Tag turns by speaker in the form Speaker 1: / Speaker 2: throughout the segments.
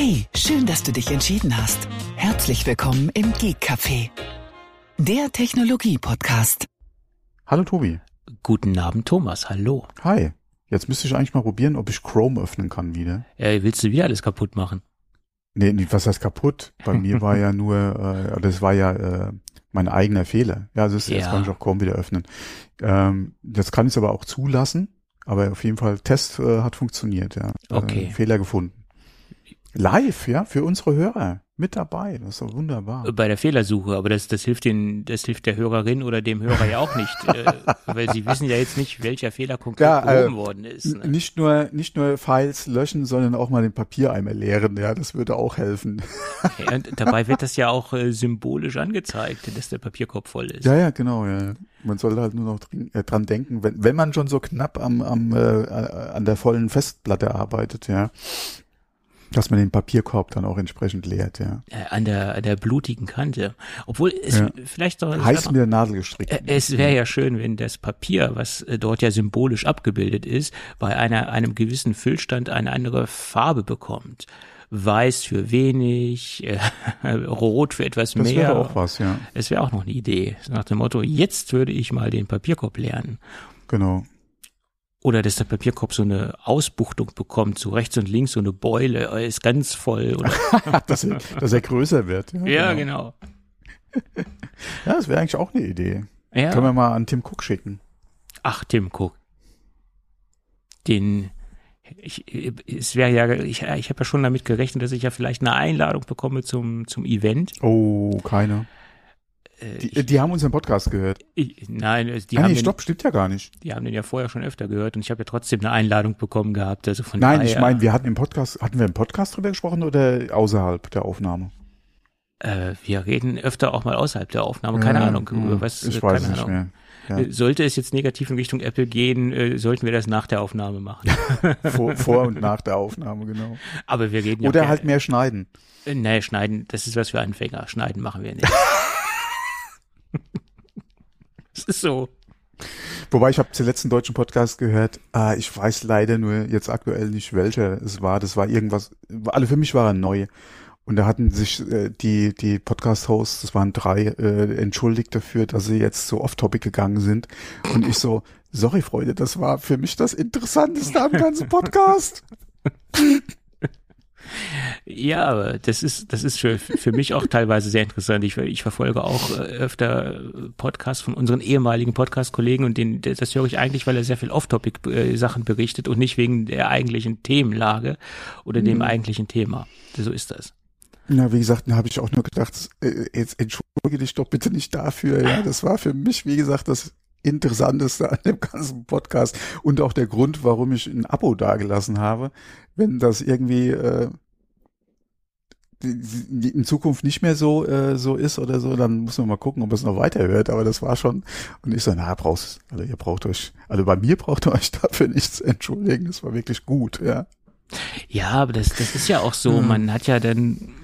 Speaker 1: Hey, schön, dass du dich entschieden hast. Herzlich willkommen im Geek Café, der Technologie-Podcast.
Speaker 2: Hallo Tobi.
Speaker 3: Guten Abend, Thomas. Hallo.
Speaker 2: Hi. Jetzt müsste ich eigentlich mal probieren, ob ich Chrome öffnen kann wieder.
Speaker 3: Äh, willst du wieder alles kaputt machen?
Speaker 2: Nee, nee was heißt kaputt? Bei mir war ja nur, äh, das war ja äh, mein eigener Fehler. Ja, das ist, jetzt
Speaker 3: Ja.
Speaker 2: kann ich auch Chrome wieder öffnen. Ähm, jetzt kann ich es aber auch zulassen. Aber auf jeden Fall, Test äh, hat funktioniert, ja.
Speaker 3: Okay.
Speaker 2: Äh, Fehler gefunden. Live, ja, für unsere Hörer. Mit dabei. Das ist doch wunderbar.
Speaker 3: Äh, Bei der Fehlersuche, aber das, das hilft den, das hilft der Hörerin oder dem Hörer ja auch nicht, äh, weil sie wissen ja jetzt nicht, welcher Fehler konkret
Speaker 2: Ja, äh,
Speaker 3: behoben worden ist. Ne?
Speaker 2: Nicht nur, nicht nur Files löschen, sondern auch mal den Papiereimer leeren, ja, das würde auch helfen.
Speaker 3: Ja, und dabei wird das ja auch äh, symbolisch angezeigt, dass der Papierkorb voll ist.
Speaker 2: Ja, ja, genau, ja. Man soll halt nur noch drin, äh, dran denken, wenn, wenn man schon so knapp am, am äh, äh, an der vollen Festplatte arbeitet, ja, dass man den Papierkorb dann auch entsprechend leert, ja.
Speaker 3: Äh, an der, an der blutigen Kante. Obwohl es
Speaker 2: Ja.
Speaker 3: vielleicht doch, es
Speaker 2: Heiß mit der Nadel gestrickt.
Speaker 3: Äh, Es wäre ja schön, wenn das Papier, was äh, dort ja symbolisch abgebildet ist, bei einer, einem gewissen Füllstand eine andere Farbe bekommt. Weiß für wenig, äh, rot für etwas
Speaker 2: das
Speaker 3: mehr.
Speaker 2: wäre auch was, ja.
Speaker 3: Es wäre auch noch eine Idee. Nach dem Motto, jetzt würde ich mal den Papierkorb lernen.
Speaker 2: Genau.
Speaker 3: Oder dass der Papierkorb so eine Ausbuchtung bekommt, so rechts und links so eine Beule, ist ganz voll.
Speaker 2: Dass, er, dass er größer wird. Ja,
Speaker 3: ja, genau.
Speaker 2: Ja, das wäre eigentlich auch eine Idee.
Speaker 3: Ja.
Speaker 2: Können wir mal an Tim Cook schicken.
Speaker 3: Ach, Tim Cook. Den, ich, es wäre ja, ich, ich habe ja schon damit gerechnet, dass ich ja vielleicht eine Einladung bekomme zum, zum Event.
Speaker 2: Oh, keine.
Speaker 3: Äh,
Speaker 2: Die, die haben unseren Podcast gehört.
Speaker 3: ich, ich, nein, die,
Speaker 2: ah,
Speaker 3: haben
Speaker 2: nee,
Speaker 3: den,
Speaker 2: stopp, stimmt ja gar nicht.
Speaker 3: die haben den ja vorher schon öfter gehört und ich habe ja trotzdem eine Einladung bekommen gehabt. Also von
Speaker 2: Nein,
Speaker 3: daher,
Speaker 2: ich meine, wir hatten im Podcast, hatten wir im Podcast drüber gesprochen oder außerhalb der Aufnahme?
Speaker 3: äh, wir reden öfter auch mal außerhalb der Aufnahme. Keine
Speaker 2: Ja,
Speaker 3: Ahnung,
Speaker 2: hm,
Speaker 3: über was.
Speaker 2: Ich
Speaker 3: äh,
Speaker 2: weiß
Speaker 3: keine
Speaker 2: nicht
Speaker 3: Ahnung.
Speaker 2: mehr. Ja.
Speaker 3: Äh, Sollte es jetzt negativ in Richtung Apple gehen, äh, sollten wir das nach der Aufnahme machen.
Speaker 2: vor, vor und nach der Aufnahme, genau.
Speaker 3: Aber wir reden ja
Speaker 2: Oder
Speaker 3: auch
Speaker 2: halt mehr schneiden.
Speaker 3: Äh, Nee, schneiden, das ist was für Anfänger. Schneiden machen wir nicht. Es ist so.
Speaker 2: Wobei ich habe den letzten deutschen Podcast gehört, ah, ich weiß leider nur jetzt aktuell nicht, welcher es war. Das war irgendwas, alle für mich war er neu. Und da hatten sich äh, die, die Podcast-Hosts, das waren drei, äh, entschuldigt dafür, dass sie jetzt so off-topic gegangen sind. Und ich so, sorry Freunde, das war für mich das Interessanteste am ganzen Podcast.
Speaker 3: Ja, aber das ist, das ist für, für mich auch teilweise sehr interessant. Ich, ich verfolge auch äh, öfter äh, Podcasts von unseren ehemaligen Podcast-Kollegen und den, das höre ich eigentlich, weil er sehr viel Off-Topic-Sachen berichtet und nicht wegen der eigentlichen Themenlage oder dem eigentlichen Thema. So ist das.
Speaker 2: Na, wie gesagt, da habe ich auch nur gedacht, äh, jetzt entschuldige dich doch bitte nicht dafür. Ja, das war für mich, wie gesagt, das Interessanteste an dem ganzen Podcast und auch der Grund, warum ich ein Abo dagelassen habe. Wenn das irgendwie äh, in Zukunft nicht mehr so äh, so ist oder so, dann muss man mal gucken, ob es noch weiterhört. Aber das war schon und ich so, na, brauchst, also ihr braucht euch, also bei mir braucht ihr euch dafür nichts entschuldigen. Das war wirklich gut, ja.
Speaker 3: Ja, aber das, das ist ja auch so.
Speaker 2: Hm.
Speaker 3: Man hat ja dann,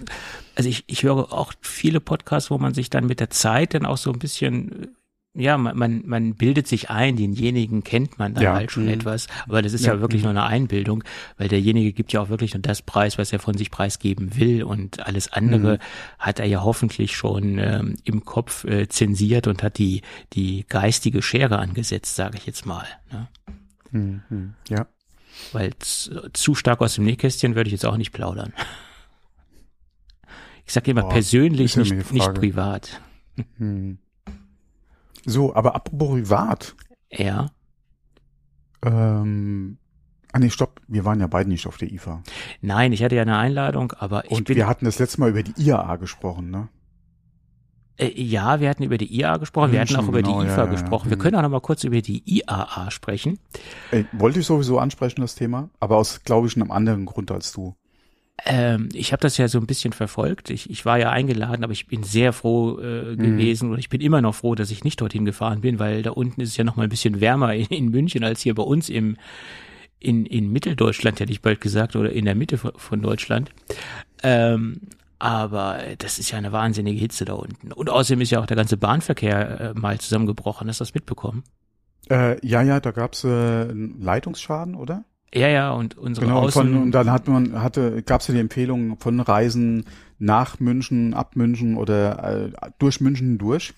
Speaker 3: also ich, ich höre auch viele Podcasts, wo man sich dann mit der Zeit dann auch so ein bisschen, ja, man, man, man bildet sich ein, denjenigen kennt man dann
Speaker 2: Ja.
Speaker 3: halt schon
Speaker 2: Mhm.
Speaker 3: etwas. Aber das ist ja,
Speaker 2: Ja.
Speaker 3: wirklich nur eine Einbildung, weil derjenige gibt ja auch wirklich nur das Preis, was er von sich preisgeben will und alles andere
Speaker 2: Mhm.
Speaker 3: hat er ja hoffentlich schon ähm, im Kopf äh, zensiert und hat die, die geistige Schere angesetzt, sage ich jetzt mal. Ne?
Speaker 2: Hm, hm, ja.
Speaker 3: Weil zu, stark aus dem Nähkästchen würde ich jetzt auch nicht plaudern. Ich sage immer
Speaker 2: Boah,
Speaker 3: persönlich, nicht, nicht privat.
Speaker 2: Hm. So, aber apropos privat,
Speaker 3: Ja.
Speaker 2: Ähm, ah nee, stopp, wir waren ja beide nicht auf der IFA.
Speaker 3: Nein, ich hatte ja eine Einladung, aber ich
Speaker 2: Und
Speaker 3: bin.
Speaker 2: wir hatten das letzte Mal über die IAA gesprochen, ne?
Speaker 3: Äh, ja, wir hatten über die IA gesprochen, wir hatten auch über
Speaker 2: genau,
Speaker 3: die
Speaker 2: ja,
Speaker 3: IFA
Speaker 2: ja,
Speaker 3: gesprochen.
Speaker 2: ja.
Speaker 3: Wir
Speaker 2: Hm.
Speaker 3: können auch noch mal kurz über die IAA sprechen.
Speaker 2: Ey, Äh, wollte ich sowieso ansprechen, das Thema, aber aus, glaube ich, einem anderen Grund als du.
Speaker 3: Ähm, ich habe das ja so ein bisschen verfolgt. Ich, ich war ja eingeladen, aber ich bin sehr froh äh, gewesen und ich bin immer noch froh, dass ich nicht dorthin gefahren bin, weil da unten ist es ja noch mal ein bisschen wärmer in, in München als hier bei uns im in, in Mitteldeutschland, hätte ich bald gesagt, oder in der Mitte von, von Deutschland. Ähm, aber das ist ja eine wahnsinnige Hitze da unten. Und außerdem ist ja auch der ganze Bahnverkehr äh, mal zusammengebrochen. Hast du das mitbekommen?
Speaker 2: Äh, ja, ja, da gab's äh, einen Leitungsschaden, oder?
Speaker 3: Ja, ja, und unsere
Speaker 2: Genau, und,
Speaker 3: Außen...
Speaker 2: von, und dann hat man, hatte, gab es ja die Empfehlung von Reisen nach München, ab München oder äh, durch München durch.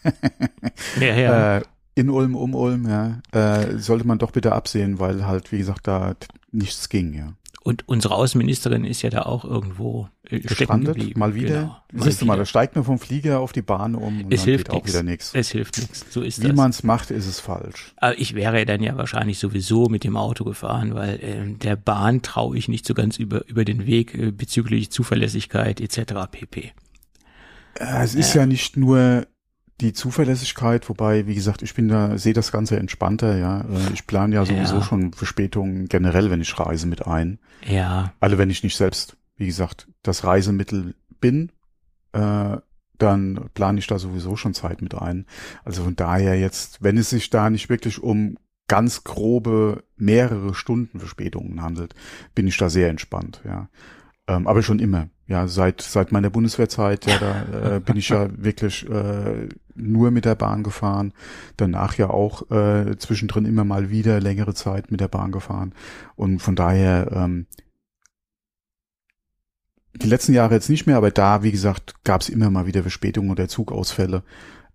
Speaker 3: ja, ja.
Speaker 2: Äh, in Ulm, um Ulm, ja, äh, sollte man doch bitte absehen, weil halt, wie gesagt, da nichts ging, ja.
Speaker 3: Und unsere Außenministerin ist ja da auch irgendwo äh,
Speaker 2: Gestrandet, mal wieder.
Speaker 3: Genau,
Speaker 2: Siehst du mal, da steigt man vom Flieger auf die Bahn um und
Speaker 3: Es
Speaker 2: dann
Speaker 3: hilft
Speaker 2: geht auch
Speaker 3: nichts.
Speaker 2: wieder nichts.
Speaker 3: Es hilft nichts. So ist
Speaker 2: Wie
Speaker 3: das.
Speaker 2: man es macht, ist es falsch.
Speaker 3: Aber ich wäre dann ja wahrscheinlich sowieso mit dem Auto gefahren, weil ähm, der Bahn traue ich nicht so ganz über, über den Weg äh, bezüglich Zuverlässigkeit etc. pp.
Speaker 2: Äh, Es ist ja nicht nur die Zuverlässigkeit, wobei, wie gesagt, ich bin da, sehe das Ganze entspannter, ja. Äh, Ich plane ja sowieso
Speaker 3: Ja.
Speaker 2: schon Verspätungen generell, wenn ich reise, mit ein.
Speaker 3: Ja,
Speaker 2: Also wenn ich nicht selbst, wie gesagt, das Reisemittel bin, äh, dann plane ich da sowieso schon Zeit mit ein. Also von daher jetzt, wenn es sich da nicht wirklich um ganz grobe mehrere Stunden Verspätungen handelt, bin ich da sehr entspannt, ja. Ähm, aber schon immer, ja, seit seit meiner Bundeswehrzeit, ja, da äh, bin ich ja wirklich äh, nur mit der Bahn gefahren. Danach ja auch äh, zwischendrin immer mal wieder längere Zeit mit der Bahn gefahren. Und von daher ähm, die letzten Jahre jetzt nicht mehr, aber da, wie gesagt, gab es immer mal wieder Verspätungen oder Zugausfälle.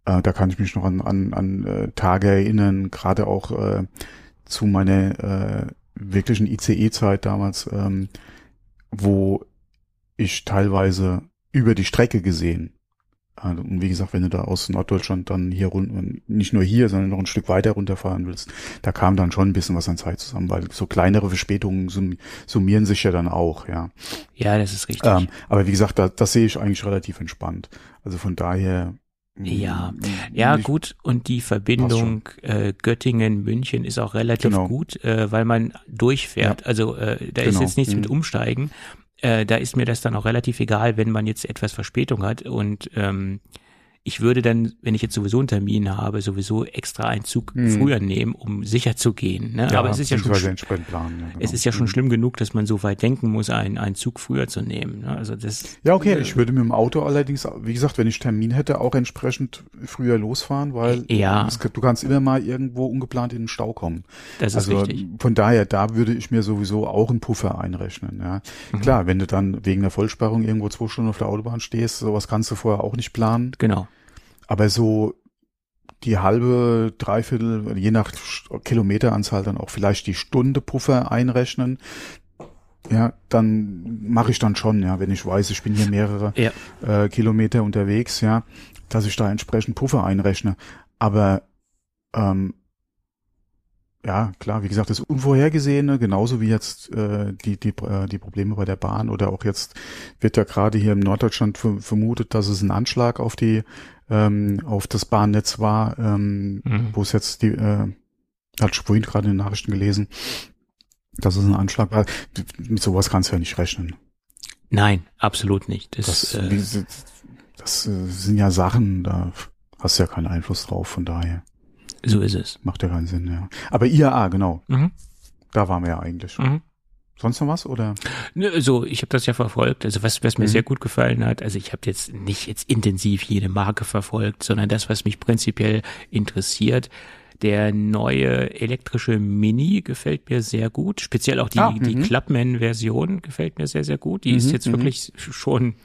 Speaker 2: Äh, da kann ich mich noch an, an, an äh, Tage erinnern, gerade auch äh, zu meiner äh, wirklichen ICE-Zeit damals, ähm, wo ich teilweise über die Strecke gesehen. Also, und wie gesagt, wenn du da aus Norddeutschland dann hier rund, nicht nur hier, sondern noch ein Stück weiter runterfahren willst, da kam dann schon ein bisschen was an Zeit zusammen, weil so kleinere Verspätungen sum, summieren sich ja dann auch, ja.
Speaker 3: ja, das ist richtig.
Speaker 2: Ähm, aber wie gesagt, da, das sehe ich eigentlich relativ entspannt. Also von daher. mm,
Speaker 3: Ja.
Speaker 2: mm,
Speaker 3: Ja, gut. Und die Verbindung äh, Göttingen-München ist auch relativ
Speaker 2: Genau.
Speaker 3: gut, äh, weil man durchfährt. Also äh, da ist
Speaker 2: Genau.
Speaker 3: jetzt nichts mit
Speaker 2: Mhm.
Speaker 3: Umsteigen. Äh, da ist mir das dann auch relativ egal, wenn man jetzt etwas Verspätung hat. Und ähm, ich würde dann, wenn ich jetzt sowieso einen Termin habe, sowieso extra einen Zug
Speaker 2: Mhm.
Speaker 3: früher nehmen, um sicher zu gehen. Ne?
Speaker 2: Ja,
Speaker 3: Aber es ist ja schon
Speaker 2: planen. Ja, genau.
Speaker 3: es ist ja schon
Speaker 2: Mhm.
Speaker 3: schlimm genug, dass man so weit denken muss, einen, einen Zug früher zu nehmen. Ne? Also das
Speaker 2: Ja, okay. Ich würde mit dem Auto allerdings, wie gesagt, wenn ich Termin hätte, auch entsprechend früher losfahren, weil
Speaker 3: Ja.
Speaker 2: es, du kannst immer mal irgendwo ungeplant in den Stau kommen.
Speaker 3: das ist
Speaker 2: also
Speaker 3: richtig.
Speaker 2: von daher, da würde ich mir sowieso auch einen Puffer einrechnen. Ja.
Speaker 3: Mhm.
Speaker 2: Klar, wenn du dann wegen der Vollsperrung irgendwo zwei Stunden auf der Autobahn stehst, sowas kannst du vorher auch nicht planen.
Speaker 3: Genau.
Speaker 2: Aber so die halbe, dreiviertel, je nach Kilometeranzahl dann auch vielleicht die Stunde Puffer einrechnen. Ja, dann mache ich dann schon, ja, wenn ich weiß, ich bin hier mehrere
Speaker 3: Ja.
Speaker 2: äh, Kilometer unterwegs, ja, dass ich da entsprechend Puffer einrechne. Aber ähm, ja, klar, wie gesagt, das Unvorhergesehene, genauso wie jetzt äh, die, die, äh, die Probleme bei der Bahn oder auch jetzt wird ja gerade hier im Norddeutschland ver- vermutet, dass es ein Anschlag auf die ähm, auf das Bahnnetz war, ähm,
Speaker 3: Mhm.
Speaker 2: wo es jetzt die, äh, hat vorhin gerade in den Nachrichten gelesen, dass es ein Anschlag war. Mit sowas kannst du ja nicht rechnen.
Speaker 3: Nein, absolut nicht. Das,
Speaker 2: Das,
Speaker 3: äh,
Speaker 2: wie- das äh, sind ja Sachen, da hast du ja keinen Einfluss drauf, von daher
Speaker 3: so ist es.
Speaker 2: macht ja keinen Sinn, ja. Aber IAA, genau,
Speaker 3: Mhm.
Speaker 2: da waren wir ja eigentlich.
Speaker 3: Mhm.
Speaker 2: Sonst noch was oder?
Speaker 3: Nö, Also ich habe das ja verfolgt. Also was, was mir
Speaker 2: Mhm.
Speaker 3: sehr gut gefallen hat, also ich habe jetzt nicht jetzt intensiv jede Marke verfolgt, sondern das, was mich prinzipiell interessiert. Der neue elektrische Mini gefällt mir sehr gut. Speziell auch die,
Speaker 2: Ah,
Speaker 3: die
Speaker 2: mhm.
Speaker 3: Clubman-Version gefällt mir sehr, sehr gut. Die ist
Speaker 2: Mhm,
Speaker 3: jetzt
Speaker 2: mhm.
Speaker 3: wirklich schon,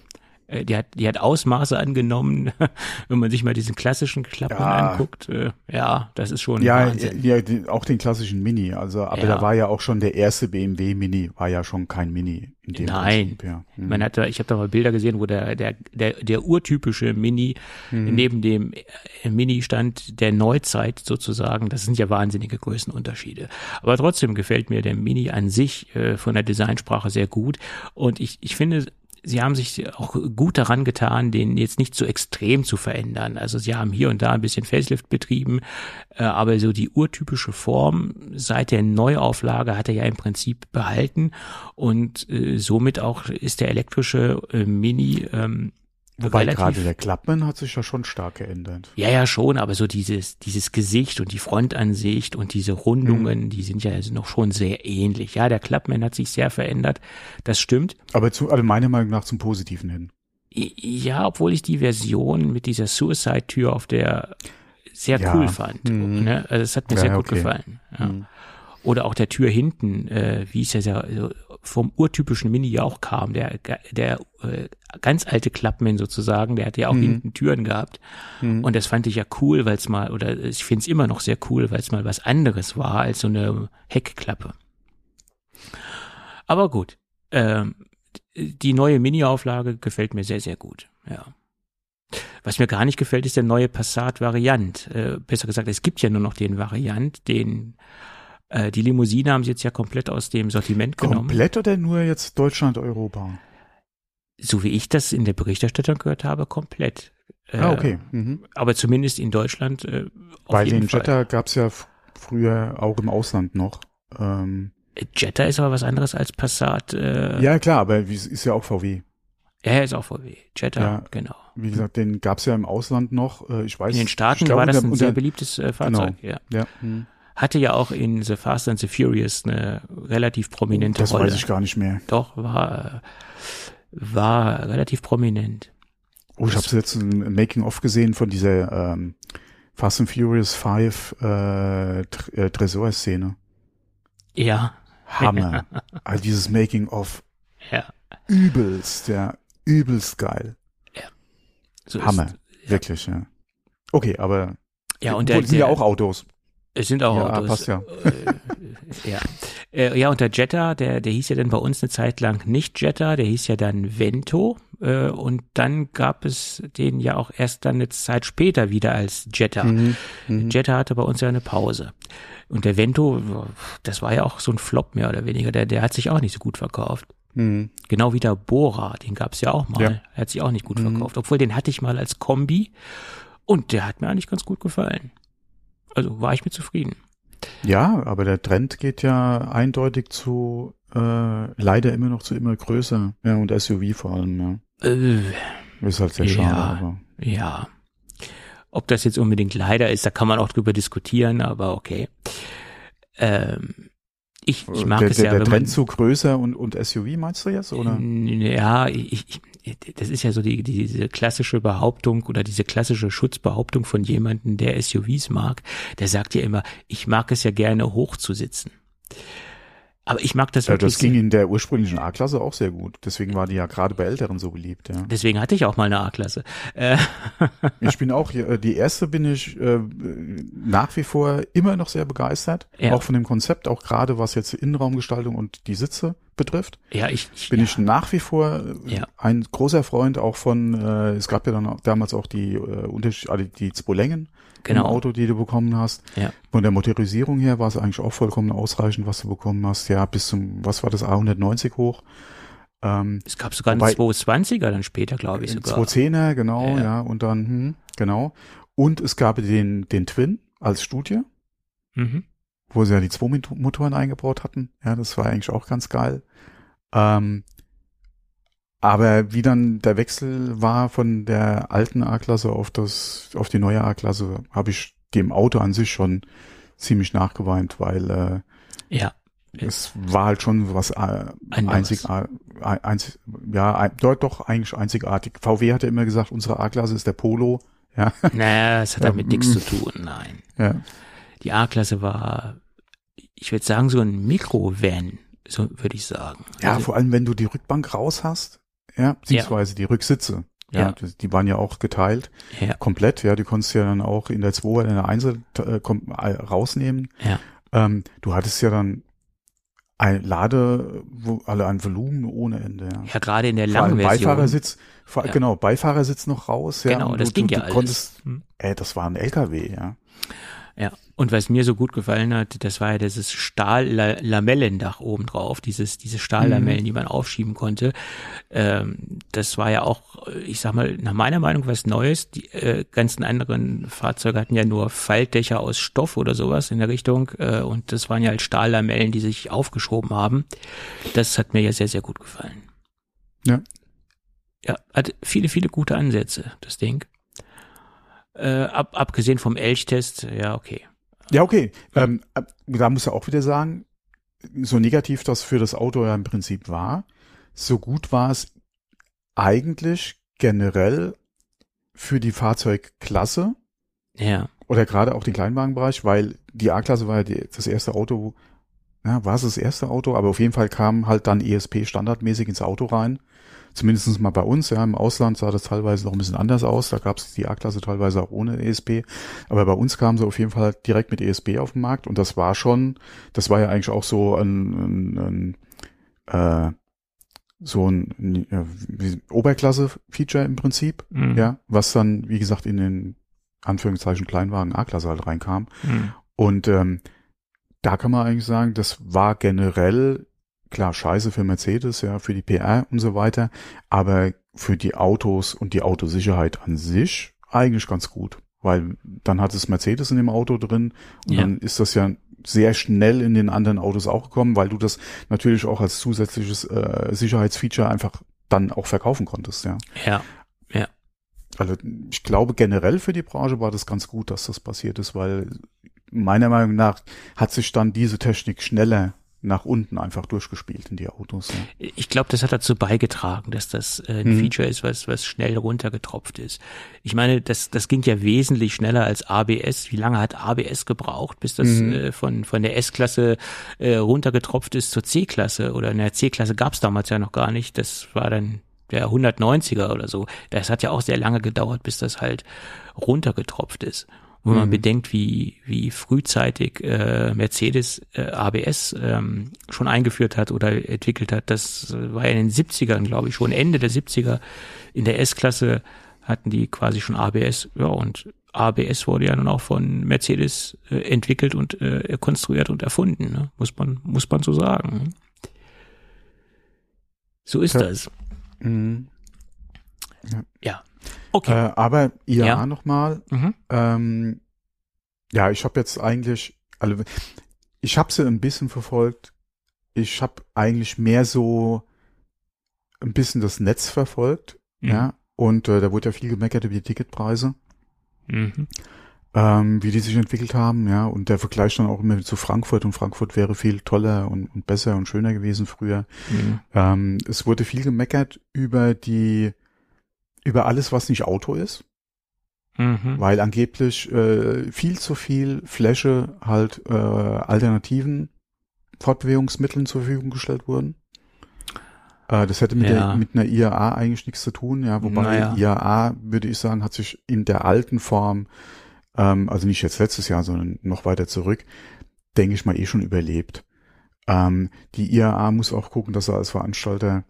Speaker 3: die hat, die hat Ausmaße angenommen, wenn man sich mal diesen klassischen Clubman
Speaker 2: Ja.
Speaker 3: anguckt. Äh, ja, das ist schon
Speaker 2: Ja,
Speaker 3: Wahnsinn.
Speaker 2: ja auch den klassischen Mini. Also, aber
Speaker 3: Ja.
Speaker 2: da war ja auch schon der erste BMW Mini, war ja schon kein Mini in dem
Speaker 3: Nein.
Speaker 2: Prinzip, ja. Mhm.
Speaker 3: Man hat da, ich habe da mal Bilder gesehen, wo der, der, der, der urtypische Mini
Speaker 2: Mhm.
Speaker 3: neben dem äh, Mini stand der Neuzeit sozusagen. Das sind ja wahnsinnige Größenunterschiede. Aber trotzdem gefällt mir der Mini an sich äh, von der Designsprache sehr gut. Und ich, ich finde, Sie haben sich auch gut daran getan, den jetzt nicht so extrem zu verändern. Also sie haben hier und da ein bisschen Facelift betrieben, äh, aber so die urtypische Form seit der Neuauflage hat er ja im Prinzip behalten und äh, somit auch ist der elektrische äh, Mini ähm,
Speaker 2: Wobei
Speaker 3: relativ
Speaker 2: gerade der Clubman hat sich ja schon stark geändert.
Speaker 3: ja, ja, schon, aber so dieses, dieses Gesicht und die Frontansicht und diese Rundungen, die sind ja also noch schon sehr ähnlich. Ja, der Clubman hat sich sehr verändert. Das stimmt.
Speaker 2: Aber zu, also meiner Meinung nach zum Positiven hin.
Speaker 3: Ja, obwohl ich die Version mit dieser Suicide-Tür auf der sehr
Speaker 2: Ja.
Speaker 3: cool fand.
Speaker 2: Mhm.
Speaker 3: Ne? Also es hat mir
Speaker 2: Ja,
Speaker 3: sehr gut
Speaker 2: okay.
Speaker 3: gefallen. Ja.
Speaker 2: Mhm.
Speaker 3: Oder auch der Tür hinten, äh, wie es ja sehr, vom urtypischen Mini ja auch kam, der, der äh, ganz alte Klappmann sozusagen, der hat ja auch mhm. hinten Türen gehabt. Mhm. Und das fand ich ja cool, weil es mal, oder ich finde es immer noch sehr cool, weil es mal was anderes war als so eine Heckklappe. Aber gut, ähm, die neue Mini-Auflage gefällt mir sehr, sehr gut, ja. Was mir gar nicht gefällt, ist der neue Passat-Variant. Äh, besser gesagt, es gibt ja nur noch den Variant, den äh, die Limousine haben sie jetzt ja komplett aus dem Sortiment genommen.
Speaker 2: Komplett oder nur jetzt Deutschland, Europa?
Speaker 3: So wie ich das in der Berichterstattung gehört habe, komplett.
Speaker 2: Äh, ah, okay. Mhm.
Speaker 3: Aber zumindest in Deutschland. Äh,
Speaker 2: Weil den Fall. Jetta gab es ja früher auch im Ausland noch. Ähm,
Speaker 3: Jetta ist aber was anderes als Passat. Äh,
Speaker 2: ja, klar, aber ist ja auch VW.
Speaker 3: Er ist auch VW. Jetta, ja, genau.
Speaker 2: Wie gesagt, den gab es ja im Ausland noch. Äh, ich weiß.
Speaker 3: In den Staaten war das ein sehr beliebtes äh, Fahrzeug.
Speaker 2: Genau. Ja. ja. Hm
Speaker 3: hatte ja auch in The Fast and the Furious eine relativ prominente
Speaker 2: das
Speaker 3: Rolle.
Speaker 2: Das weiß ich gar nicht mehr.
Speaker 3: Doch, war, war relativ prominent.
Speaker 2: Oh, ich habe jetzt ein Making-of gesehen von dieser ähm, Fast and Furious 5 äh, äh, Tresor-Szene.
Speaker 3: Ja.
Speaker 2: Hammer. also dieses Making-of.
Speaker 3: Ja.
Speaker 2: Übelst, ja. Übelst geil.
Speaker 3: Ja.
Speaker 2: So Hammer. Ist, Wirklich, ja. Okay, aber
Speaker 3: ja, und der,
Speaker 2: sind ja auch Autos.
Speaker 3: Es sind auch
Speaker 2: ja,
Speaker 3: Autos.
Speaker 2: Passt ja.
Speaker 3: Äh, ja. Äh, ja, und der Jetta, der, der hieß ja dann bei uns eine Zeit lang nicht Jetta, der hieß ja dann Vento. Äh, und dann gab es den ja auch erst dann eine Zeit später wieder als Jetta. Mhm, mhm. Jetta hatte bei uns ja eine Pause. Und der Vento, das war ja auch so ein Flop mehr oder weniger. Der, der hat sich auch nicht so gut verkauft. Mhm. Genau wie der Bora, den gab es ja auch mal. Ja. Er hat sich auch nicht gut mhm. verkauft. Obwohl den hatte ich mal als Kombi und der hat mir eigentlich ganz gut gefallen. Also war ich mir zufrieden.
Speaker 2: Ja, aber der Trend geht ja eindeutig zu äh, leider immer noch zu immer größer. Ja, und SUV vor allem, ja. Äh, ist halt sehr schade,
Speaker 3: ja,
Speaker 2: aber.
Speaker 3: Ja. Ob das jetzt unbedingt leider ist, da kann man auch drüber diskutieren, aber okay. Ähm, ich, ich mag
Speaker 2: der,
Speaker 3: es
Speaker 2: der,
Speaker 3: ja.
Speaker 2: Der Trend zu größer und, und SUV meinst du jetzt, oder?
Speaker 3: Ja, ich, ich, das ist ja so die, diese klassische Behauptung oder diese klassische Schutzbehauptung von jemandem, der SUVs mag. Der sagt ja immer, ich mag es ja gerne hochzusitzen. Aber ich mag das wirklich.
Speaker 2: Das ging in der ursprünglichen A-Klasse auch sehr gut. Deswegen war die ja gerade bei Älteren so beliebt. Ja.
Speaker 3: Deswegen hatte ich auch mal eine A-Klasse. Äh.
Speaker 2: ich bin auch, äh, die erste bin ich äh, nach wie vor immer noch sehr begeistert. Ja. Auch von dem Konzept, auch gerade was jetzt Innenraumgestaltung und die Sitze betrifft.
Speaker 3: Ja, ich, ich
Speaker 2: bin
Speaker 3: ja.
Speaker 2: ich nach wie vor ja. ein großer Freund auch von, äh, es gab ja dann auch, damals auch die äh, also die Zwo-Längen genau. im Auto, die du bekommen hast.
Speaker 3: Ja.
Speaker 2: Von der Motorisierung her war es eigentlich auch vollkommen ausreichend, was du bekommen hast. Ja, bis zum, was war das, A190 hoch.
Speaker 3: Ähm, es gab sogar einen 220er dann später, glaube ich sogar.
Speaker 2: 210er, genau, ja. ja, und dann, hm, genau. Und es gab den, den Twin als Studie. Mhm wo sie ja die zwei Motoren eingebaut hatten. Ja, das war eigentlich auch ganz geil. Ähm, aber wie dann der Wechsel war von der alten A-Klasse auf das, auf die neue A-Klasse, habe ich dem Auto an sich schon ziemlich nachgeweint, weil äh,
Speaker 3: ja.
Speaker 2: Es war halt schon was äh, einzigartig, einzig, ja, ein, dort doch eigentlich einzigartig. VW hatte immer gesagt, unsere A-Klasse ist der Polo. Ja.
Speaker 3: Naja, es hat damit nichts zu tun, nein.
Speaker 2: Ja.
Speaker 3: Die A-Klasse war ich würde sagen, so ein Mikro-Van, so würde ich sagen.
Speaker 2: Ja, also, vor allem, wenn du die Rückbank raus hast, ja, beziehungsweise ja. die Rücksitze. Ja, ja. Die, waren ja auch geteilt,
Speaker 3: ja.
Speaker 2: komplett, ja, die konntest du ja dann auch in der 2 oder in der 1 äh, rausnehmen.
Speaker 3: Ja.
Speaker 2: Ähm, du hattest ja dann ein Lade, wo alle ein Volumen ohne Ende. Ja,
Speaker 3: ja gerade in der langen Version.
Speaker 2: Beifahrersitz, ja. genau, Beifahrersitz noch raus. Ja,
Speaker 3: genau, das
Speaker 2: du,
Speaker 3: ging
Speaker 2: du,
Speaker 3: ja
Speaker 2: du
Speaker 3: alles.
Speaker 2: Konntest, hm. ey, das war ein LKW, ja.
Speaker 3: Ja, und was mir so gut gefallen hat, das war ja dieses Stahllamellendach oben drauf, dieses, diese Stahllamellen, mhm. die man aufschieben konnte. Ähm, das war ja auch, ich sag mal, nach meiner Meinung was Neues. Die äh, ganzen anderen Fahrzeuge hatten ja nur Faltdächer aus Stoff oder sowas in der Richtung. Äh, und das waren ja halt Stahllamellen, die sich aufgeschoben haben. Das hat mir ja sehr, sehr gut gefallen.
Speaker 2: Ja.
Speaker 3: Ja, hat viele, viele gute Ansätze, das Ding. Äh, ab, abgesehen vom Elchtest, ja, okay.
Speaker 2: Ja, okay. Ähm, da muss er auch wieder sagen, so negativ das für das Auto ja im Prinzip war, so gut war es eigentlich generell für die Fahrzeugklasse.
Speaker 3: Ja.
Speaker 2: Oder gerade auch den Kleinwagenbereich, weil die A-Klasse war ja die, das erste Auto, ja, war es das erste Auto, aber auf jeden Fall kam halt dann ESP standardmäßig ins Auto rein. Zumindest mal bei uns, ja, im Ausland sah das teilweise noch ein bisschen anders aus. Da gab es die A-Klasse teilweise auch ohne ESP. Aber bei uns kamen sie auf jeden Fall direkt mit ESP auf den Markt und das war schon, das war ja eigentlich auch so ein, ein, ein äh, so ein ja, Oberklasse-Feature im Prinzip, mhm. ja, was dann, wie gesagt, in den Anführungszeichen Kleinwagen A-Klasse halt reinkam. Mhm. Und ähm, da kann man eigentlich sagen, das war generell klar scheiße für Mercedes, ja, für die PR und so weiter, aber für die Autos und die Autosicherheit an sich eigentlich ganz gut, weil dann hat es Mercedes in dem Auto drin und ja. dann ist das ja sehr schnell in den anderen Autos auch gekommen, weil du das natürlich auch als zusätzliches äh, Sicherheitsfeature einfach dann auch verkaufen konntest, ja.
Speaker 3: Ja, ja.
Speaker 2: Also ich glaube generell für die Branche war das ganz gut, dass das passiert ist, weil meiner Meinung nach hat sich dann diese Technik schneller nach unten einfach durchgespielt in die Autos.
Speaker 3: Ja. Ich glaube, das hat dazu beigetragen, dass das äh, ein mhm. Feature ist, was, was schnell runtergetropft ist. Ich meine, das, das ging ja wesentlich schneller als ABS. Wie lange hat ABS gebraucht, bis das mhm. äh, von, von der S-Klasse äh, runtergetropft ist zur C-Klasse? Oder in der C-Klasse gab es damals ja noch gar nicht. Das war dann der 190er oder so. Das hat ja auch sehr lange gedauert, bis das halt runtergetropft ist wenn man mhm. bedenkt, wie, wie frühzeitig äh, Mercedes äh, ABS ähm, schon eingeführt hat oder entwickelt hat. Das war ja in den 70ern, glaube ich, schon Ende der 70er. In der S-Klasse hatten die quasi schon ABS. Ja, und ABS wurde ja nun auch von Mercedes äh, entwickelt und äh, konstruiert und erfunden, ne? muss man muss man so sagen. So ist ja. das. Mhm.
Speaker 2: Ja. ja. Okay. Äh, aber IAA ja. nochmal. Mhm. Ähm, ja, ich habe jetzt eigentlich, also ich habe sie ein bisschen verfolgt. Ich habe eigentlich mehr so ein bisschen das Netz verfolgt. Mhm. Ja, und äh, da wurde ja viel gemeckert über die Ticketpreise. Mhm. Ähm, wie die sich entwickelt haben, ja, und der Vergleich dann auch immer zu Frankfurt und Frankfurt wäre viel toller und, und besser und schöner gewesen früher. Mhm. Ähm, es wurde viel gemeckert über die über alles, was nicht Auto ist. Mhm. Weil angeblich äh, viel zu viel Fläche halt äh, alternativen Fortbewegungsmitteln zur Verfügung gestellt wurden. Äh, das hätte mit, ja. der, mit einer IAA eigentlich nichts zu tun, ja. Wobei naja. IAA, würde ich sagen, hat sich in der alten Form, ähm, also nicht jetzt letztes Jahr, sondern noch weiter zurück, denke ich mal eh schon überlebt. Ähm, die IAA muss auch gucken, dass er als Veranstalter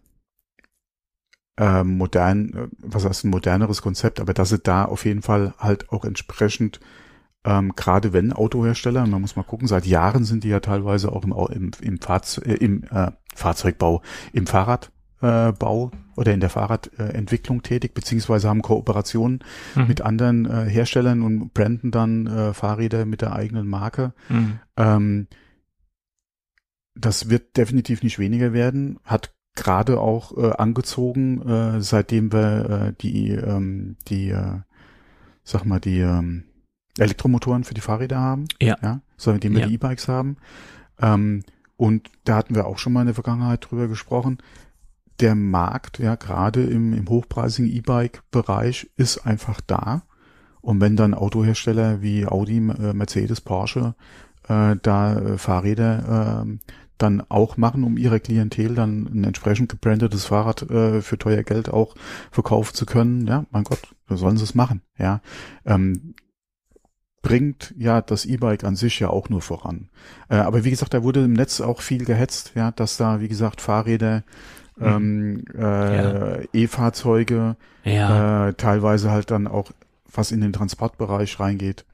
Speaker 2: äh, modern, äh, was heißt ein moderneres Konzept, aber dass sie da auf jeden Fall halt auch entsprechend ähm, gerade wenn Autohersteller, man muss mal gucken, seit Jahren sind die ja teilweise auch im, im, im, Fahrzeug, äh, im äh, Fahrzeugbau, im Fahrradbau äh, oder in der Fahrradentwicklung tätig, beziehungsweise haben Kooperationen mhm. mit anderen äh, Herstellern und branden dann äh, Fahrräder mit der eigenen Marke. Mhm. Ähm, das wird definitiv nicht weniger werden, hat gerade auch äh, angezogen, äh, seitdem wir äh, die, ähm, die, äh, sag mal, die ähm, Elektromotoren für die Fahrräder haben.
Speaker 3: Ja.
Speaker 2: ja seitdem wir ja. die E-Bikes haben. Ähm, und da hatten wir auch schon mal in der Vergangenheit drüber gesprochen. Der Markt, ja, gerade im, im hochpreisigen E-Bike-Bereich ist einfach da. Und wenn dann Autohersteller wie Audi, äh, Mercedes, Porsche äh, da äh, Fahrräder äh, dann auch machen, um ihre Klientel dann ein entsprechend gebrandetes Fahrrad äh, für teuer Geld auch verkaufen zu können. Ja, mein Gott, sollen sie es machen. Ja, ähm, bringt ja das E-Bike an sich ja auch nur voran. Äh, aber wie gesagt, da wurde im Netz auch viel gehetzt, ja, dass da wie gesagt Fahrräder mhm. ähm, äh, ja. E-Fahrzeuge, ja. äh, teilweise halt dann auch was in den Transportbereich reingeht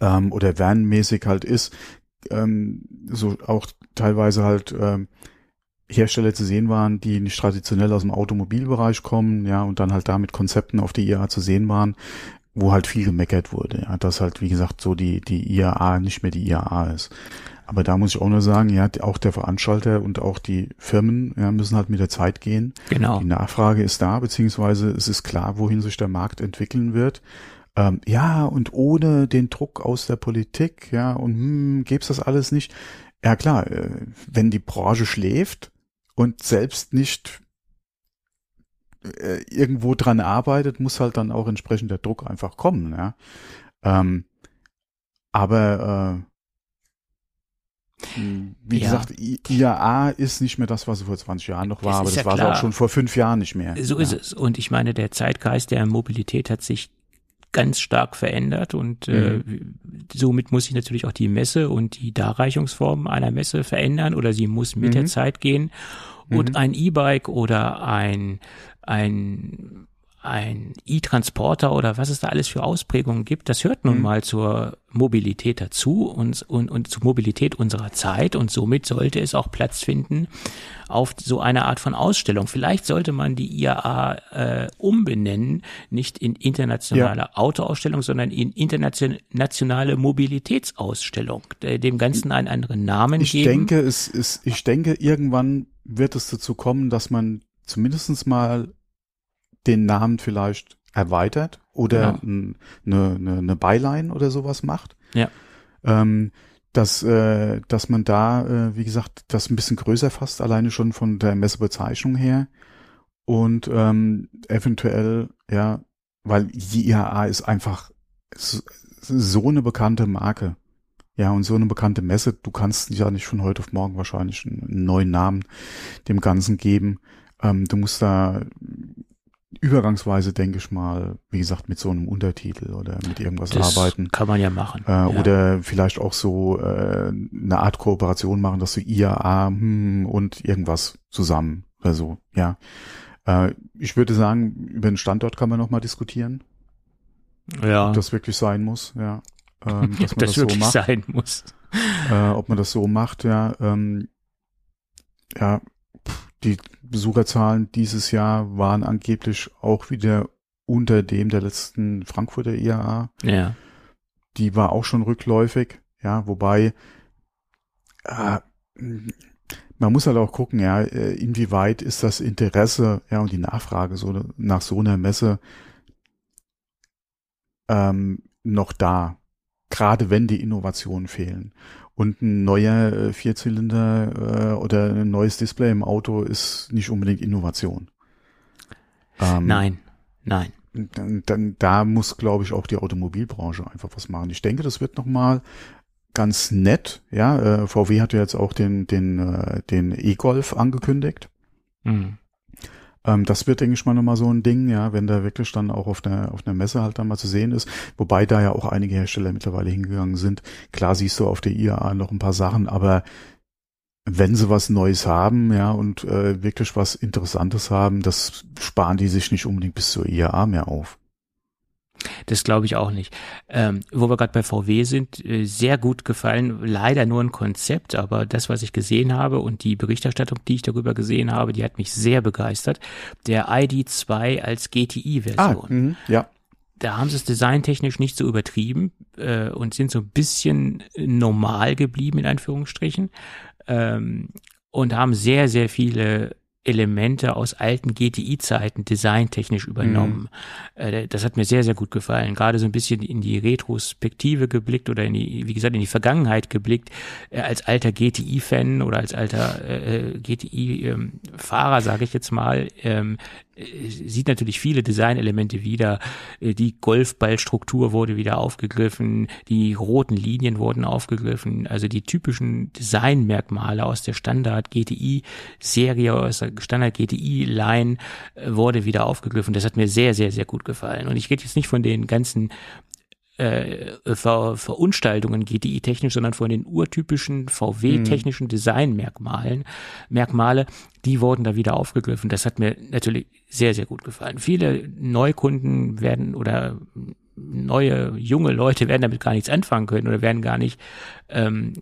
Speaker 2: ähm, oder vanmäßig halt ist, ähm, so auch teilweise halt ähm, Hersteller zu sehen waren, die nicht traditionell aus dem Automobilbereich kommen, ja, und dann halt damit Konzepten auf der IAA zu sehen waren, wo halt viel gemeckert wurde, ja, dass halt, wie gesagt, so die, die IAA nicht mehr die IAA ist. Aber da muss ich auch nur sagen, ja, auch der Veranstalter und auch die Firmen ja, müssen halt mit der Zeit gehen.
Speaker 3: Genau.
Speaker 2: Die Nachfrage ist da, beziehungsweise es ist klar, wohin sich der Markt entwickeln wird. Ähm, ja, und ohne den Druck aus der Politik, ja, und hm, gäb's das alles nicht. Ja klar, äh, wenn die Branche schläft und selbst nicht äh, irgendwo dran arbeitet, muss halt dann auch entsprechend der Druck einfach kommen. Ja. Ähm, aber Hm, Wie
Speaker 3: Ja.
Speaker 2: gesagt, IAA ist nicht mehr das, was es vor 20 Jahren noch war,
Speaker 3: Das
Speaker 2: aber das
Speaker 3: ja
Speaker 2: war es auch schon vor fünf Jahren nicht mehr.
Speaker 3: So
Speaker 2: ja.
Speaker 3: ist es. Und ich meine, der Zeitgeist der Mobilität hat sich ganz stark verändert und äh, somit muss sich natürlich auch die Messe und die Darreichungsform einer Messe verändern oder sie muss mit der Zeit gehen. Und ein E-Bike oder ein, ein, ein E-Transporter oder was es da alles für Ausprägungen gibt, das hört nun mal zur Mobilität dazu und, und, und zur Mobilität unserer Zeit und somit sollte es auch Platz finden auf so eine Art von Ausstellung. Vielleicht sollte man die IAA äh, umbenennen, nicht in internationale Autoausstellung, sondern in internationale Mobilitätsausstellung, äh, dem Ganzen einen anderen Namen
Speaker 2: Ich
Speaker 3: geben.
Speaker 2: denke, es ist, ich denke, irgendwann wird es dazu kommen, dass man zumindestens mal den Namen vielleicht erweitert oder
Speaker 3: Genau.
Speaker 2: eine, eine, eine oder sowas macht.
Speaker 3: Ja.
Speaker 2: Ähm, dass, äh, dass man da, äh, wie gesagt, das ein bisschen größer fasst, alleine schon von der Messebezeichnung her. Und ähm, eventuell, ja, weil die IAA ist einfach so, so eine bekannte Marke. Ja, und so eine bekannte Messe, du kannst ja nicht von heute auf morgen wahrscheinlich einen neuen Namen dem Ganzen geben. Ähm, du musst da übergangsweise, denke ich mal, wie gesagt, mit so einem Untertitel oder mit irgendwas
Speaker 3: das
Speaker 2: arbeiten.
Speaker 3: kann man ja machen.
Speaker 2: Äh,
Speaker 3: ja.
Speaker 2: Oder vielleicht auch so äh, eine Art Kooperation machen, dass du IAA hm, und irgendwas zusammen oder so, ja. Äh, ich würde sagen, über den Standort kann man nochmal diskutieren,
Speaker 3: ja.
Speaker 2: ob das wirklich sein muss, ja. Ähm, dass
Speaker 3: Ob
Speaker 2: man
Speaker 3: das,
Speaker 2: das, so
Speaker 3: wirklich
Speaker 2: macht,
Speaker 3: sein muss.
Speaker 2: äh, ob man das so macht, ja. Ähm, ja, die Besucherzahlen dieses Jahr waren angeblich auch wieder unter dem der letzten Frankfurter IAA.
Speaker 3: Ja.
Speaker 2: die war auch schon rückläufig, ja, wobei äh, man muss halt auch gucken, ja, äh, inwieweit ist das Interesse, ja, und die Nachfrage so nach so einer Messe ähm, noch da, gerade wenn die Innovationen fehlen. Und ein neuer äh, Vierzylinder äh, oder ein neues Display im Auto ist nicht unbedingt Innovation. Ähm,
Speaker 3: Nein, nein.
Speaker 2: dann, dann da muss, glaube ich, auch die Automobilbranche einfach was machen. Ich denke, das wird nochmal ganz nett. Ja, äh, VW hat ja jetzt auch den den äh, den E-Golf angekündigt.
Speaker 3: Hm.
Speaker 2: Ähm, das wird, denke ich mal, nochmal so ein Ding, ja, wenn da wirklich dann auch auf der auf einer Messe halt dann mal zu sehen ist. Wobei da ja auch einige Hersteller mittlerweile hingegangen sind. Klar siehst du auf der IAA noch ein paar Sachen, aber wenn sie was Neues haben, ja, und äh, wirklich was Interessantes haben, das sparen die sich nicht unbedingt bis zur IAA mehr auf.
Speaker 3: Das glaube ich auch nicht. Ähm, wo wir gerade bei VW sind, äh, sehr gut gefallen, leider nur ein Konzept, aber das, was ich gesehen habe und die Berichterstattung, die ich darüber gesehen habe, die hat mich sehr begeistert. Der ID2 als GTI-Version.
Speaker 2: mh, ja.
Speaker 3: da haben sie es designtechnisch nicht so übertrieben äh, und sind so ein bisschen normal geblieben, in Anführungsstrichen. Ähm, und haben sehr, sehr viele Elemente aus alten GTI-Zeiten designtechnisch übernommen. Äh, das hat mir sehr, sehr gut gefallen. Gerade so ein bisschen in die Retrospektive geblickt oder in die, wie gesagt, in die Vergangenheit geblickt. Äh, als alter GTI-Fan oder als alter äh, GTI-Fahrer, sage ich jetzt mal, ähm, äh, sieht natürlich viele Designelemente wieder. Äh, Die Golfballstruktur wurde wieder aufgegriffen, die roten Linien wurden aufgegriffen, also die typischen Designmerkmale aus der Standard GTI Serie, aus der Standard GTI Line äh, wurde wieder aufgegriffen. Das hat mir sehr, sehr, sehr gut gefallen. Und ich rede jetzt nicht von den ganzen äh, Ver Verunstaltungen GTI-technisch, sondern von den urtypischen VW-technischen Designmerkmalen, Merkmale, die wurden da wieder aufgegriffen. Das hat mir natürlich sehr, sehr gut gefallen. Viele Neukunden werden oder neue, junge Leute werden damit gar nichts anfangen können oder werden gar nicht ähm,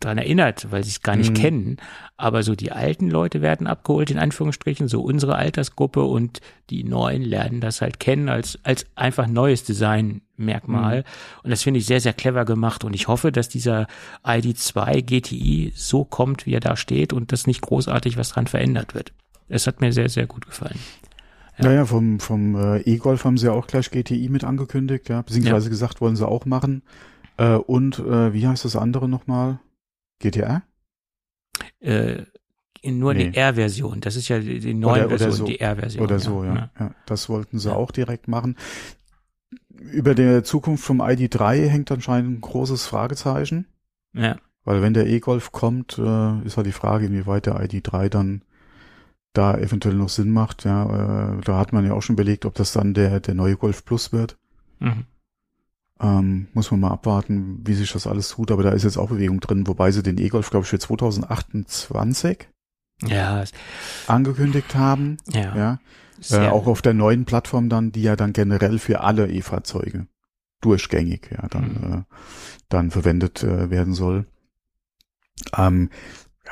Speaker 3: dran erinnert, weil sie es gar nicht
Speaker 2: Mhm.
Speaker 3: kennen. Aber so die alten Leute werden abgeholt, in Anführungsstrichen, so unsere Altersgruppe und die Neuen lernen das halt kennen als, als einfach neues Designmerkmal. Und das finde ich sehr, sehr clever gemacht. Und ich hoffe, dass dieser ID2 GTI so kommt, wie er da steht und dass nicht großartig was dran verändert wird. Es hat mir sehr, sehr gut gefallen. Ja.
Speaker 2: Ja, ja, vom, vom äh, E-Golf haben sie ja auch gleich GTI mit angekündigt, ja, beziehungsweise gesagt, wollen sie auch machen. Äh, und äh, wie heißt das andere nochmal? GTR?
Speaker 3: Äh, nur
Speaker 2: Nee.
Speaker 3: die R-Version. Das ist ja die, neue Version,
Speaker 2: so.
Speaker 3: die R-Version.
Speaker 2: Oder so, ja. ja. Das wollten sie
Speaker 3: Ja.
Speaker 2: auch direkt machen. Über der Zukunft vom ID3 hängt anscheinend ein großes Fragezeichen,
Speaker 3: Ja.
Speaker 2: Weil wenn der E-Golf kommt, äh, ist halt die Frage, inwieweit der ID3 dann da eventuell noch Sinn macht. Ja, äh, da hat man ja auch schon belegt, ob das dann der, der neue Golf Plus wird. Mhm. Ähm, muss man mal abwarten, wie sich das alles tut, aber da ist jetzt auch Bewegung drin, wobei sie den E-Golf, glaube ich, für 2028
Speaker 3: ja.
Speaker 2: angekündigt haben.
Speaker 3: Ja.
Speaker 2: ja. Äh, auch auf der neuen Plattform dann, die ja dann generell für alle E-Fahrzeuge durchgängig ja dann mhm. äh, dann verwendet äh, werden soll. Ähm,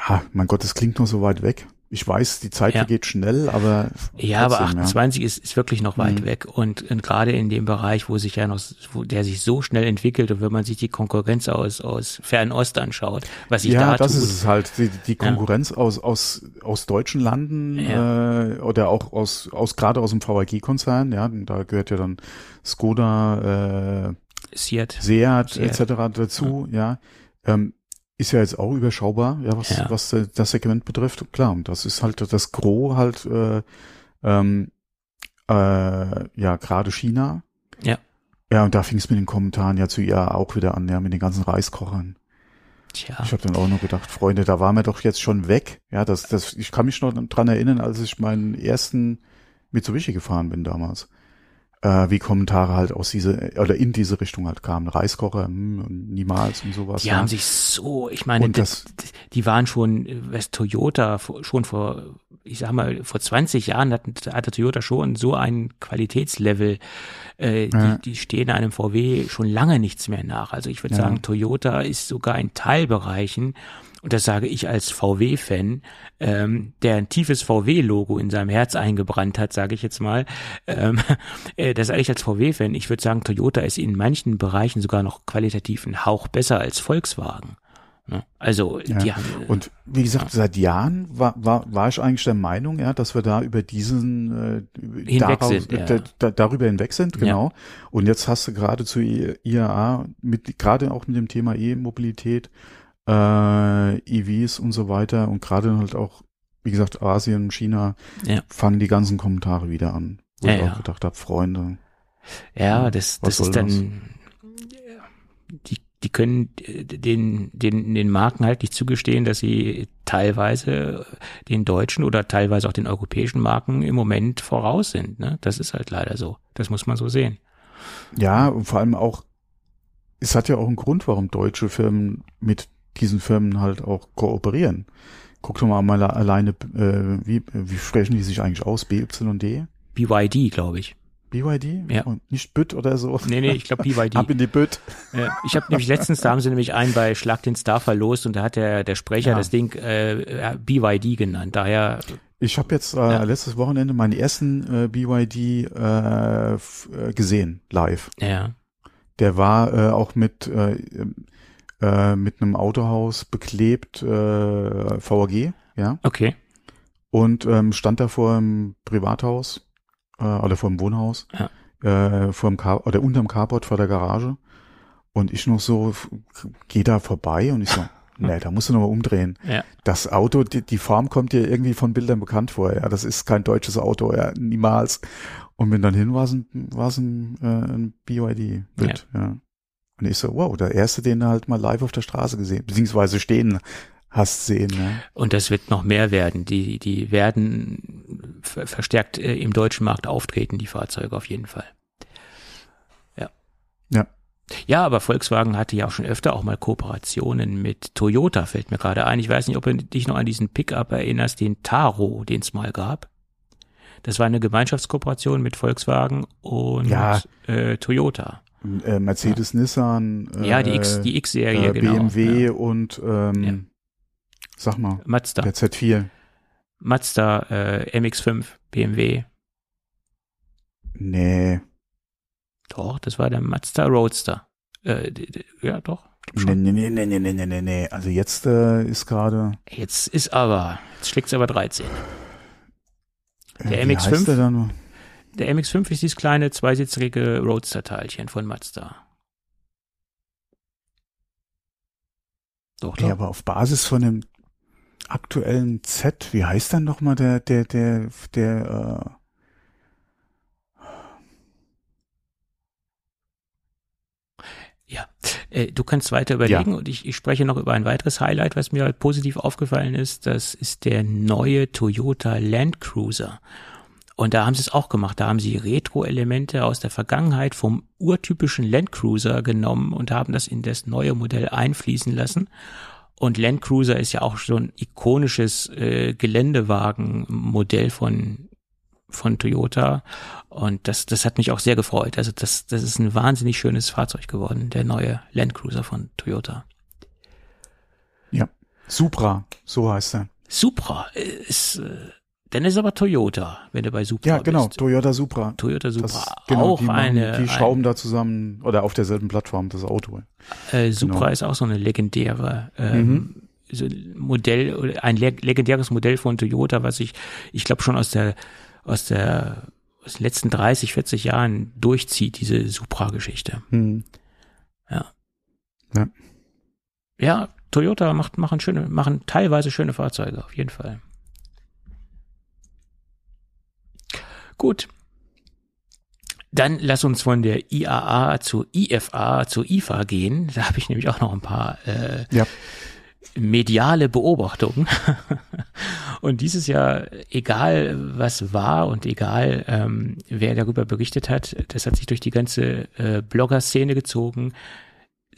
Speaker 2: ja, mein Gott, das klingt noch so weit weg. Ich weiß, die Zeit ja. vergeht schnell, aber
Speaker 3: ja, trotzdem, aber 28 ja. ist, ist wirklich noch weit mhm. weg und, und gerade in dem Bereich, wo sich ja noch, wo der sich so schnell entwickelt und wenn man sich die Konkurrenz aus aus Fernost anschaut, was sich
Speaker 2: ja,
Speaker 3: da
Speaker 2: das
Speaker 3: tut.
Speaker 2: ist es halt die, die Konkurrenz ja. aus aus aus deutschen Landen äh, oder auch aus aus gerade aus dem VAG-Konzern, ja, da gehört ja dann Skoda, äh,
Speaker 3: Seat,
Speaker 2: Seat, Seat. etc. dazu, ja. Ähm, ist ja jetzt auch überschaubar, ja, was, ja. was das Segment betrifft. Klar, und das ist halt das Gros halt, äh, ähm, äh, ja, gerade China.
Speaker 3: Ja.
Speaker 2: Ja, und da fing es mit den Kommentaren ja zu ihr auch wieder an, ja, mit den ganzen Reiskochern.
Speaker 3: Tja.
Speaker 2: Ich habe dann auch noch gedacht, Freunde, da waren wir doch jetzt schon weg. Ja, das, das, ich kann mich noch dran erinnern, als ich meinen ersten Mitsubishi gefahren bin damals äh, wie Kommentare halt aus diese oder in diese Richtung halt kamen. Reiskocher, hm, niemals und sowas.
Speaker 3: Die ja. haben sich so, ich meine, das, die waren schon, was Toyota schon vor, ich sag mal, vor 20 Jahren hat, hatte Toyota schon so ein Qualitätslevel, äh, ja. die, die stehen einem VW schon lange nichts mehr nach. Also ich würde ja. sagen, Toyota ist sogar in Teilbereichen und das sage ich als VW-Fan, ähm, der ein tiefes VW-Logo in seinem Herz eingebrannt hat, sage ich jetzt mal, ähm, äh, das sage ich als VW-Fan. Ich würde sagen, Toyota ist in manchen Bereichen sogar noch qualitativ ein Hauch besser als Volkswagen. Ne? Also
Speaker 2: ja.
Speaker 3: die haben
Speaker 2: und wie gesagt ja. seit Jahren war, war war ich eigentlich der Meinung ja dass wir da über diesen
Speaker 3: äh, hinweg daraus, sind,
Speaker 2: ja. da, darüber hinweg sind genau und jetzt hast du gerade zu IAA mit gerade auch mit dem Thema E-Mobilität äh, EVs und so weiter und gerade halt auch, wie gesagt, Asien, China,
Speaker 3: ja.
Speaker 2: fangen die ganzen Kommentare wieder an. Wo
Speaker 3: ja,
Speaker 2: ich
Speaker 3: ja.
Speaker 2: auch gedacht habe, Freunde.
Speaker 3: Ja, das, das ist dann, das? die, die können den, den, den Marken halt nicht zugestehen, dass sie teilweise den deutschen oder teilweise auch den europäischen Marken im Moment voraus sind. Ne? Das ist halt leider so. Das muss man so sehen.
Speaker 2: Ja, und vor allem auch, es hat ja auch einen Grund, warum deutsche Firmen mit diesen Firmen halt auch kooperieren. Guck doch mal, mal alleine, äh, wie, wie sprechen die sich eigentlich aus? BYD?
Speaker 3: BYD, glaube ich.
Speaker 2: BYD?
Speaker 3: Ja.
Speaker 2: Und nicht Bütt oder so?
Speaker 3: Nee, nee, ich glaube BYD.
Speaker 2: Ab in die Bütt.
Speaker 3: Ja, ich habe nämlich letztens, da haben sie nämlich einen bei Schlag den Star verlost und da hat der, der Sprecher ja. das Ding äh, BYD genannt. Daher.
Speaker 2: Ich habe jetzt äh, ja. letztes Wochenende meinen ersten äh, BYD äh, äh, gesehen, live.
Speaker 3: Ja.
Speaker 2: Der war äh, auch mit äh, äh, mit einem Autohaus beklebt, äh, VAG, ja.
Speaker 3: Okay.
Speaker 2: Und ähm, stand da vor einem Privathaus äh, oder vor einem Wohnhaus,
Speaker 3: ja.
Speaker 2: äh, vor dem Car oder unterm Carport vor der Garage. Und ich noch so, geh da vorbei und ich so, nee, da musst du nochmal umdrehen.
Speaker 3: Ja.
Speaker 2: Das Auto, die, die Form kommt dir irgendwie von Bildern bekannt vor, ja. Das ist kein deutsches Auto, ja, niemals. Und wenn dann hin war es ein, war es ein, äh, ein BYD mit, ja. ja. Und ich so, wow, der erste, den du halt mal live auf der Straße gesehen, beziehungsweise stehen hast sehen. Ne?
Speaker 3: Und das wird noch mehr werden. Die, die werden verstärkt äh, im deutschen Markt auftreten, die Fahrzeuge auf jeden Fall. Ja.
Speaker 2: Ja.
Speaker 3: Ja, aber Volkswagen hatte ja auch schon öfter auch mal Kooperationen mit Toyota, fällt mir gerade ein. Ich weiß nicht, ob du dich noch an diesen Pickup erinnerst, den Taro, den es mal gab. Das war eine Gemeinschaftskooperation mit Volkswagen und
Speaker 2: ja.
Speaker 3: äh, Toyota.
Speaker 2: Äh, Mercedes, ja. Nissan,
Speaker 3: äh, ja, die X, die X-Serie,
Speaker 2: äh,
Speaker 3: genau.
Speaker 2: BMW ja. und ähm, ja. sag mal,
Speaker 3: Mazda.
Speaker 2: Der Z4.
Speaker 3: Mazda äh, MX5, BMW.
Speaker 2: Nee.
Speaker 3: Doch, das war der Mazda Roadster. Äh, ja, doch.
Speaker 2: Nee, nee, nee, nee, nee, nee, nee, nee. Also jetzt äh, ist gerade.
Speaker 3: Jetzt ist aber, jetzt schlägt's aber 13. Der
Speaker 2: äh,
Speaker 3: MX5. Der MX5 ist dieses kleine zweisitzige Roadster-Teilchen von Mazda.
Speaker 2: Doch, doch. Ja, aber auf Basis von dem aktuellen Z, wie heißt dann nochmal der, der, der, der, äh
Speaker 3: Ja, Äh, du kannst weiter überlegen ja. und ich, ich spreche noch über ein weiteres Highlight, was mir halt positiv aufgefallen ist. Das ist der neue Toyota Land Cruiser. Und da haben sie es auch gemacht. Da haben sie Retro-Elemente aus der Vergangenheit vom urtypischen Land Cruiser genommen und haben das in das neue Modell einfließen lassen. Und Land Cruiser ist ja auch so ein ikonisches äh, Geländewagenmodell von von Toyota und das das hat mich auch sehr gefreut. Also das das ist ein wahnsinnig schönes Fahrzeug geworden, der neue Land Cruiser von Toyota.
Speaker 2: Ja, Supra, so heißt er.
Speaker 3: Supra ist äh, dann ist aber Toyota, wenn du bei Supra
Speaker 2: Ja, genau,
Speaker 3: bist.
Speaker 2: Toyota Supra.
Speaker 3: Toyota Supra.
Speaker 2: Das, genau,
Speaker 3: auch
Speaker 2: die, machen,
Speaker 3: eine,
Speaker 2: die schrauben ein, da zusammen oder auf derselben Plattform das Auto.
Speaker 3: Äh, Supra genau. ist auch so eine legendäre ähm, mhm. so Modell, ein legendäres Modell von Toyota, was ich, ich glaube schon aus der aus der aus den letzten 30, 40 Jahren durchzieht, diese Supra-Geschichte. Mhm. Ja. Ja. Ja, Toyota macht, machen schöne, machen teilweise schöne Fahrzeuge, auf jeden Fall. Gut. Dann lass uns von der IAA zu IFA zu IFA gehen. Da habe ich nämlich auch noch ein paar äh, ja. mediale Beobachtungen. und dieses Jahr, egal was war und egal ähm, wer darüber berichtet hat, das hat sich durch die ganze äh, Blogger-Szene gezogen.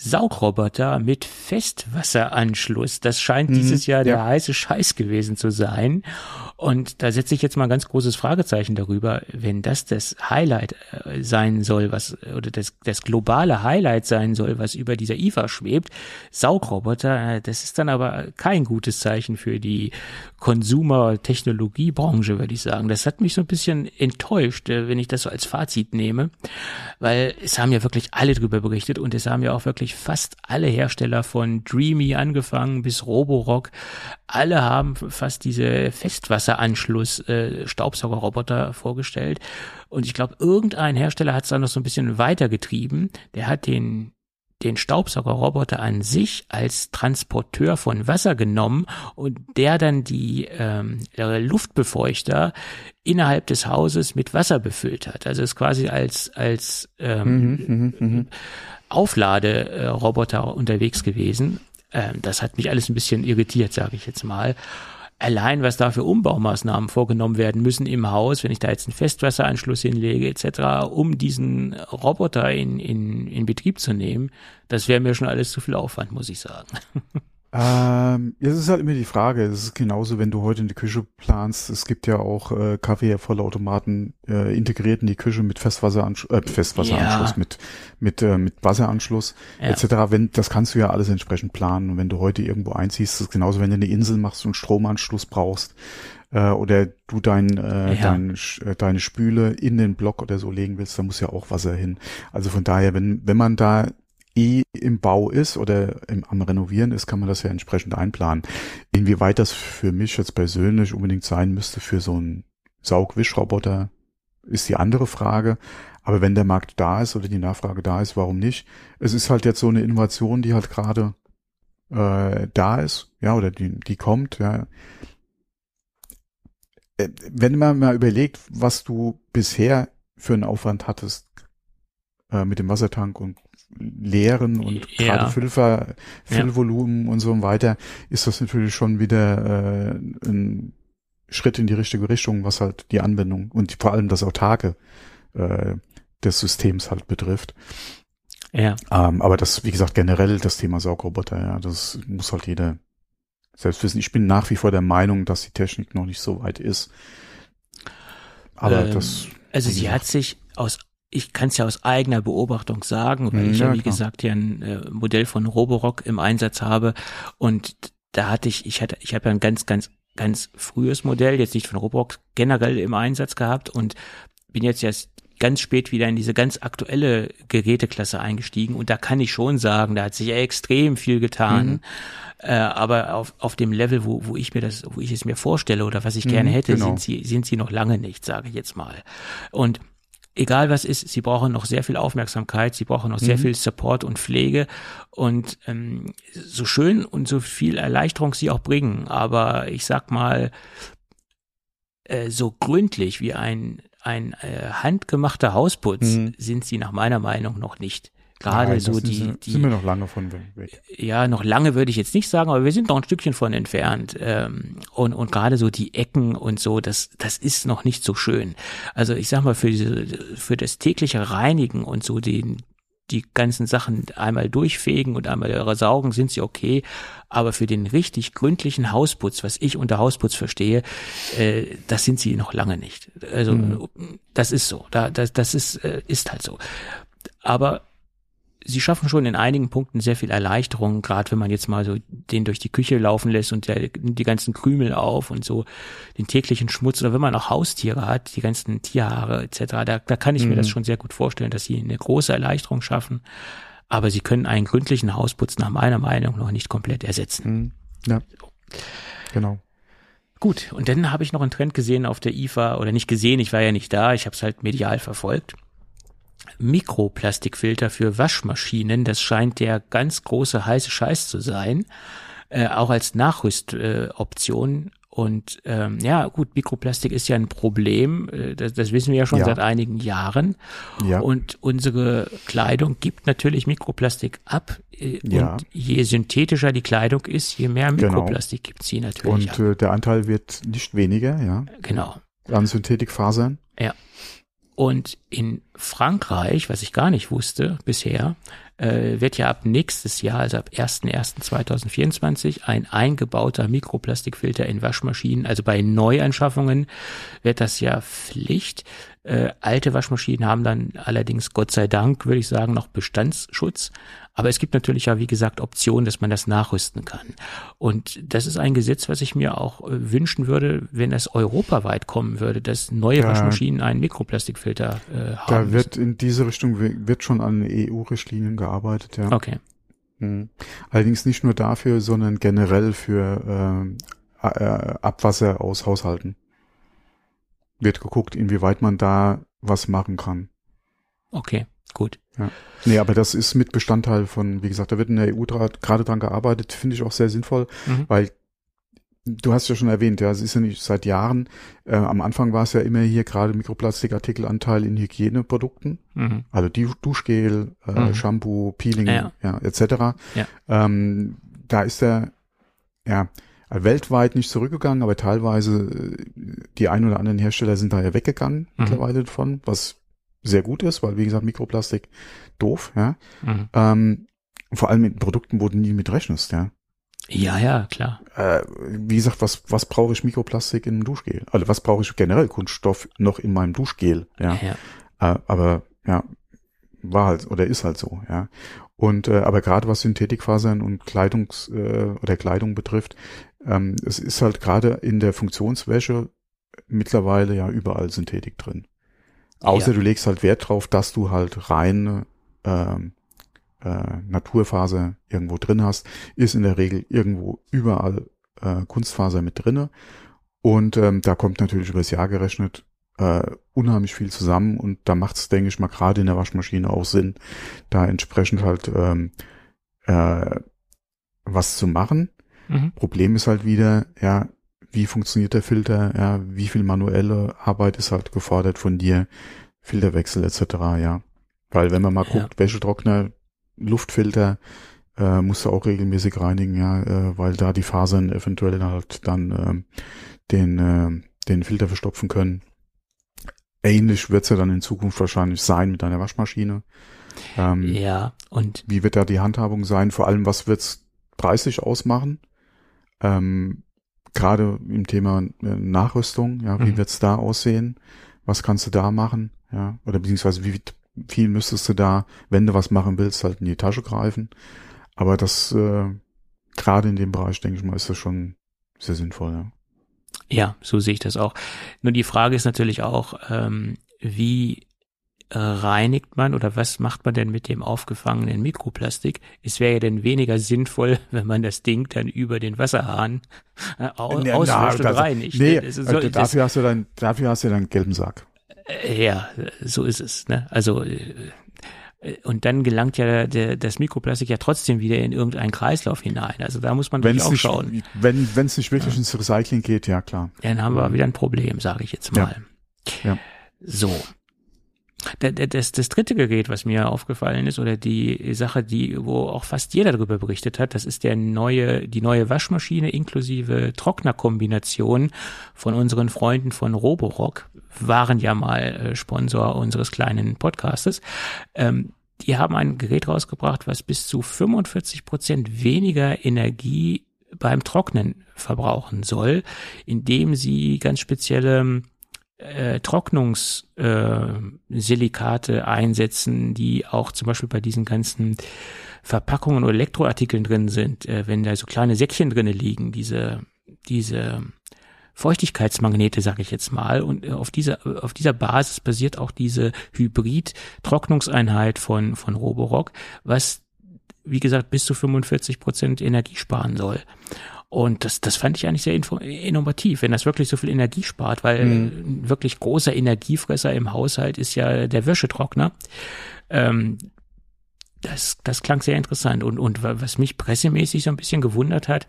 Speaker 3: Saugroboter mit Festwasseranschluss. Das scheint mhm, dieses Jahr der ja. heiße Scheiß gewesen zu sein. Und da setze ich jetzt mal ein ganz großes Fragezeichen darüber, wenn das das Highlight äh, sein soll, was oder das, das globale Highlight sein soll, was über dieser IFA schwebt, Saugroboter, äh, das ist dann aber kein gutes Zeichen für die Consumer-Technologiebranche, würde ich sagen. Das hat mich so ein bisschen enttäuscht, äh, wenn ich das so als Fazit nehme, weil es haben ja wirklich alle drüber berichtet und es haben ja auch wirklich fast alle Hersteller von Dreamy angefangen bis Roborock, alle haben fast diese Festwasseranschluss äh, Staubsaugerroboter vorgestellt. Und ich glaube, irgendein Hersteller hat es dann noch so ein bisschen weitergetrieben. Der hat den den Staubsaugerroboter an sich als Transporteur von Wasser genommen und der dann die ähm, Luftbefeuchter innerhalb des Hauses mit Wasser befüllt hat. Also ist quasi als als ähm, mhm, mh, mh. Aufladeroboter unterwegs gewesen. Ähm, das hat mich alles ein bisschen irritiert, sage ich jetzt mal. Allein, was da für Umbaumaßnahmen vorgenommen werden müssen im Haus, wenn ich da jetzt einen Festwasseranschluss hinlege etc., um diesen Roboter in, in, in Betrieb zu nehmen, das wäre mir schon alles zu viel Aufwand, muss ich sagen.
Speaker 2: Ähm, es ist halt immer die Frage, es ist genauso, wenn du heute in die Küche planst, es gibt ja auch äh, Kaffeevollautomaten äh, integriert in die Küche mit Festwasseranschluss, äh, Festwasseranschluss, ja. mit, mit, äh, mit Wasseranschluss, ja. etc. Wenn, das kannst du ja alles entsprechend planen. Und wenn du heute irgendwo einziehst, ist es genauso, wenn du eine Insel machst und Stromanschluss brauchst, äh, oder du dein, äh, ja. dein, äh, deine Spüle in den Block oder so legen willst, da muss ja auch Wasser hin. Also von daher, wenn, wenn man da eh im Bau ist oder im, am Renovieren ist, kann man das ja entsprechend einplanen. Inwieweit das für mich jetzt persönlich unbedingt sein müsste für so einen Saugwischroboter, ist die andere Frage. Aber wenn der Markt da ist oder die Nachfrage da ist, warum nicht? Es ist halt jetzt so eine Innovation, die halt gerade äh, da ist, ja, oder die, die kommt, ja. Äh, wenn man mal überlegt, was du bisher für einen Aufwand hattest äh, mit dem Wassertank und leeren und ja. gerade Füllver, Füllvolumen ja. und so weiter, ist das natürlich schon wieder äh, ein Schritt in die richtige Richtung, was halt die Anwendung und vor allem das Autarke äh, des Systems halt betrifft. Ja. Ähm, aber das, wie gesagt, generell das Thema Saugroboter, ja, das muss halt jeder selbst wissen. Ich bin nach wie vor der Meinung, dass die Technik noch nicht so weit ist. Aber ähm, das.
Speaker 3: Also sie hat sich aus ich kann es ja aus eigener Beobachtung sagen, weil ja, ich ja, wie klar. gesagt hier ein äh, Modell von Roborock im Einsatz habe und da hatte ich, ich hatte, ich habe ja ein ganz, ganz, ganz frühes Modell, jetzt nicht von Roborock, generell im Einsatz gehabt und bin jetzt erst ganz spät wieder in diese ganz aktuelle Geräteklasse eingestiegen und da kann ich schon sagen, da hat sich extrem viel getan. Mhm. Äh, aber auf, auf dem Level, wo, wo ich mir das, wo ich es mir vorstelle oder was ich mhm, gerne hätte, genau. sind sie, sind sie noch lange nicht, sage ich jetzt mal. Und egal was ist, sie brauchen noch sehr viel Aufmerksamkeit, sie brauchen noch sehr mhm. viel Support und Pflege und ähm, so schön und so viel Erleichterung sie auch bringen, aber ich sag mal, äh, so gründlich wie ein, ein äh, handgemachter Hausputz mhm. sind sie nach meiner Meinung noch nicht. Gerade
Speaker 2: Nein,
Speaker 3: so
Speaker 2: das
Speaker 3: die,
Speaker 2: sind,
Speaker 3: die
Speaker 2: sind wir noch lange von weg.
Speaker 3: ja, noch lange würde ich jetzt nicht sagen, aber wir sind noch ein Stückchen von entfernt. Ähm, und und gerade so die Ecken und so, das, das ist noch nicht so schön. Also ich sag mal, für, diese, für das tägliche Reinigen und so den, die ganzen Sachen einmal durchfegen und einmal saugen, sind sie okay. Aber für den richtig gründlichen Hausputz, was ich unter Hausputz verstehe, äh, das sind sie noch lange nicht. Also
Speaker 2: Mhm.
Speaker 3: das ist so. Da, das, das ist, äh, ist halt so. Aber sie schaffen schon in einigen Punkten sehr viel Erleichterung, gerade wenn man jetzt mal so den durch die Küche laufen lässt und der, die ganzen Krümel auf und so den täglichen Schmutz oder wenn man auch Haustiere hat, die ganzen Tierhaare etc., da, da kann ich mir das schon sehr gut vorstellen, dass sie eine große Erleichterung schaffen. Aber sie können einen gründlichen Hausputz nach meiner Meinung noch nicht komplett ersetzen.
Speaker 2: Mhm. Ja, genau.
Speaker 3: Gut, und dann habe ich noch einen Trend gesehen auf der IFA, oder nicht gesehen, ich war ja nicht da, ich habe es halt medial verfolgt. Mikroplastikfilter für Waschmaschinen, das scheint der ganz große heiße Scheiß zu sein, äh, auch als Nachrüstoption. Äh, und ähm, ja, gut, Mikroplastik ist ja ein Problem, äh, das, das wissen wir ja schon
Speaker 2: Ja.
Speaker 3: seit einigen Jahren.
Speaker 2: Ja.
Speaker 3: Und unsere Kleidung gibt natürlich Mikroplastik ab. äh,
Speaker 2: Ja.
Speaker 3: Und je synthetischer die Kleidung ist, je mehr
Speaker 2: Genau.
Speaker 3: Mikroplastik gibt sie natürlich
Speaker 2: Und
Speaker 3: ab.
Speaker 2: äh, der Anteil wird nicht weniger, ja,
Speaker 3: Genau.
Speaker 2: an Synthetikfasern.
Speaker 3: Ja. Und in Frankreich, was ich gar nicht wusste bisher, äh, wird ja ab nächstes Jahr, also ab 1.1.2024, ein eingebauter Mikroplastikfilter in Waschmaschinen, also bei Neuanschaffungen wird das ja Pflicht. Äh, alte Waschmaschinen haben dann allerdings, Gott sei Dank, würde ich sagen, noch Bestandsschutz. Aber es gibt natürlich ja, wie gesagt, Optionen, dass man das nachrüsten kann. Und das ist ein Gesetz, was ich mir auch äh, wünschen würde, wenn es europaweit kommen würde, dass neue
Speaker 2: Da-
Speaker 3: Waschmaschinen einen Mikroplastikfilter äh, haben.
Speaker 2: Da wird in diese Richtung wi- wird schon an EU-Richtlinien gearbeitet, ja.
Speaker 3: müssen. Okay.
Speaker 2: Mhm. Allerdings nicht nur dafür, sondern generell für A- äh, Abwasser aus Haushalten. Wird geguckt, inwieweit man da was machen kann.
Speaker 3: Okay, gut.
Speaker 2: Nee, aber das ist mit Bestandteil von, wie gesagt, da wird in der EU gerade dran gearbeitet, finde ich auch sehr sinnvoll,
Speaker 3: Mhm.
Speaker 2: weil du hast ja schon erwähnt, ja, es ist ja nicht seit Jahren, äh, am Anfang war es ja immer hier gerade Mikroplastikartikelanteil in Hygieneprodukten,
Speaker 3: Mhm.
Speaker 2: also die Duschgel, äh,
Speaker 3: Mhm.
Speaker 2: Shampoo, Peeling,
Speaker 3: Ja.
Speaker 2: ja, etc.
Speaker 3: Ja.
Speaker 2: Ähm, da ist er ja weltweit nicht zurückgegangen, aber teilweise äh, die ein oder anderen Hersteller sind da ja weggegangen mittlerweile davon, was sehr gut ist, weil wie gesagt Mikroplastik doof, ja.
Speaker 3: Mhm.
Speaker 2: Ähm, vor allem mit Produkten, wo du nie mit rechnest, ja.
Speaker 3: Ja, ja, klar.
Speaker 2: Äh, wie gesagt, was was brauche ich Mikroplastik in einem Duschgel? Also was brauche ich generell Kunststoff noch in meinem Duschgel, ja.
Speaker 3: ja.
Speaker 2: Äh, aber ja, war halt oder ist halt so, ja. Und äh, aber gerade was Synthetikfasern und Kleidungs äh, oder Kleidung betrifft, ähm, es ist halt gerade in der Funktionswäsche mittlerweile ja überall Synthetik drin. Außer
Speaker 3: Ja.
Speaker 2: du legst halt Wert drauf, dass du halt reine ähm, äh, Naturfaser irgendwo drin hast, ist in der Regel irgendwo überall äh, Kunstfaser mit drinne. Und ähm, da kommt natürlich übers Jahr gerechnet äh, unheimlich viel zusammen und da macht es, denke ich mal, gerade in der Waschmaschine auch Sinn, da entsprechend halt ähm, äh, was zu machen.
Speaker 3: Mhm.
Speaker 2: Problem ist halt wieder, ja, wie funktioniert der Filter, ja, wie viel manuelle Arbeit ist halt gefordert von dir, Filterwechsel etc., ja. Weil wenn man mal
Speaker 3: Ja.
Speaker 2: guckt, Wäschetrockner, Luftfilter, äh, musst du auch regelmäßig reinigen, ja, äh, weil da die Fasern eventuell halt dann ähm, den, äh, den Filter verstopfen können. Ähnlich wird's ja dann in Zukunft wahrscheinlich sein mit deiner Waschmaschine. Ähm,
Speaker 3: Ja, und
Speaker 2: wie wird da die Handhabung sein? Vor allem, was wird's preislich ausmachen? Ähm, Gerade im Thema äh, Nachrüstung, ja, wie
Speaker 3: Mhm.
Speaker 2: wird's da aussehen? Was kannst du da machen? Ja, oder beziehungsweise wie viel müsstest du da, wenn du was machen willst, halt in die Tasche greifen? Aber das äh, gerade in dem Bereich, denke ich mal, ist das schon sehr sinnvoll. Ja.
Speaker 3: Ja, so sehe ich das auch. Nur die Frage ist natürlich auch, ähm, wie reinigt man oder was macht man denn mit dem aufgefangenen Mikroplastik? Es wäre ja denn weniger sinnvoll, wenn man das Ding dann über den Wasserhahn äh, au
Speaker 2: Nee,
Speaker 3: auswäscht
Speaker 2: na,
Speaker 3: und
Speaker 2: das-
Speaker 3: reinigt.
Speaker 2: Nee,
Speaker 3: Das
Speaker 2: äh,
Speaker 3: so, das,
Speaker 2: dafür hast du dann, dafür hast du dann einen gelben Sack.
Speaker 3: äh, ja, so ist es. Ne? Also äh, äh, und dann gelangt ja der, das Mikroplastik ja trotzdem wieder in irgendeinen Kreislauf hinein. Also da muss man
Speaker 2: Wenn
Speaker 3: natürlich
Speaker 2: es
Speaker 3: auch
Speaker 2: nicht,
Speaker 3: schauen.
Speaker 2: wenn es nicht wirklich ins Recycling geht, ja klar.
Speaker 3: Dann haben wir wieder ein Problem, sage ich jetzt
Speaker 2: Ja.
Speaker 3: mal.
Speaker 2: Ja.
Speaker 3: So. Das, das dritte Gerät, was mir aufgefallen ist, oder die Sache, die, wo auch fast jeder darüber berichtet hat, das ist der neue, die neue Waschmaschine inklusive Trocknerkombination von unseren Freunden von Roborock, waren ja mal äh, Sponsor unseres kleinen Podcastes. Ähm, die haben ein Gerät rausgebracht, was bis zu 45 Prozent weniger Energie beim Trocknen verbrauchen soll, indem sie ganz spezielle äh, Trocknungssilikate äh, einsetzen, die auch zum Beispiel bei diesen ganzen Verpackungen oder Elektroartikeln drin sind, äh, wenn da so kleine Säckchen drinne liegen, diese, diese Feuchtigkeitsmagnete, sage ich jetzt mal. Und äh, auf dieser, auf dieser Basis basiert auch diese Hybrid-Trocknungseinheit von, von Roborock, was, wie gesagt, bis zu 45 Prozent Energie sparen soll. Und das, das fand ich eigentlich sehr innovativ, wenn das wirklich so viel Energie spart, weil mhm. wirklich großer Energiefresser im Haushalt ist ja der Wäschetrockner. Ähm, das, das klang sehr interessant. Und, und was mich pressemäßig so ein bisschen gewundert hat,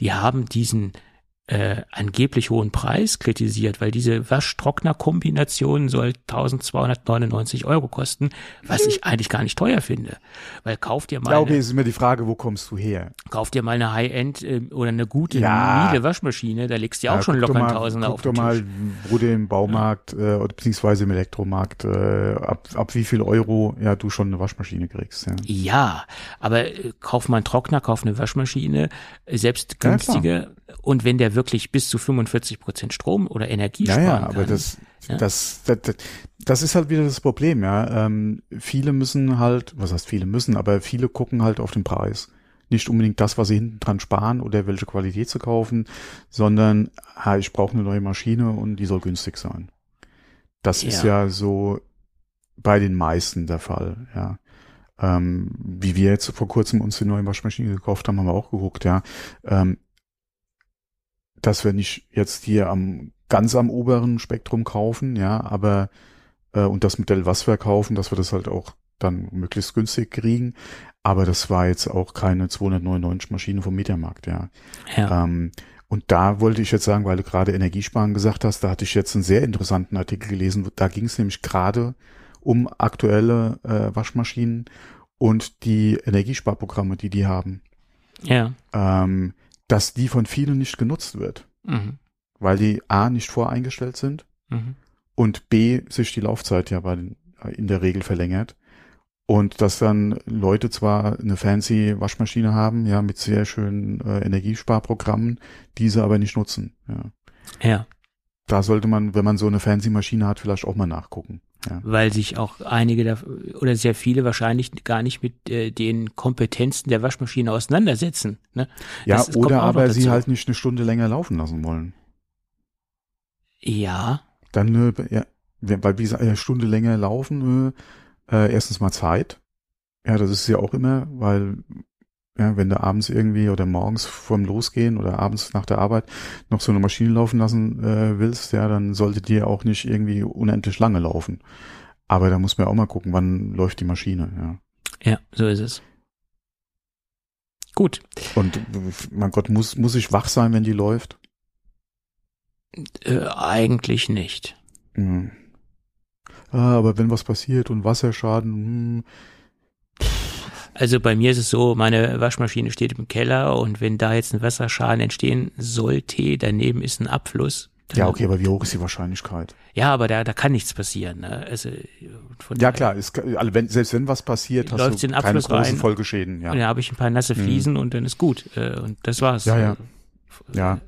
Speaker 3: die haben diesen äh, angeblich hohen Preis kritisiert, weil diese Waschtrockner-Kombination soll 1299 Euro kosten, was ich eigentlich gar nicht teuer finde. Weil kauft ihr mal.
Speaker 2: Ja, okay, eine, ist immer die Frage, wo kommst du her?
Speaker 3: Kauft ihr mal eine High-End äh, oder eine gute, ja. milde Waschmaschine, da legst du ja auch schon locker einen Tausender auf
Speaker 2: den
Speaker 3: Tisch.
Speaker 2: mal, wo du im Baumarkt ja. äh, oder beziehungsweise im Elektromarkt äh, ab, ab wie viel Euro ja du schon eine Waschmaschine kriegst. Ja,
Speaker 3: ja aber äh, kauf mal einen Trockner, kauf eine Waschmaschine, äh, selbst günstige und wenn der wirklich bis zu 45 Prozent Strom oder Energie
Speaker 2: ja,
Speaker 3: sparen
Speaker 2: ja, aber kann, das, ja? das, das, das, das ist halt wieder das Problem, ja. Ähm, viele müssen halt, was heißt viele müssen, aber viele gucken halt auf den Preis. Nicht unbedingt das, was sie hinten dran sparen oder welche Qualität zu kaufen, sondern ha, ich brauche eine neue Maschine und die soll günstig sein. Das ja. ist ja so bei den meisten der Fall, ja. Ähm, wie wir jetzt vor kurzem uns die neue Waschmaschine gekauft haben, haben wir auch geguckt, ja. Ähm, dass wir nicht jetzt hier am ganz am oberen Spektrum kaufen, ja, aber äh, und das Modell, was wir kaufen, dass wir das halt auch dann möglichst günstig kriegen. Aber das war jetzt auch keine 299 Maschine vom Mediamarkt, ja. ja. Ähm, und da wollte ich jetzt sagen, weil du gerade Energiesparen gesagt hast, da hatte ich jetzt einen sehr interessanten Artikel gelesen. Da ging es nämlich gerade um aktuelle äh, Waschmaschinen und die Energiesparprogramme, die die haben.
Speaker 3: Ja.
Speaker 2: Ähm, dass die von vielen nicht genutzt wird. Mhm. Weil die A nicht voreingestellt sind mhm. und B sich die Laufzeit ja bei den, in der Regel verlängert. Und dass dann Leute zwar eine fancy Waschmaschine haben, ja, mit sehr schönen äh, Energiesparprogrammen, diese aber nicht nutzen. Ja.
Speaker 3: ja.
Speaker 2: Da sollte man, wenn man so eine fancy Maschine hat, vielleicht auch mal nachgucken.
Speaker 3: Ja. Weil sich auch einige da, oder sehr viele wahrscheinlich gar nicht mit äh, den Kompetenzen der Waschmaschine auseinandersetzen. Ne?
Speaker 2: Ja, das, oder aber sie halt nicht eine Stunde länger laufen lassen wollen.
Speaker 3: Ja.
Speaker 2: Dann, äh, ja, weil wie gesagt, eine Stunde länger laufen, äh, äh, erstens mal Zeit. Ja, das ist ja auch immer, weil ja, wenn du abends irgendwie oder morgens vorm Losgehen oder abends nach der Arbeit noch so eine Maschine laufen lassen äh, willst, ja, dann sollte die auch nicht irgendwie unendlich lange laufen. Aber da muss man auch mal gucken, wann läuft die Maschine,
Speaker 3: ja. Ja, so ist es. Gut.
Speaker 2: Und mein Gott, muss, muss ich wach sein, wenn die läuft?
Speaker 3: Äh, eigentlich nicht.
Speaker 2: Hm. Ah, aber wenn was passiert und Wasserschaden, hm,
Speaker 3: also bei mir ist es so, meine Waschmaschine steht im Keller und wenn da jetzt ein Wasserschaden entstehen sollte, daneben ist ein Abfluss.
Speaker 2: Ja, okay, aber wie hoch ist die Wahrscheinlichkeit?
Speaker 3: Ja, aber da, da kann nichts passieren. Ne? Also,
Speaker 2: ja, klar, es, also wenn, selbst wenn was passiert, hast du keine großen rein, Folgeschäden. Ja.
Speaker 3: Und da habe ich ein paar nasse mhm. Fliesen mhm. und dann ist gut. Äh, und das war's.
Speaker 2: Ja, ja. Ja.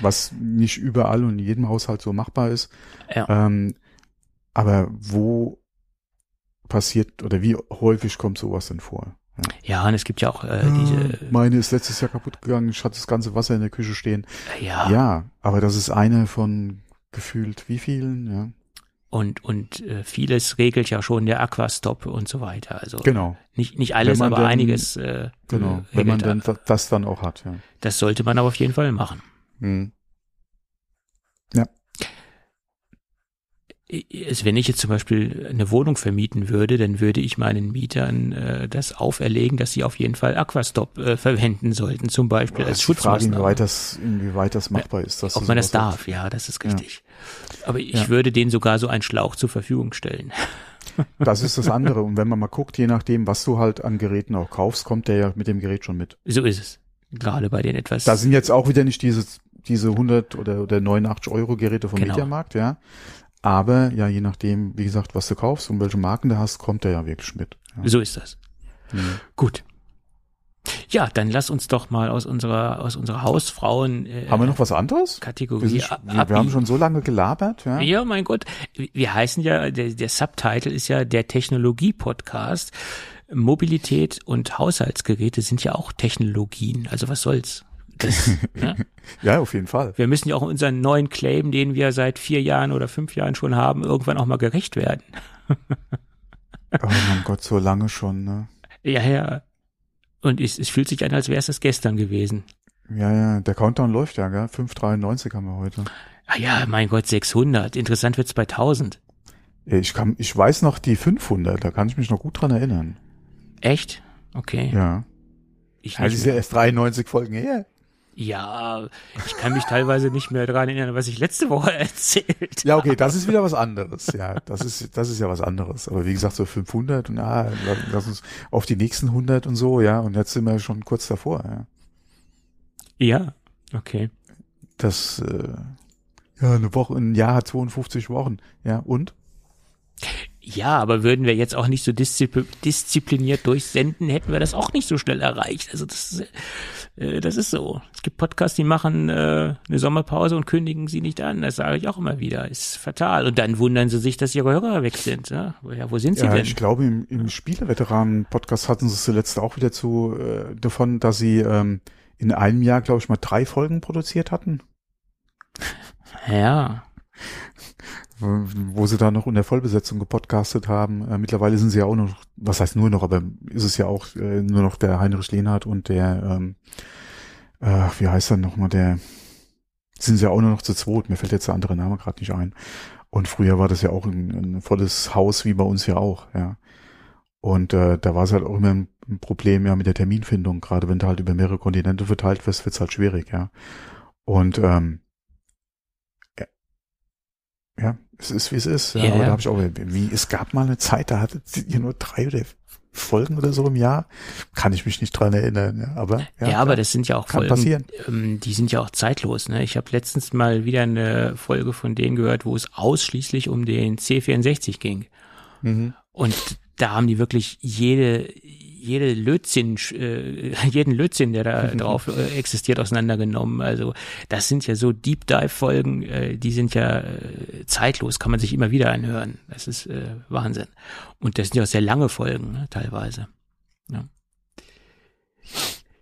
Speaker 2: Was nicht überall und in jedem Haushalt so machbar ist. Ja. Ähm, aber wo passiert oder wie häufig kommt sowas denn vor?
Speaker 3: Ja, ja und es gibt ja auch äh, diese.
Speaker 2: Meine ist letztes Jahr kaputt gegangen, ich hatte das ganze Wasser in der Küche stehen.
Speaker 3: Ja.
Speaker 2: Ja, aber das ist eine von gefühlt wie vielen, ja.
Speaker 3: Und, und äh, vieles regelt ja schon der Aquastop und so weiter. Also
Speaker 2: genau.
Speaker 3: nicht, nicht alles, aber dann, einiges. Äh,
Speaker 2: genau, wenn man dann das dann auch hat, ja.
Speaker 3: Das sollte man aber auf jeden Fall machen.
Speaker 2: Hm. Ja.
Speaker 3: Ist, wenn ich jetzt zum Beispiel eine Wohnung vermieten würde, dann würde ich meinen Mietern äh, das auferlegen, dass sie auf jeden Fall Aquastop äh, verwenden sollten, zum Beispiel
Speaker 2: Ja,
Speaker 3: als
Speaker 2: die Frage,
Speaker 3: Schutzmaßnahme.
Speaker 2: inwieweit das, inwieweit das machbar ist. Dass
Speaker 3: Ob man das darf, ja, das ist
Speaker 2: Ja.
Speaker 3: richtig. Aber ich
Speaker 2: Ja.
Speaker 3: würde denen sogar so einen Schlauch zur Verfügung stellen.
Speaker 2: Das ist das andere. Und wenn man mal guckt, je nachdem, was du halt an Geräten auch kaufst, kommt der ja mit dem Gerät schon mit.
Speaker 3: So ist es. Gerade bei den etwas.
Speaker 2: Da sind jetzt auch wieder nicht diese, diese 100 oder, oder 89 Euro Geräte vom
Speaker 3: Genau.
Speaker 2: Mediamarkt, ja. Aber ja, je nachdem, wie gesagt, was du kaufst und welche Marken du hast, kommt der ja wirklich mit. Ja.
Speaker 3: so ist das.
Speaker 2: Mhm.
Speaker 3: Gut. Ja, dann lass uns doch mal aus unserer aus unserer Hausfrauen äh,
Speaker 2: Haben wir noch was anderes? Wir,
Speaker 3: Kategorie
Speaker 2: sind,
Speaker 3: ab-
Speaker 2: wir, wir haben schon so lange gelabert, ja.
Speaker 3: Ja, mein Gott. Wir heißen ja, der, der Subtitle ist ja der Technologie-Podcast. Mobilität und Haushaltsgeräte sind ja auch Technologien. Also was soll's? Das, ne?
Speaker 2: Ja, auf jeden Fall.
Speaker 3: Wir müssen ja auch unseren neuen Claim, den wir seit vier Jahren oder fünf Jahren schon haben, irgendwann auch mal gerecht werden.
Speaker 2: Oh mein Gott, so lange schon, ne?
Speaker 3: Ja, ja. Und es, es fühlt sich an, als wäre es das gestern gewesen.
Speaker 2: Ja, ja, der Countdown läuft ja, gell? 5,93 haben wir heute.
Speaker 3: Ah ja, mein Gott, 600. Interessant wird's bei 1000.
Speaker 2: Ich kann, ich weiß noch die 500, da kann ich mich noch gut dran erinnern.
Speaker 3: Echt? Okay.
Speaker 2: Ja.
Speaker 3: Ich nicht
Speaker 2: ist ja erst 93 Folgen her.
Speaker 3: Ja, ich kann mich teilweise nicht mehr daran erinnern, was ich letzte Woche erzählt
Speaker 2: Ja, okay, das ist wieder was anderes. Ja, das ist, das ist ja was anderes. Aber wie gesagt, so 500 und ja, lass uns auf die nächsten 100 und so, ja. Und jetzt sind wir schon kurz davor, ja.
Speaker 3: Ja, okay.
Speaker 2: Das, äh, ja, eine Woche, ein Jahr hat 52 Wochen. Ja, und?
Speaker 3: Ja, aber würden wir jetzt auch nicht so diszipl diszipliniert durchsenden, hätten wir das auch nicht so schnell erreicht. Also das, äh, das ist so. Es gibt Podcasts, die machen äh, eine Sommerpause und kündigen sie nicht an. Das sage ich auch immer wieder. Ist fatal. Und dann wundern sie sich, dass ihre Hörer weg sind. Ja, ja wo sind sie
Speaker 2: Ja,
Speaker 3: denn?
Speaker 2: ich glaube, im, im Spieleveteranen-Podcast hatten sie es zuletzt auch wieder zu äh, davon, dass sie ähm, in einem Jahr, glaube ich, mal drei Folgen produziert hatten,
Speaker 3: Ja,
Speaker 2: wo, sie da noch in der Vollbesetzung gepodcastet haben. Äh, mittlerweile sind sie ja auch noch, was heißt nur noch, aber ist es ja auch äh, nur noch der Heinrich Lehnhardt und der, ähm, äh, wie heißt er nochmal, der, sind sie ja auch nur noch zu zweit. Mir fällt jetzt der andere Name gerade nicht ein. Und früher war das ja auch ein, ein volles Haus, wie bei uns ja auch, ja. Und äh, da war es halt auch immer ein, Problem ja mit der Terminfindung. Gerade wenn du halt über mehrere Kontinente verteilt wirst, wird's halt schwierig, ja. Und ähm, ja, es ist wie es ist. Ja,
Speaker 3: Ja,
Speaker 2: aber
Speaker 3: ja.
Speaker 2: da habe ich auch, wie es gab mal eine Zeit, da hattet ihr nur drei oder Folgen oder so im Jahr. Kann ich mich nicht dran erinnern. Ja, aber
Speaker 3: ja,
Speaker 2: ja,
Speaker 3: aber
Speaker 2: klar.
Speaker 3: das sind ja auch
Speaker 2: kann
Speaker 3: Folgen,
Speaker 2: passieren.
Speaker 3: ähm, die sind ja auch zeitlos. Ne? Ich habe letztens mal wieder eine Folge von denen gehört, wo es ausschließlich um den C64 ging.
Speaker 2: Mhm.
Speaker 3: Und da haben die wirklich jede, jede Lötzinn, äh, jeden Lötzinn, der da drauf äh, existiert, auseinandergenommen. Also das sind ja so Deep Dive Folgen, äh, die sind ja äh, zeitlos, kann man sich immer wieder anhören. Das ist äh, Wahnsinn. Und das sind ja auch sehr lange Folgen, ne, teilweise. Ja.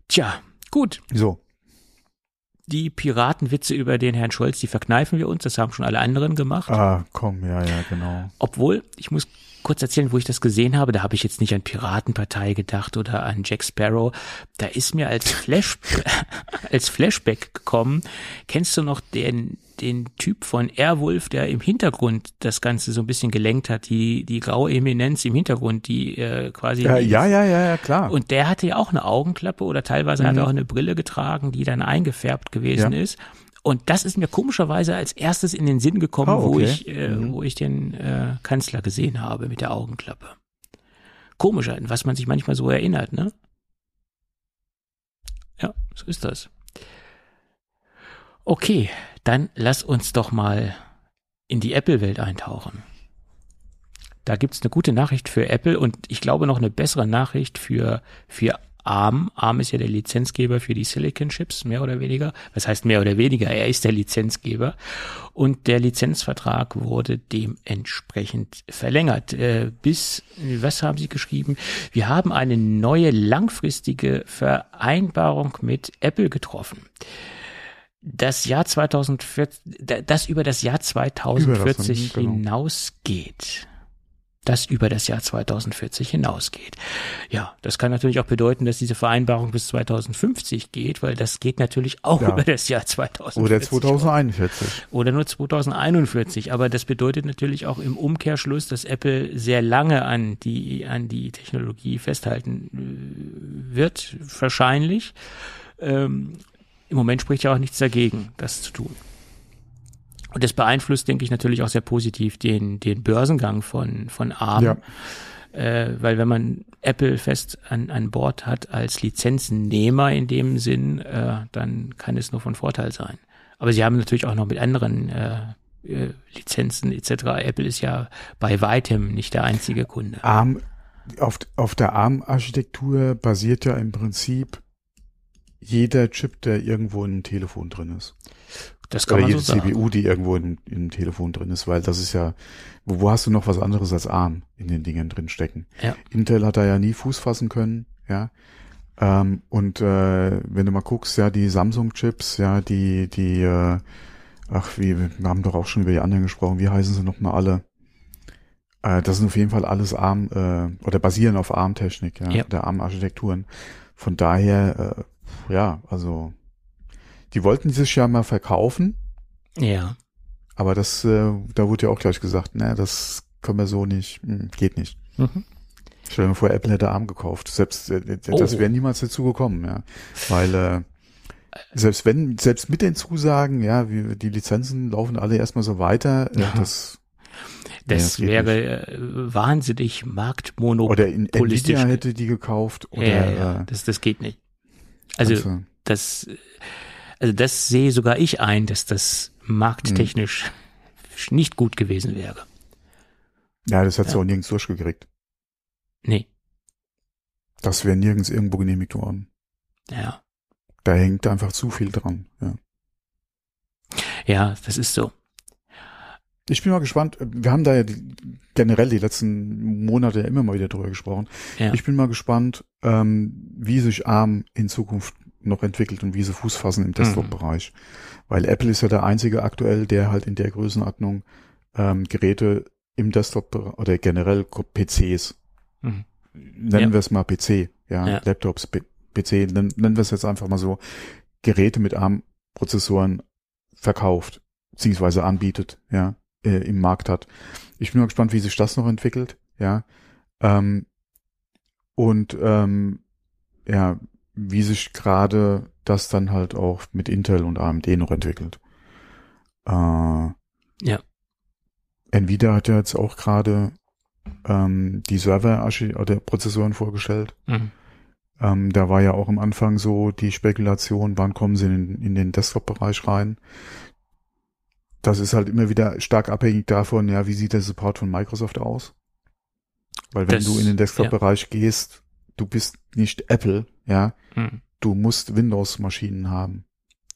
Speaker 3: Tja, gut.
Speaker 2: So.
Speaker 3: Die Piratenwitze über den Herrn Scholz, die verkneifen wir uns, das haben schon alle anderen gemacht.
Speaker 2: Ah, komm, ja, ja, genau.
Speaker 3: Obwohl, ich muss kurz erzählen, wo ich das gesehen habe. Da habe ich jetzt nicht an Piratenpartei gedacht oder an Jack Sparrow. Da ist mir als Flash, als Flashback gekommen. Kennst du noch den, den Typ von Airwolf, der im Hintergrund das Ganze so ein bisschen gelenkt hat? Die, die graue Eminenz im Hintergrund, die äh, quasi.
Speaker 2: Ja, ja, ja, ja, ja, klar.
Speaker 3: Und der hatte ja auch eine Augenklappe oder teilweise hat er auch eine Brille getragen, die dann eingefärbt gewesen
Speaker 2: Ja.
Speaker 3: ist. Und das ist mir komischerweise als erstes in den Sinn gekommen, wo
Speaker 2: okay.
Speaker 3: ich, äh, wo ich den äh, Kanzler gesehen habe mit der Augenklappe. Komisch, an was man sich manchmal so erinnert, ne? Ja, so ist das. Okay, dann lass uns doch mal in die Apple-Welt eintauchen. Da gibt's eine gute Nachricht für Apple und ich glaube noch eine bessere Nachricht für, für ARM. ARM ist ja der Lizenzgeber für die Silicon Chips, mehr oder weniger. Was heißt mehr oder weniger? Er ist der Lizenzgeber. Und der Lizenzvertrag wurde dementsprechend verlängert. Äh, bis, was haben Sie geschrieben? Wir haben eine neue langfristige Vereinbarung mit Apple getroffen. Das Jahr 2040, das über das Jahr 2040
Speaker 2: genau.
Speaker 3: hinausgeht. Das über das Jahr 2040 hinausgeht. Ja, das kann natürlich auch bedeuten, dass diese Vereinbarung bis 2050 geht, weil das geht natürlich auch ja. über das Jahr 2040.
Speaker 2: Oder 2041.
Speaker 3: Oder nur 2041. Aber das bedeutet natürlich auch im Umkehrschluss, dass Apple sehr lange an die, an die Technologie festhalten äh, wird, wahrscheinlich. Ähm, Im Moment spricht ja auch nichts dagegen, das zu tun. Und das beeinflusst, denke ich, natürlich auch sehr positiv den, den Börsengang von, von ARM. Ja. Äh, weil wenn man Apple fest an, an Bord hat als Lizenzennehmer in dem Sinn, äh, dann kann es nur von Vorteil sein. Aber sie haben natürlich auch noch mit anderen äh, äh Lizenzen etc. Apple ist ja bei weitem nicht der einzige Kunde.
Speaker 2: ARM, auf, auf der ARM-Architektur basiert ja im Prinzip jeder Chip, der irgendwo in einem Telefon drin ist.
Speaker 3: Das kann Oder man
Speaker 2: jede
Speaker 3: so.
Speaker 2: CPU, die irgendwo in, im Telefon drin ist, weil das ist ja, wo, wo hast du noch was anderes als ARM in den Dingen drin stecken?
Speaker 3: Ja.
Speaker 2: Intel hat da ja nie Fuß fassen können, ja. Ähm, und äh, wenn du mal guckst, ja, die Samsung-Chips, ja, die, die, äh, ach, wie, wir haben doch auch schon über die anderen gesprochen, wie heißen sie nochmal alle? Äh, das sind auf jeden Fall alles ARM, äh, oder basieren auf ARM-Technik, ja, ja. der ARM-Architekturen. Von daher, äh, ja, also die wollten sich ja mal verkaufen.
Speaker 3: Ja.
Speaker 2: Aber das, äh, da wurde ja auch gleich gesagt, ne, das können wir so nicht, hm, geht nicht. Mhm. Stell dir mal vor, Apple hätte ARM gekauft. Selbst äh, das oh. wäre niemals dazu gekommen, ja. Weil äh, selbst wenn, selbst mit den Zusagen, ja, wie, die Lizenzen laufen alle erstmal so weiter, äh, ja. das
Speaker 3: das, ja, das wäre äh, wahnsinnig marktmonopolistisch.
Speaker 2: Oder in Nvidia hätte die gekauft. Oder,
Speaker 3: ja, ja, äh, das, das geht nicht. Also, also das also das sehe sogar ich ein, dass das markttechnisch hm. nicht gut gewesen wäre.
Speaker 2: Ja, das hat sie ja. auch nirgends durchgekriegt.
Speaker 3: Nee.
Speaker 2: Das wäre nirgends irgendwo genehmigt worden.
Speaker 3: Ja.
Speaker 2: Da hängt einfach zu viel dran, ja.
Speaker 3: Ja, das ist so.
Speaker 2: Ich bin mal gespannt. Wir haben da ja generell die letzten Monate ja immer mal wieder drüber gesprochen. Ja. Ich bin mal gespannt, ähm, wie sich ARM in Zukunft noch entwickelt und wie sie Fuß fassen im Desktop-Bereich. Mhm. Weil Apple ist ja der einzige aktuell, der halt in der Größenordnung ähm, Geräte im Desktop oder generell PCs, mhm. nennen ja. wir es mal PC, ja, ja. Laptops, P PC, nennen, nennen wir es jetzt einfach mal so, Geräte mit ARM-Prozessoren verkauft, beziehungsweise anbietet, ja, äh, im Markt hat. Ich bin mal gespannt, wie sich das noch entwickelt, ja. Ähm, und ähm, ja, wie sich gerade das dann halt auch mit Intel und AMD noch entwickelt. Äh,
Speaker 3: ja.
Speaker 2: Nvidia hat ja jetzt auch gerade ähm, die Server oder Prozessoren vorgestellt. Mhm. Ähm, da war ja auch am Anfang so die Spekulation, wann kommen sie in, in den Desktop-Bereich rein. Das ist halt immer wieder stark abhängig davon, ja, wie sieht der Support von Microsoft aus? Weil wenn das, du in den Desktop-Bereich ja. gehst, du bist nicht Apple, ja. Hm. Du musst Windows-Maschinen haben.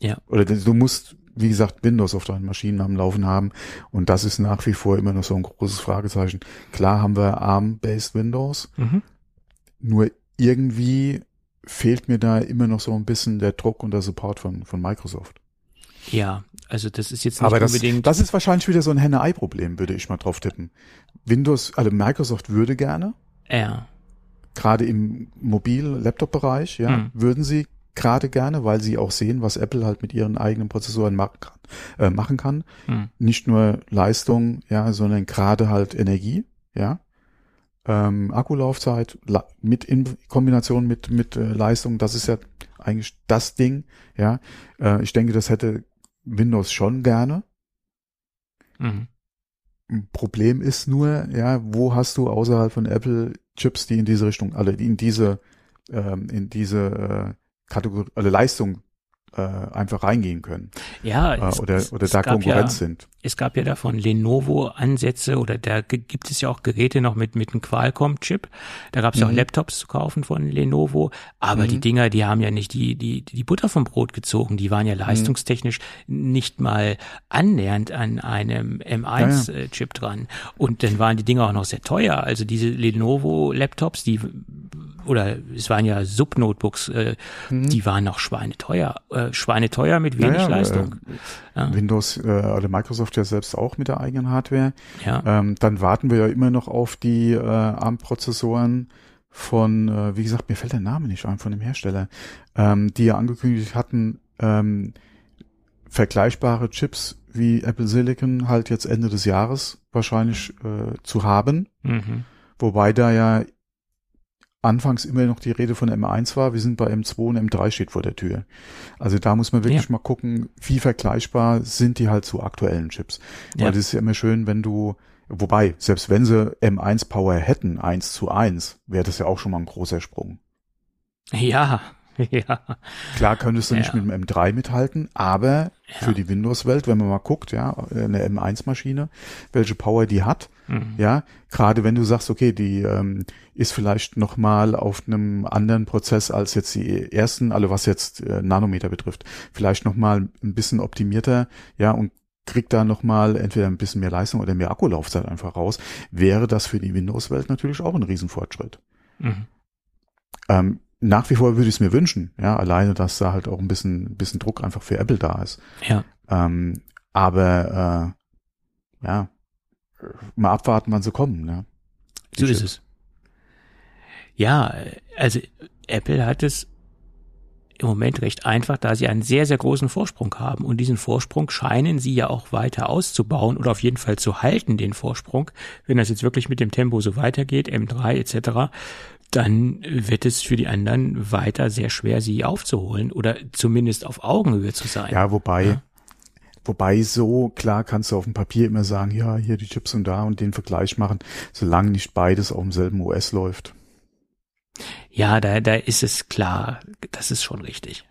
Speaker 3: Ja.
Speaker 2: Oder du musst, wie gesagt, Windows auf deinen Maschinen am Laufen haben. Und das ist nach wie vor immer noch so ein großes Fragezeichen. Klar haben wir ARM-based Windows. Mhm. Nur irgendwie fehlt mir da immer noch so ein bisschen der Druck und der Support von, von Microsoft.
Speaker 3: Ja, also das ist jetzt nicht
Speaker 2: Aber
Speaker 3: das, unbedingt.
Speaker 2: Das ist wahrscheinlich wieder so ein Henne-Ei-Problem, würde ich mal drauf tippen. Windows, also Microsoft würde gerne.
Speaker 3: Ja
Speaker 2: gerade im Mobil-Laptop-Bereich, ja, mhm. würden sie gerade gerne, weil sie auch sehen, was Apple halt mit ihren eigenen Prozessoren machen kann. Äh, machen kann. Mhm. Nicht nur Leistung, ja, sondern gerade halt Energie, ja. Ähm, Akkulaufzeit mit in Kombination mit mit äh, Leistung, das ist ja eigentlich das Ding, ja. Äh, ich denke, das hätte Windows schon gerne. Mhm. Problem ist nur, ja, wo hast du außerhalb von Apple Chips, die in diese Richtung, alle in diese, ähm, in diese äh, Kategorie, alle Leistung äh, einfach reingehen können.
Speaker 3: Ja,
Speaker 2: äh, es, oder oder da Konkurrenz
Speaker 3: ja,
Speaker 2: sind.
Speaker 3: Es gab ja da von Lenovo Ansätze oder da gibt es ja auch Geräte noch mit mit einem Qualcomm-Chip. Da gab es ja mhm. auch Laptops zu kaufen von Lenovo, aber mhm. die Dinger, die haben ja nicht die die die Butter vom Brot gezogen. Die waren ja mhm. leistungstechnisch mhm. nicht mal annähernd an einem M1-Chip ja, ja. dran. Und dann waren die Dinger auch noch sehr teuer. Also diese Lenovo Laptops, die oder es waren ja Subnotebooks, äh,
Speaker 2: Mhm.
Speaker 3: die waren noch schweineteuer, äh, schweineteuer mit wenig
Speaker 2: Naja,
Speaker 3: Leistung.
Speaker 2: Äh,
Speaker 3: Ja.
Speaker 2: Windows äh, oder Microsoft ja selbst auch mit der eigenen Hardware.
Speaker 3: Ja,
Speaker 2: Ähm, dann warten wir ja immer noch auf die äh, ARM-Prozessoren von, äh, wie gesagt, mir fällt der Name nicht ein, von dem Hersteller, ähm, die ja angekündigt hatten, ähm, vergleichbare Chips wie Apple Silicon halt jetzt Ende des Jahres wahrscheinlich äh, zu haben.
Speaker 3: mhm.
Speaker 2: Wobei da ja anfangs immer noch die Rede von M1 war. Wir sind bei M2 und M3 steht vor der Tür. Also da muss man wirklich
Speaker 3: Ja.
Speaker 2: mal gucken, wie vergleichbar sind die halt zu aktuellen Chips.
Speaker 3: Ja.
Speaker 2: Weil das ist ja immer schön, wenn du, wobei, selbst wenn sie M1 Power hätten, 1 zu 1, wäre das ja auch schon mal ein großer Sprung.
Speaker 3: ja, ja,
Speaker 2: Klar könntest du nicht
Speaker 3: Ja.
Speaker 2: mit dem M3 mithalten, aber
Speaker 3: Ja.
Speaker 2: für die Windows-Welt, wenn man mal guckt, ja, eine M1-Maschine, welche Power die hat,
Speaker 3: mhm.
Speaker 2: Ja, gerade wenn du sagst, okay, die ähm, ist vielleicht noch mal auf einem anderen Prozess als jetzt die ersten, also was jetzt äh, Nanometer betrifft, vielleicht noch mal ein bisschen optimierter, ja, und kriegt da noch mal entweder ein bisschen mehr Leistung oder mehr Akkulaufzeit einfach raus, wäre das für die Windows-Welt natürlich auch ein Riesenfortschritt.
Speaker 3: Mhm.
Speaker 2: Ähm, nach wie vor würde ich es mir wünschen, ja, alleine, dass da halt auch ein bisschen, ein bisschen Druck einfach für Apple da ist.
Speaker 3: ja,
Speaker 2: Ähm, aber äh, ja, mal abwarten, wann sie kommen, ne?
Speaker 3: so ist es. Ja, also Apple hat es im Moment recht einfach, da sie einen sehr, sehr großen Vorsprung haben. Und diesen Vorsprung scheinen sie ja auch weiter auszubauen oder auf jeden Fall zu halten, den Vorsprung. Wenn das jetzt wirklich mit dem Tempo so weitergeht, M3 etc., dann wird es für die anderen weiter sehr schwer, sie aufzuholen oder zumindest auf Augenhöhe zu sein.
Speaker 2: Ja, wobei,
Speaker 3: Ja.
Speaker 2: wobei so klar kannst du auf dem Papier immer sagen, ja, hier die Chips und da und den Vergleich machen, solange nicht beides auf demselben OS läuft.
Speaker 3: Ja, da, da ist es klar, das ist schon richtig.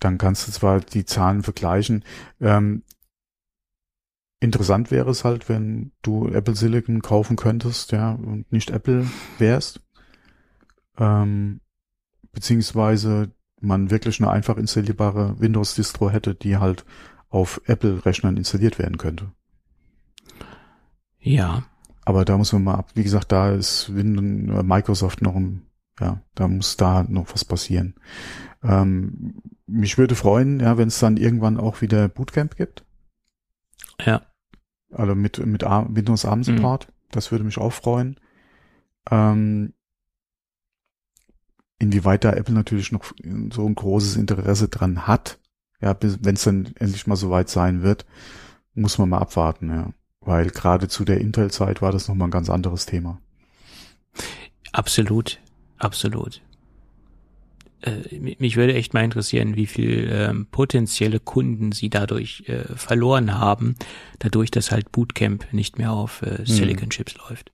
Speaker 2: Dann kannst du zwar die Zahlen vergleichen. Ähm, interessant wäre es halt, wenn du Apple Silicon kaufen könntest, ja, und nicht Apple wärst. Ähm, beziehungsweise man wirklich eine einfach installierbare Windows-Distro hätte, die halt auf Apple-Rechnern installiert werden könnte.
Speaker 3: Ja,
Speaker 2: Aber da muss man mal ab. Wie gesagt, da ist Windows, äh, Microsoft noch ein, ja, da muss da noch was passieren. Ähm, mich würde freuen, ja, wenn es dann irgendwann auch wieder Bootcamp gibt.
Speaker 3: ja,
Speaker 2: Also mit, mit Windows ARM Support. Das würde mich auch freuen. Ähm, inwieweit da Apple natürlich noch so ein großes Interesse dran hat, ja, wenn es dann endlich mal soweit sein wird, muss man mal abwarten, ja. Weil gerade zu der Intel-Zeit war das nochmal ein ganz anderes Thema.
Speaker 3: absolut, absolut. Äh, mi- mich würde echt mal interessieren, wie viel ähm, potenzielle Kunden sie dadurch äh, verloren haben, dadurch, dass halt Bootcamp nicht mehr auf äh, Silicon Chips läuft.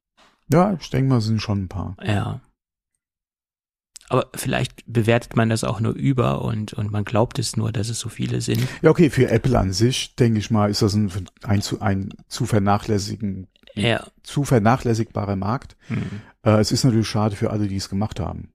Speaker 2: Ja, ich denke mal, es sind schon ein paar.
Speaker 3: Ja. Aber vielleicht bewertet man das auch nur über und, und man glaubt es nur, dass es so viele sind.
Speaker 2: Ja, okay, für Apple an sich, denke ich mal, ist das ein, ein, zu, ein zu vernachlässigen,
Speaker 3: Ja.
Speaker 2: zu vernachlässigbarer Markt.
Speaker 3: Hm.
Speaker 2: Äh, es ist natürlich schade für alle, die es gemacht haben.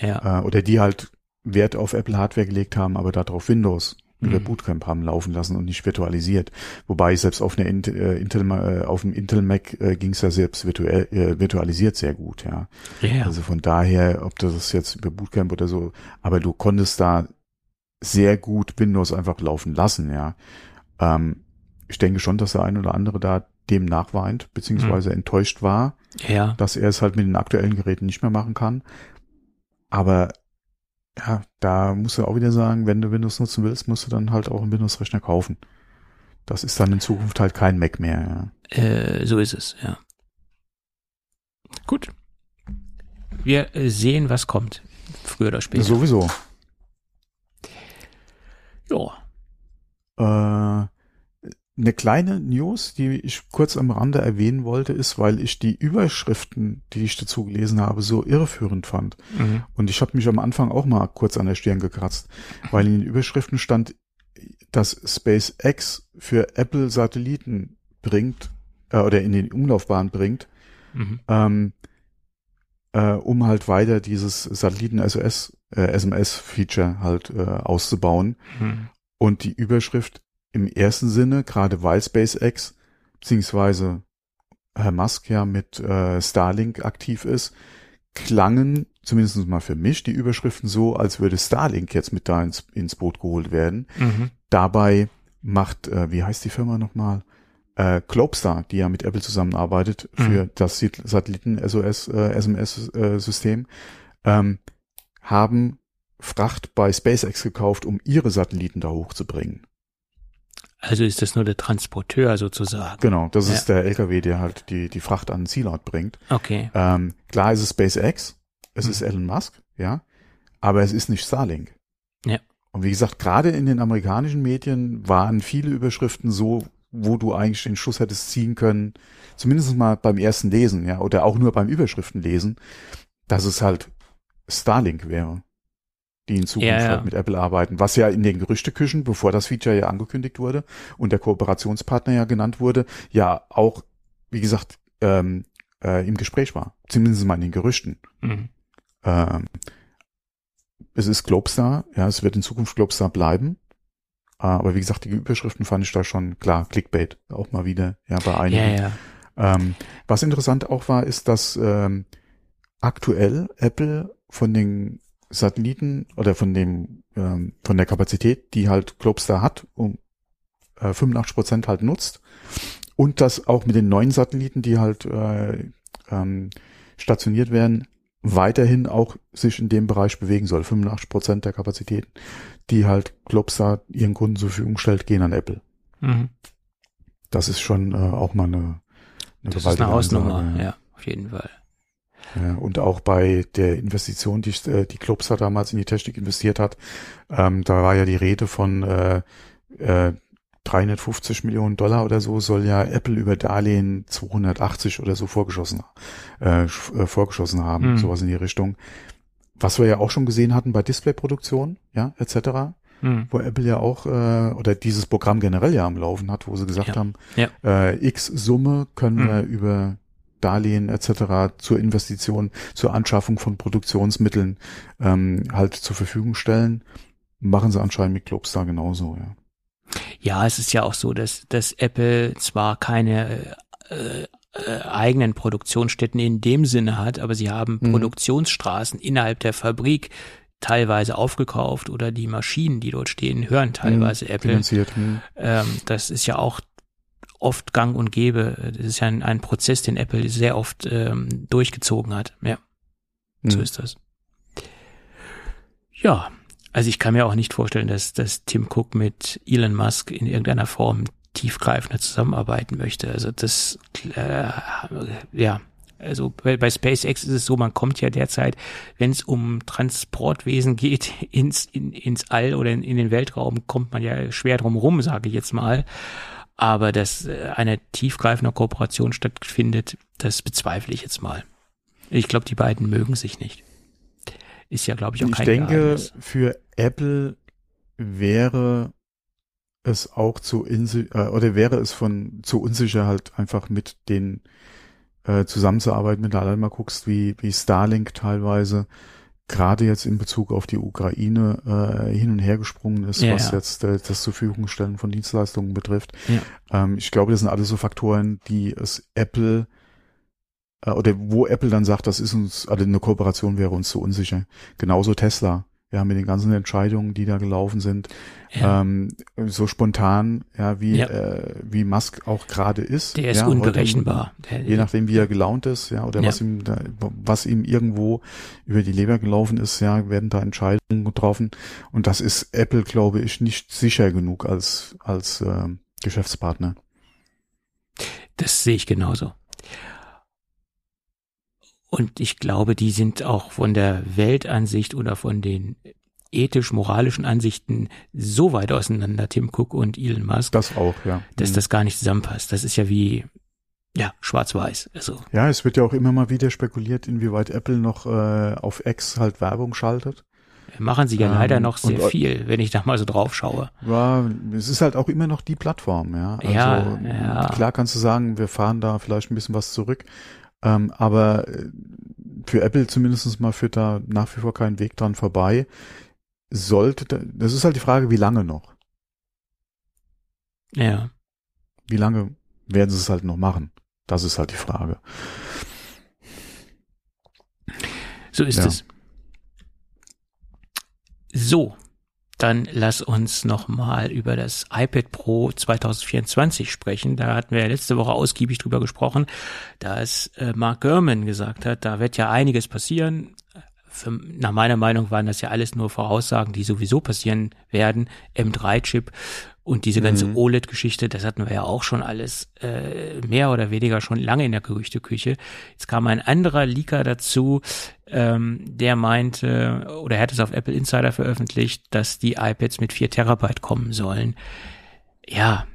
Speaker 3: Ja.
Speaker 2: Äh, oder die halt Wert auf Apple Hardware gelegt haben, aber darauf Windows über
Speaker 3: Mhm.
Speaker 2: Bootcamp haben laufen lassen und nicht virtualisiert. Wobei selbst auf einer äh, Intel, äh, auf dem Intel Mac äh, ging es ja selbst virtuell, äh, virtualisiert sehr gut, ja.
Speaker 3: Ja.
Speaker 2: Also von daher, ob das jetzt über Bootcamp oder so, aber du konntest da sehr gut Windows einfach laufen lassen, ja. Ähm, ich denke schon, dass der ein oder andere da dem nachweint, beziehungsweise enttäuscht war,
Speaker 3: ja.
Speaker 2: dass er es halt mit den aktuellen Geräten nicht mehr machen kann. Aber ja, da musst du auch wieder sagen, wenn du Windows nutzen willst, musst du dann halt auch einen Windows-Rechner kaufen. Das ist dann in Zukunft halt kein Mac mehr. Ja.
Speaker 3: Äh, so ist es, ja. Gut. Wir äh, sehen, was kommt. Früher oder später.
Speaker 2: Sowieso.
Speaker 3: Ja.
Speaker 2: Äh, eine kleine News, die ich kurz am Rande erwähnen wollte, ist, weil ich die Überschriften, die ich dazu gelesen habe, so irreführend fand.
Speaker 3: Mhm.
Speaker 2: Und ich habe mich am Anfang auch mal kurz an der Stirn gekratzt, weil in den Überschriften stand, dass SpaceX für Apple Satelliten bringt äh, oder in den Umlaufbahn bringt,
Speaker 3: Mhm.
Speaker 2: ähm, äh, um halt weiter dieses Satelliten-SOS, äh, SMS-Feature halt äh, auszubauen.
Speaker 3: Mhm.
Speaker 2: Und die Überschrift im ersten Sinne, gerade weil SpaceX beziehungsweise Herr Musk ja mit äh, Starlink aktiv ist, klangen, zumindest mal für mich, die Überschriften so, als würde Starlink jetzt mit da ins, ins Boot geholt werden.
Speaker 3: Mhm.
Speaker 2: Dabei macht, äh, wie heißt die Firma nochmal? Äh, Globestar, die ja mit Apple zusammenarbeitet für
Speaker 3: Mhm.
Speaker 2: das Satelliten-SOS, äh, SMS-System, ähm, haben Fracht bei SpaceX gekauft, um ihre Satelliten da hochzubringen.
Speaker 3: Also ist das nur der Transporteur sozusagen.
Speaker 2: Genau, das
Speaker 3: Ja.
Speaker 2: ist der LKW, der halt die, die Fracht an den Zielort bringt.
Speaker 3: Okay.
Speaker 2: Ähm, klar ist es SpaceX, es
Speaker 3: Mhm.
Speaker 2: ist Elon Musk, ja, aber es ist nicht Starlink.
Speaker 3: Ja.
Speaker 2: Und wie gesagt, gerade in den amerikanischen Medien waren viele Überschriften so, wo du eigentlich den Schluss hättest ziehen können, zumindest mal beim ersten Lesen, ja, oder auch nur beim Überschriftenlesen, dass es halt Starlink wäre, die in Zukunft
Speaker 3: Ja, ja.
Speaker 2: mit Apple arbeiten, was ja in den Gerüchteküchen, bevor das Feature ja angekündigt wurde und der Kooperationspartner ja genannt wurde, ja auch, wie gesagt, ähm, äh, im Gespräch war, zumindest mal in den Gerüchten.
Speaker 3: Mhm.
Speaker 2: Ähm, es ist Globestar, ja, es wird in Zukunft Globestar bleiben. Äh, Aber wie gesagt, die Überschriften fand ich da schon klar, Clickbait auch mal wieder, ja, bei einigen.
Speaker 3: Ja, ja.
Speaker 2: Ähm, was interessant auch war, ist, dass ähm, aktuell Apple von den Satelliten oder von dem ähm, von der Kapazität, die halt Globestar hat, um äh, 85 Prozent halt nutzt und dass auch mit den neuen Satelliten, die halt äh, ähm, stationiert werden, weiterhin auch sich in dem Bereich bewegen soll. 85 Prozent der Kapazitäten, die halt Globestar ihren Kunden zur Verfügung stellt, gehen an Apple.
Speaker 3: Mhm.
Speaker 2: Das ist schon äh, auch mal eine, eine
Speaker 3: Das ist eine Hausnummer,
Speaker 2: Ansage,
Speaker 3: ja, auf jeden Fall.
Speaker 2: Ja, und auch bei der Investition, die äh, die Klubster damals in die Technik investiert hat, ähm, da war ja die Rede von äh, äh, 350 Millionen Dollar oder so soll ja Apple über Darlehen 280 oder so vorgeschossen, äh, äh, vorgeschossen haben,
Speaker 3: Mhm.
Speaker 2: sowas in die Richtung. Was wir ja auch schon gesehen hatten bei Displayproduktion, ja, etc.,
Speaker 3: Mhm.
Speaker 2: wo Apple ja auch, äh, oder dieses Programm generell ja am Laufen hat, wo sie gesagt
Speaker 3: Ja.
Speaker 2: haben,
Speaker 3: Ja.
Speaker 2: äh, X Summe können
Speaker 3: Mhm.
Speaker 2: wir über Darlehen etc. zur Investition, zur Anschaffung von Produktionsmitteln ähm, halt zur Verfügung stellen. Machen sie anscheinend mit Globstar genauso, ja.
Speaker 3: Ja, es ist ja auch so, dass, dass Apple zwar keine äh, äh, eigenen Produktionsstätten in dem Sinne hat, aber sie haben
Speaker 2: Mhm.
Speaker 3: Produktionsstraßen innerhalb der Fabrik teilweise aufgekauft oder die Maschinen, die dort stehen, hören teilweise Apple.
Speaker 2: Finanziert. Hm.
Speaker 3: Ähm, das ist ja auch oft gang und gäbe. Das ist ja ein, ein Prozess, den Apple sehr oft ähm, durchgezogen hat. Ja, so
Speaker 2: Hm.
Speaker 3: ist das. Ja, also ich kann mir auch nicht vorstellen, dass, dass Tim Cook mit Elon Musk in irgendeiner Form tiefgreifender zusammenarbeiten möchte. Also das, äh, ja, also bei, bei SpaceX ist es so, man kommt ja derzeit, wenn es um Transportwesen geht, ins, in, ins All oder in, in den Weltraum, kommt man ja schwer drum rum, sage ich jetzt mal. Aber dass äh, eine tiefgreifende Kooperation stattfindet, das bezweifle ich jetzt mal. Ich glaube, die beiden mögen sich nicht. Ist ja, glaube ich, auch
Speaker 2: Ich
Speaker 3: kein
Speaker 2: denke,
Speaker 3: Geheimnis.
Speaker 2: für Apple wäre es auch zu äh, oder wäre es von zu unsicher halt einfach mit den äh, zusammenzuarbeiten, wenn du allein mal guckst, wie, wie Starlink teilweise gerade jetzt in Bezug auf die Ukraine äh, hin und her gesprungen ist,
Speaker 3: Ja,
Speaker 2: was
Speaker 3: ja.
Speaker 2: jetzt äh, das zur Verfügung stellen von Dienstleistungen betrifft.
Speaker 3: Ja.
Speaker 2: Ähm, ich glaube, das sind alles so Faktoren, die es Apple äh, oder wo Apple dann sagt, das ist uns, also eine Kooperation wäre uns zu unsicher. Genauso Tesla. Ja, mit den ganzen Entscheidungen, die da gelaufen sind,
Speaker 3: Ja.
Speaker 2: ähm, so spontan, ja, wie,
Speaker 3: Ja.
Speaker 2: äh, wie Musk auch gerade ist.
Speaker 3: Der ist
Speaker 2: ja, heute-
Speaker 3: unberechenbar. Der,
Speaker 2: Je nachdem, wie er gelaunt ist, ja, oder was ihm da, was ihm irgendwo über die Leber gelaufen ist, ja, werden da Entscheidungen getroffen. Und das ist Apple, glaube ich, nicht sicher genug als, als ähm, Geschäftspartner.
Speaker 3: Das sehe ich genauso. Und ich glaube, die sind auch von der Weltansicht oder von den ethisch-moralischen Ansichten so weit auseinander, Tim Cook und Elon Musk,
Speaker 2: Das auch, ja.
Speaker 3: dass
Speaker 2: Mhm.
Speaker 3: das gar nicht zusammenpasst. Das ist ja wie, ja, schwarz-weiß. Also,
Speaker 2: Ja, es wird ja auch immer mal wieder spekuliert, inwieweit Apple noch äh, auf X halt Werbung schaltet.
Speaker 3: machen sie ja
Speaker 2: Ähm,
Speaker 3: leider noch sehr
Speaker 2: und-
Speaker 3: viel, wenn ich da mal so drauf schaue.
Speaker 2: Ja, es ist halt auch immer noch die Plattform, ja. Also
Speaker 3: Ja, ja.
Speaker 2: klar kannst du sagen, wir fahren da vielleicht ein bisschen was zurück. Ähm, aber äh, für Apple zumindest mal führt da nach wie vor kein Weg dran vorbei. Sollte, da- das ist halt die Frage, wie lange noch?
Speaker 3: Ja.
Speaker 2: Wie lange werden sie es halt noch machen? Das ist halt die Frage.
Speaker 3: So ist ja. es. So, dann lass uns nochmal über das iPad Pro 2024 sprechen. Da hatten wir ja letzte Woche ausgiebig drüber gesprochen, dass äh, Mark Gurman gesagt hat, da wird ja einiges passieren. Für, nach meiner Meinung waren das ja alles nur Voraussagen, die sowieso passieren werden. M3-Chip und diese ganze mhm. OLED-Geschichte, das hatten wir ja auch schon alles äh, mehr oder weniger schon lange in der Gerüchteküche. Jetzt kam ein anderer Leaker dazu, ähm, der meinte, oder er hat es auf Apple Insider veröffentlicht, dass die iPads mit 4 Terabyte kommen sollen. Ja,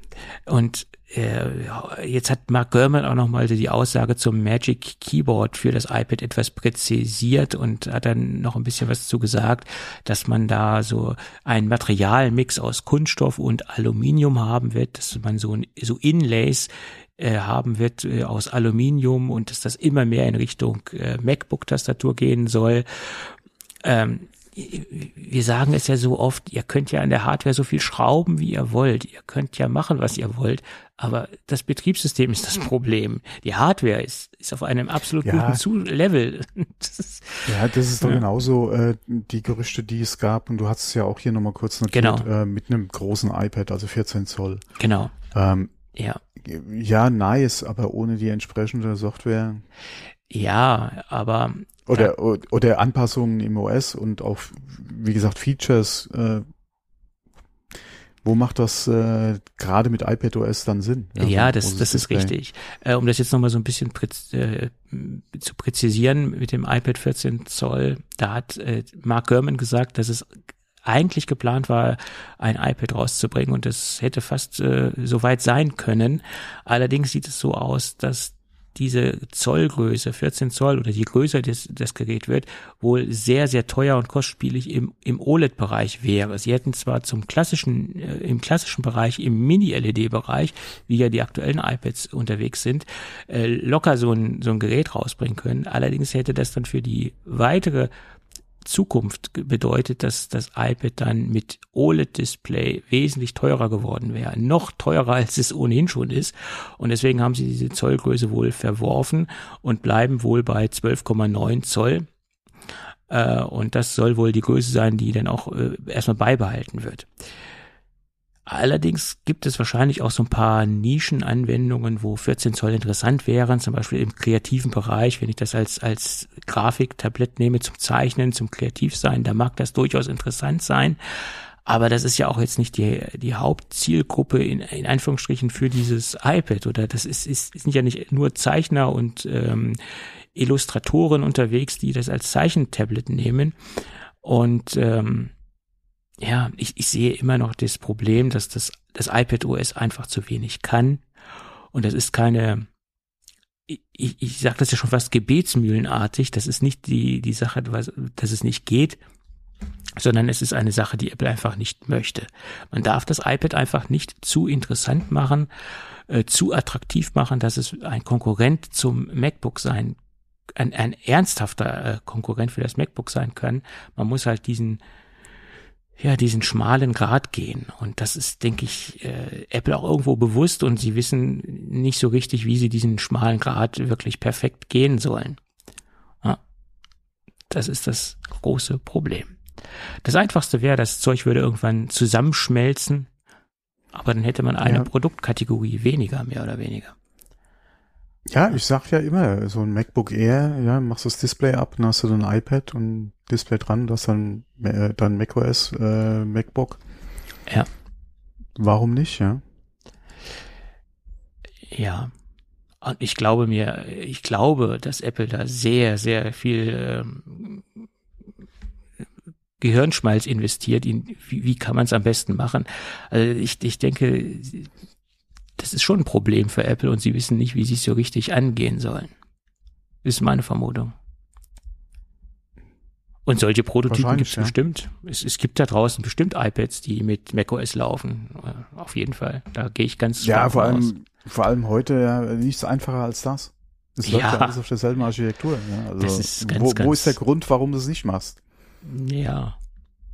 Speaker 3: und äh, jetzt hat Mark Gurman auch nochmal die Aussage zum Magic Keyboard für das iPad etwas präzisiert und hat dann noch ein bisschen was zu gesagt, dass man da so einen Materialmix aus Kunststoff und Aluminium haben wird, dass man so, so Inlays äh, haben wird äh, aus Aluminium und dass das immer mehr in Richtung äh, MacBook-Tastatur gehen soll. Ähm, wir sagen es ja so oft, ihr könnt ja an der Hardware so viel schrauben, wie ihr wollt. Ihr könnt ja machen, was ihr wollt. Aber das Betriebssystem ist das Problem. Die Hardware ist, ist auf einem absolut ja. guten Level.
Speaker 2: Das ist, ja, das ist doch ja. genauso äh, die Gerüchte, die es gab. Und du hast es ja auch hier nochmal kurz notiert,
Speaker 3: genau.
Speaker 2: äh, mit einem großen iPad, also 14 Zoll.
Speaker 3: Genau.
Speaker 2: Ähm,
Speaker 3: ja.
Speaker 2: Ja, nice, aber ohne die entsprechende Software.
Speaker 3: Ja, aber
Speaker 2: oder, ja. oder Anpassungen im OS und auch, wie gesagt, Features. Äh, wo macht das äh, gerade mit iPad OS dann Sinn?
Speaker 3: Ja, ja so das, das ist richtig. Äh, um das jetzt nochmal so ein bisschen präz, äh, zu präzisieren mit dem iPad 14 Zoll, da hat äh, Mark Gurman gesagt, dass es eigentlich geplant war, ein iPad rauszubringen und es hätte fast äh, so weit sein können. Allerdings sieht es so aus, dass diese Zollgröße, 14 Zoll oder je größer das, das Gerät wird, wohl sehr, sehr teuer und kostspielig im, im OLED-Bereich wäre. Sie hätten zwar zum klassischen, äh, im klassischen Bereich, im Mini-LED-Bereich, wie ja die aktuellen iPads unterwegs sind, äh, locker so ein, so ein Gerät rausbringen können. Allerdings hätte das dann für die weitere Zukunft bedeutet, dass das iPad dann mit OLED-Display wesentlich teurer geworden wäre. Noch teurer, als es ohnehin schon ist. Und deswegen haben sie diese Zollgröße wohl verworfen und bleiben wohl bei 12,9 Zoll. Äh, und das soll wohl die Größe sein, die dann auch äh, erstmal beibehalten wird. Allerdings gibt es wahrscheinlich auch so ein paar Nischenanwendungen, wo 14 Zoll interessant wären, zum Beispiel im kreativen Bereich, wenn ich das als, als Grafiktablett nehme zum Zeichnen, zum Kreativsein, da mag das durchaus interessant sein. Aber das ist ja auch jetzt nicht die, die Hauptzielgruppe in, in Anführungsstrichen für dieses iPad oder das ist, ist, sind ja nicht nur Zeichner und ähm, Illustratoren unterwegs, die das als Zeichentablet nehmen. Und ähm, ja, ich, ich sehe immer noch das Problem, dass das, das iPad OS einfach zu wenig kann. Und das ist keine, ich, ich sage das ja schon fast gebetsmühlenartig, das ist nicht die, die Sache, dass es nicht geht, sondern es ist eine Sache, die Apple einfach nicht möchte. Man darf das iPad einfach nicht zu interessant machen, äh, zu attraktiv machen, dass es ein Konkurrent zum MacBook sein, ein, ein ernsthafter äh, Konkurrent für das MacBook sein kann. Man muss halt diesen ja, diesen schmalen Grad gehen. Und das ist, denke ich, äh, Apple auch irgendwo bewusst und sie wissen nicht so richtig, wie sie diesen schmalen Grad wirklich perfekt gehen sollen. Ja, das ist das große Problem. Das einfachste wäre, das Zeug würde irgendwann zusammenschmelzen, aber dann hätte man eine ja. Produktkategorie weniger, mehr oder weniger.
Speaker 2: Ja, ich sag ja immer, so ein MacBook Air, ja, machst das Display ab, dann hast du dann ein iPad und Display dran, das dann, äh, dann macOS, äh, MacBook.
Speaker 3: Ja.
Speaker 2: Warum nicht, ja?
Speaker 3: Ja. Und ich glaube mir, ich glaube, dass Apple da sehr, sehr viel ähm, Gehirnschmalz investiert. In, wie, wie kann man es am besten machen? Also ich, ich denke, das ist schon ein Problem für Apple und sie wissen nicht, wie sie es so richtig angehen sollen. Ist meine Vermutung. Und solche Prototypen gibt es ja. bestimmt. Es, es gibt da draußen bestimmt iPads, die mit macOS laufen. Äh, auf jeden Fall. Da gehe ich ganz
Speaker 2: Ja, vor allem, vor allem heute ja nichts einfacher als das. Es läuft ja. ja alles auf derselben Architektur. Ja. Also,
Speaker 3: ist ganz,
Speaker 2: wo,
Speaker 3: ganz
Speaker 2: wo ist der Grund, warum du es nicht machst?
Speaker 3: Ja.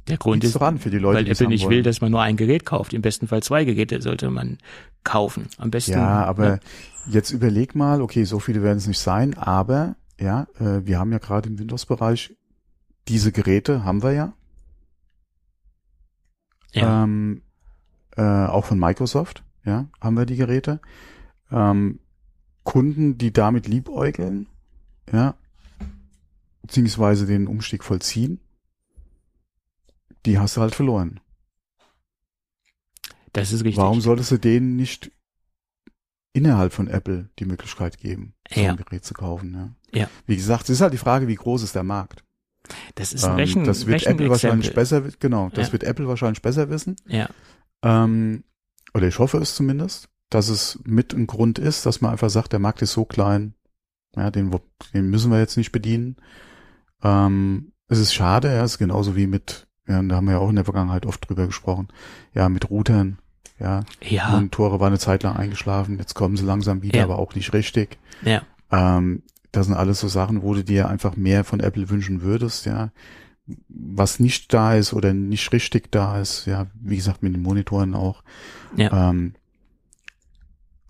Speaker 3: Der Grund
Speaker 2: ist,
Speaker 3: an
Speaker 2: für die Leute,
Speaker 3: weil Apple nicht will, dass man nur ein Gerät kauft. Im besten Fall zwei Geräte sollte man kaufen. Am besten.
Speaker 2: Ja, aber ja. jetzt überleg mal, okay, so viele werden es nicht sein, aber ja, äh, wir haben ja gerade im Windows-Bereich diese Geräte haben wir ja.
Speaker 3: Ja.
Speaker 2: Ähm, äh, auch von Microsoft, ja, haben wir die Geräte. Ähm, Kunden, die damit liebäugeln, ja, beziehungsweise den Umstieg vollziehen, die hast du halt verloren.
Speaker 3: Das ist richtig.
Speaker 2: Warum solltest du denen nicht innerhalb von Apple die Möglichkeit geben, so
Speaker 3: Ja.
Speaker 2: ein Gerät zu kaufen? Ja.
Speaker 3: Ja.
Speaker 2: Wie gesagt, es ist halt die Frage, wie groß ist der Markt?
Speaker 3: Das ist ein
Speaker 2: Ähm,
Speaker 3: Rechen,
Speaker 2: das wird Apple wahrscheinlich besser, genau, das
Speaker 3: Ja.
Speaker 2: wird Apple wahrscheinlich besser wissen.
Speaker 3: Ja,
Speaker 2: Ähm, oder ich hoffe es zumindest, dass es mit ein Grund ist, dass man einfach sagt, der Markt ist so klein, ja, den, den müssen wir jetzt nicht bedienen. Ähm, es ist schade, ja, es ist genauso wie mit, ja, und da haben wir ja auch in der Vergangenheit oft drüber gesprochen, ja, mit Routern, ja,
Speaker 3: ja,
Speaker 2: Monitore waren eine Zeit lang eingeschlafen, jetzt kommen sie langsam wieder,
Speaker 3: Ja.
Speaker 2: aber auch nicht richtig.
Speaker 3: ja,
Speaker 2: Ähm, das sind alles so Sachen, wo du dir einfach mehr von Apple wünschen würdest, ja. Was nicht da ist oder nicht richtig da ist, ja, wie gesagt, mit den Monitoren auch.
Speaker 3: ja,
Speaker 2: Ähm,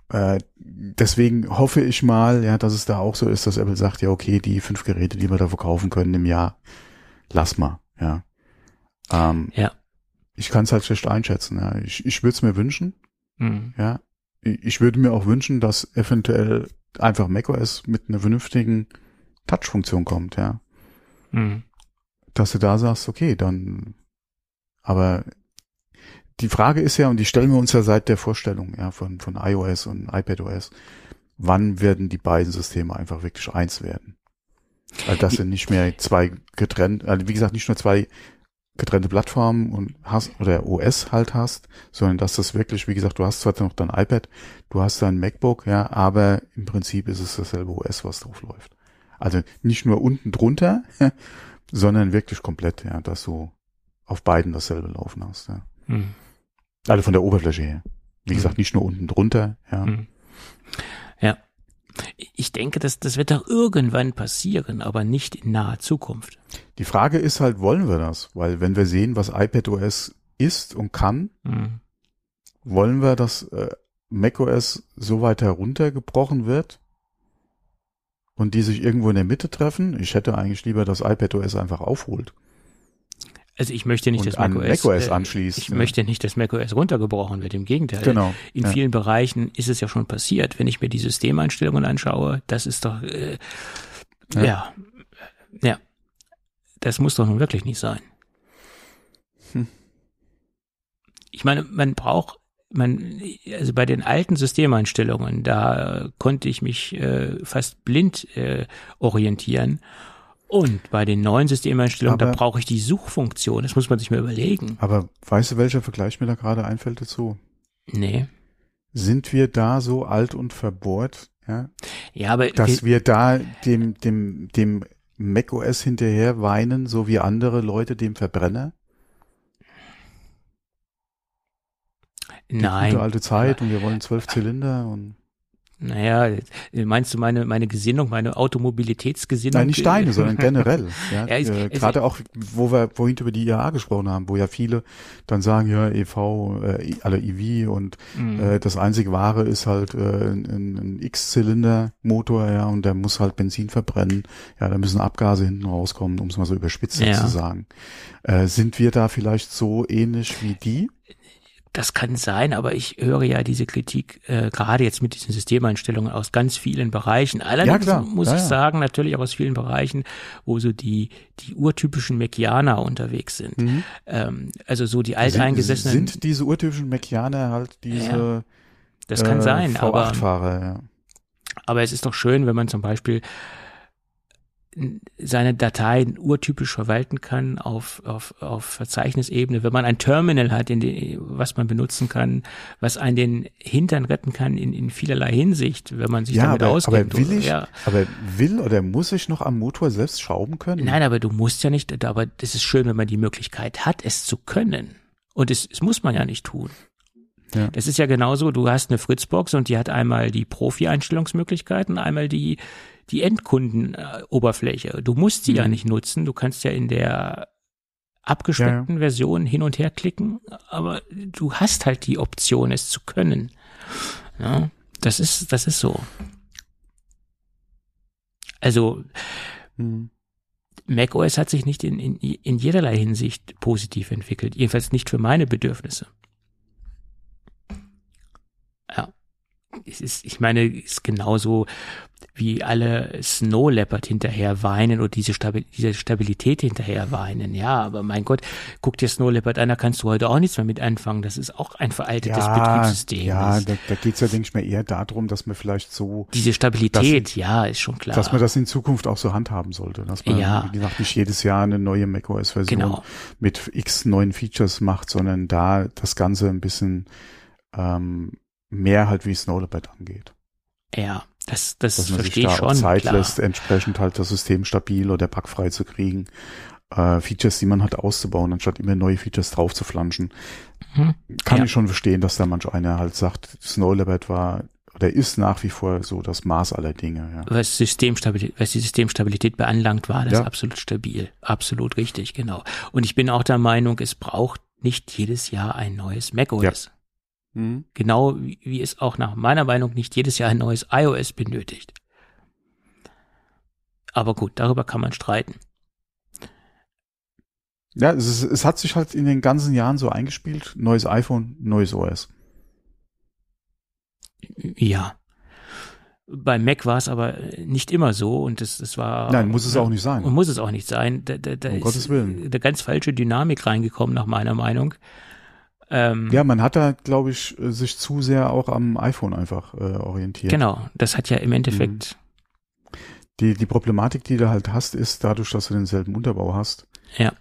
Speaker 2: äh, deswegen hoffe ich mal, ja, dass es da auch so ist, dass Apple sagt, ja, okay, die fünf Geräte, die wir da verkaufen können im Jahr, lass mal, ja. Ähm,
Speaker 3: ja.
Speaker 2: ich kann es halt schlecht einschätzen, ja. Ich, ich würde es mir wünschen,
Speaker 3: Mhm.
Speaker 2: ja. Ich würde mir auch wünschen, dass eventuell einfach macOS mit einer vernünftigen Touch-Funktion kommt, ja.
Speaker 3: Mhm.
Speaker 2: Dass du da sagst, okay, dann, aber die Frage ist ja, und die stellen wir uns ja seit der Vorstellung, ja, von, von iOS und iPadOS, wann werden die beiden Systeme einfach wirklich eins werden? Weil das sind nicht mehr zwei getrennt, also wie gesagt, nicht nur zwei getrennte Plattformen und hast, oder OS halt hast, sondern dass das wirklich, wie gesagt, du hast zwar noch dein iPad, du hast dein MacBook, ja, aber im Prinzip ist es dasselbe OS, was drauf läuft. Also nicht nur unten drunter, sondern wirklich komplett, ja, dass du auf beiden dasselbe laufen hast, ja.
Speaker 3: Mhm.
Speaker 2: Also von der Oberfläche her. Wie gesagt, nicht nur unten drunter, ja.
Speaker 3: Mhm. Ja. Ich denke, dass das wird doch irgendwann passieren, aber nicht in naher Zukunft.
Speaker 2: Die Frage ist halt, wollen wir das? Weil wenn wir sehen, was iPadOS ist und kann,
Speaker 3: Mhm.
Speaker 2: wollen wir, dass äh, macOS so weit heruntergebrochen wird und die sich irgendwo in der Mitte treffen? Ich hätte eigentlich lieber, dass iPadOS einfach aufholt.
Speaker 3: Also ich möchte nicht, dass macOS,
Speaker 2: macOS
Speaker 3: äh,
Speaker 2: anschließt,
Speaker 3: Ich
Speaker 2: ja.
Speaker 3: möchte nicht, dass macOS runtergebrochen wird. Im Gegenteil.
Speaker 2: Genau.
Speaker 3: In
Speaker 2: ja.
Speaker 3: vielen Bereichen ist es ja schon passiert. Wenn ich mir die Systemeinstellungen anschaue, das ist doch, äh,
Speaker 2: Ja.
Speaker 3: ja. ja, das muss doch nun wirklich nicht sein.
Speaker 2: Hm.
Speaker 3: Ich meine, man braucht, man, also bei den alten Systemeinstellungen, da konnte ich mich äh, fast blind äh, orientieren. Und bei den neuen Systemeinstellungen, da
Speaker 2: Aber-
Speaker 3: brauche ich die Suchfunktion. Das muss man sich mal überlegen.
Speaker 2: Aber weißt du, welcher Vergleich mir da gerade einfällt dazu?
Speaker 3: Nee.
Speaker 2: Sind wir da so alt und verbohrt, ja,
Speaker 3: Ja, aber
Speaker 2: dass wir da dem, dem, dem macOS hinterher weinen, so wie andere Leute dem Verbrenner? Die
Speaker 3: nein.
Speaker 2: gute alte Zeit und wir wollen zwölf Zylinder und
Speaker 3: Naja, meinst du meine, meine Gesinnung, meine Automobilitätsgesinnung?
Speaker 2: Nein, nicht deine, sondern generell. Ja,
Speaker 3: Ja,
Speaker 2: äh, Gerade auch, wo wir vorhin über die IAA gesprochen haben, wo ja viele dann sagen, ja, EV, äh, alle EV und
Speaker 3: Mhm.
Speaker 2: äh, das einzig Wahre ist halt äh, ein, ein X-Zylinder-Motor, ja, und der muss halt Benzin verbrennen. Ja, da müssen Abgase hinten rauskommen, um es mal so überspitzt
Speaker 3: Ja.
Speaker 2: zu sagen. Äh, sind wir da vielleicht so ähnlich wie die?
Speaker 3: Das kann sein, aber ich höre ja diese Kritik äh, gerade jetzt mit diesen Systemeinstellungen aus ganz vielen Bereichen. Allerdings
Speaker 2: klar.
Speaker 3: muss
Speaker 2: Ja,
Speaker 3: ich
Speaker 2: ja.
Speaker 3: sagen, natürlich auch aus vielen Bereichen, wo so die die urtypischen Mekianer unterwegs sind. Ähm, also so die alteingesessenen.
Speaker 2: Sind, sind diese urtypischen Mekianer halt diese
Speaker 3: das kann
Speaker 2: äh,
Speaker 3: sein, aber
Speaker 2: V8-Fahrer, ja.
Speaker 3: Aber es ist doch schön, wenn man zum Beispiel seine Dateien urtypisch verwalten kann auf, auf, auf Verzeichnisebene, wenn man ein Terminal hat, in die, was man benutzen kann, was einen den Hintern retten kann in, in vielerlei Hinsicht, wenn man sich
Speaker 2: Ja,
Speaker 3: damit
Speaker 2: aber,
Speaker 3: auskennt.
Speaker 2: aber will
Speaker 3: oder-
Speaker 2: ich,
Speaker 3: ja.
Speaker 2: aber will oder muss ich noch am Motor selbst schrauben können?
Speaker 3: Nein, aber du musst ja nicht, aber es ist schön, wenn man die Möglichkeit hat, es zu können. Und es, es muss man ja nicht tun.
Speaker 2: Ja.
Speaker 3: Das ist ja genauso, du hast eine Fritzbox und die hat einmal die Profi-Einstellungsmöglichkeiten, einmal die, die Endkunden-Oberfläche. Du musst sie ja
Speaker 2: Mhm.
Speaker 3: nicht nutzen, du kannst ja in der abgespeckten Version hin und her klicken, aber du hast halt die Option, es zu können. Ja, das ist, das ist so. Also hm. macOS hat sich nicht in, in, in jederlei Hinsicht positiv entwickelt, jedenfalls nicht für meine Bedürfnisse. Ja. Es ist, ich meine, es ist genauso, wie alle Snow Leopard hinterher weinen oder diese, Stabil diese Stabilität hinterher weinen. Ja, aber mein Gott, guck dir Snow Leopard an, da kannst du heute auch nichts mehr mit anfangen. Das ist auch ein veraltetes ja, Betriebssystem.
Speaker 2: Ja, da, da geht es ja, denke ich mal, eher darum, dass man vielleicht so.
Speaker 3: Diese Stabilität, dass, ja, ist schon klar.
Speaker 2: Dass man das in Zukunft auch so handhaben sollte. Dass man, ja. wie gesagt, nicht jedes Jahr eine neue macOS-Version genau. mit x neuen Features macht, sondern da das Ganze ein bisschen ähm, mehr halt wie Snow Leopard angeht.
Speaker 3: Ja, das, das
Speaker 2: Dass man
Speaker 3: verstehe
Speaker 2: sich da
Speaker 3: ich schon.
Speaker 2: Zeit
Speaker 3: klar.
Speaker 2: lässt, entsprechend halt das System stabil oder packfrei zu kriegen. Äh, Features, die man hat, auszubauen, anstatt immer neue Features drauf zu flanschen. Mhm. Kann ja. ich schon verstehen, dass da manch einer halt sagt, Snow Leopard war oder ist nach wie vor so das Maß aller Dinge. Ja.
Speaker 3: Was, Systemstabilität, was die Systemstabilität beanlangt, war das ja. absolut stabil. Absolut richtig, genau. Und ich bin auch der Meinung, es braucht nicht jedes Jahr ein neues macOS. Ja. Mhm. Genau wie, wie es auch nach meiner Meinung nicht jedes Jahr ein neues iOS benötigt. Aber gut, darüber kann man streiten.
Speaker 2: Ja, es, ist, es hat sich halt in den ganzen Jahren so eingespielt. Neues iPhone, neues OS.
Speaker 3: Ja. Bei Mac war es aber nicht immer so und es, es war.
Speaker 2: Nein, muss es auch nicht sein.
Speaker 3: Und muss es auch nicht sein. Da, da, da
Speaker 2: um
Speaker 3: ist
Speaker 2: Gottes Willen.
Speaker 3: eine ganz falsche Dynamik reingekommen, nach meiner Meinung.
Speaker 2: Ähm, ja, man hat da, glaube ich, sich zu sehr auch am iPhone einfach äh, orientiert.
Speaker 3: Genau, das hat ja im Endeffekt.
Speaker 2: Mhm. Die, die Problematik, die du halt hast, ist dadurch, dass du denselben Unterbau hast.
Speaker 3: Ja.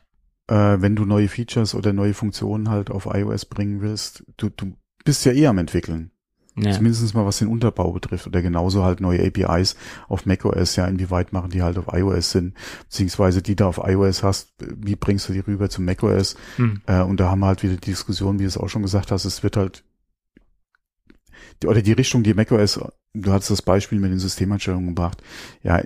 Speaker 2: Äh, wenn du neue Features oder neue Funktionen halt auf iOS bringen willst, du, du bist ja eh am entwickeln. Ja. Zumindest mal was den Unterbau betrifft oder genauso halt neue APIs auf macOS, ja, inwieweit machen die halt auf iOS Sinn, beziehungsweise die da auf iOS hast, wie bringst du die rüber zu macOS? Hm. Äh, und da haben wir halt wieder die Diskussion, wie du es auch schon gesagt hast, es wird halt oder die Richtung, die macOS, du hattest das Beispiel mit den Systemeinstellungen gebracht, ja,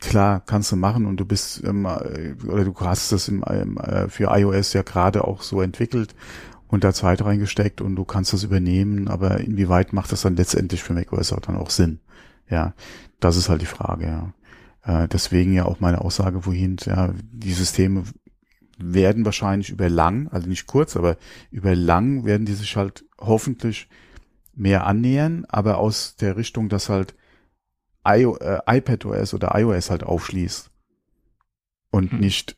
Speaker 2: klar, kannst du machen und du bist ähm, oder du hast das im, ähm, für iOS ja gerade auch so entwickelt und da Zeit reingesteckt und du kannst das übernehmen, aber inwieweit macht das dann letztendlich für macOS auch dann auch Sinn? Ja, das ist halt die Frage, ja. Äh, deswegen ja auch meine Aussage wohin, ja, die Systeme werden wahrscheinlich über lang, also nicht kurz, aber über lang werden die sich halt hoffentlich mehr annähern, aber aus der Richtung, dass halt I, äh, iPadOS oder iOS halt aufschließt und hm. nicht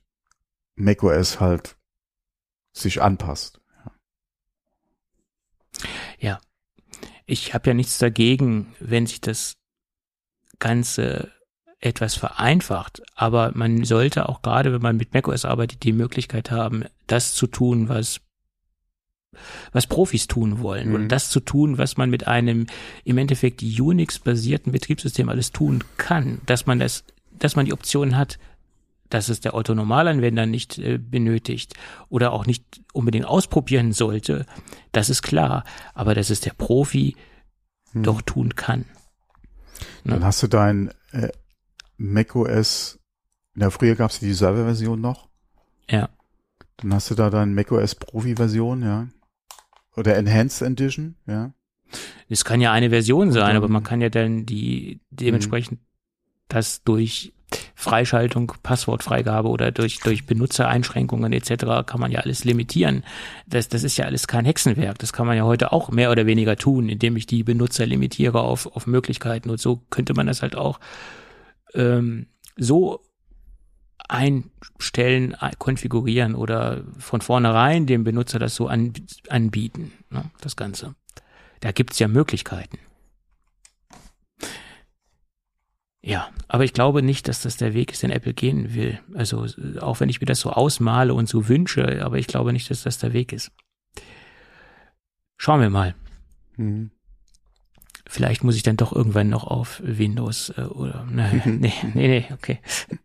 Speaker 2: macOS halt sich anpasst.
Speaker 3: Ja, ich habe ja nichts dagegen, wenn sich das Ganze etwas vereinfacht, aber man sollte auch gerade, wenn man mit macOS arbeitet, die Möglichkeit haben, das zu tun, was was Profis tun wollen mhm. und das zu tun, was man mit einem im Endeffekt Unix-basierten Betriebssystem alles tun kann, dass man das, dass man die Option hat, dass es der Otto-Normalanwender nicht äh, benötigt oder auch nicht unbedingt ausprobieren sollte, das ist klar. Aber dass es der Profi hm. doch tun kann.
Speaker 2: Ne? Dann hast du dein äh, macOS, na früher gab es die Server-Version noch.
Speaker 3: Ja.
Speaker 2: Dann hast du da dein macOS Profi-Version, ja. Oder Enhanced Edition, ja.
Speaker 3: Es kann ja eine Version sein, aber man kann ja dann die dementsprechend hm. das durch Freischaltung, Passwortfreigabe oder durch, durch Benutzereinschränkungen etc. kann man ja alles limitieren. Das, das ist ja alles kein Hexenwerk. Das kann man ja heute auch mehr oder weniger tun, indem ich die Benutzer limitiere auf, auf Möglichkeiten. Und so könnte man das halt auch ähm, so einstellen, konfigurieren oder von vornherein dem Benutzer das so an, anbieten, ne, das Ganze. Da gibt's ja Möglichkeiten. Ja, aber ich glaube nicht, dass das der Weg ist, den Apple gehen will. Also auch wenn ich mir das so ausmale und so wünsche, aber ich glaube nicht, dass das der Weg ist. Schauen wir mal. Mhm. Vielleicht muss ich dann doch irgendwann noch auf Windows äh, oder nein, nee, nee, nee, okay.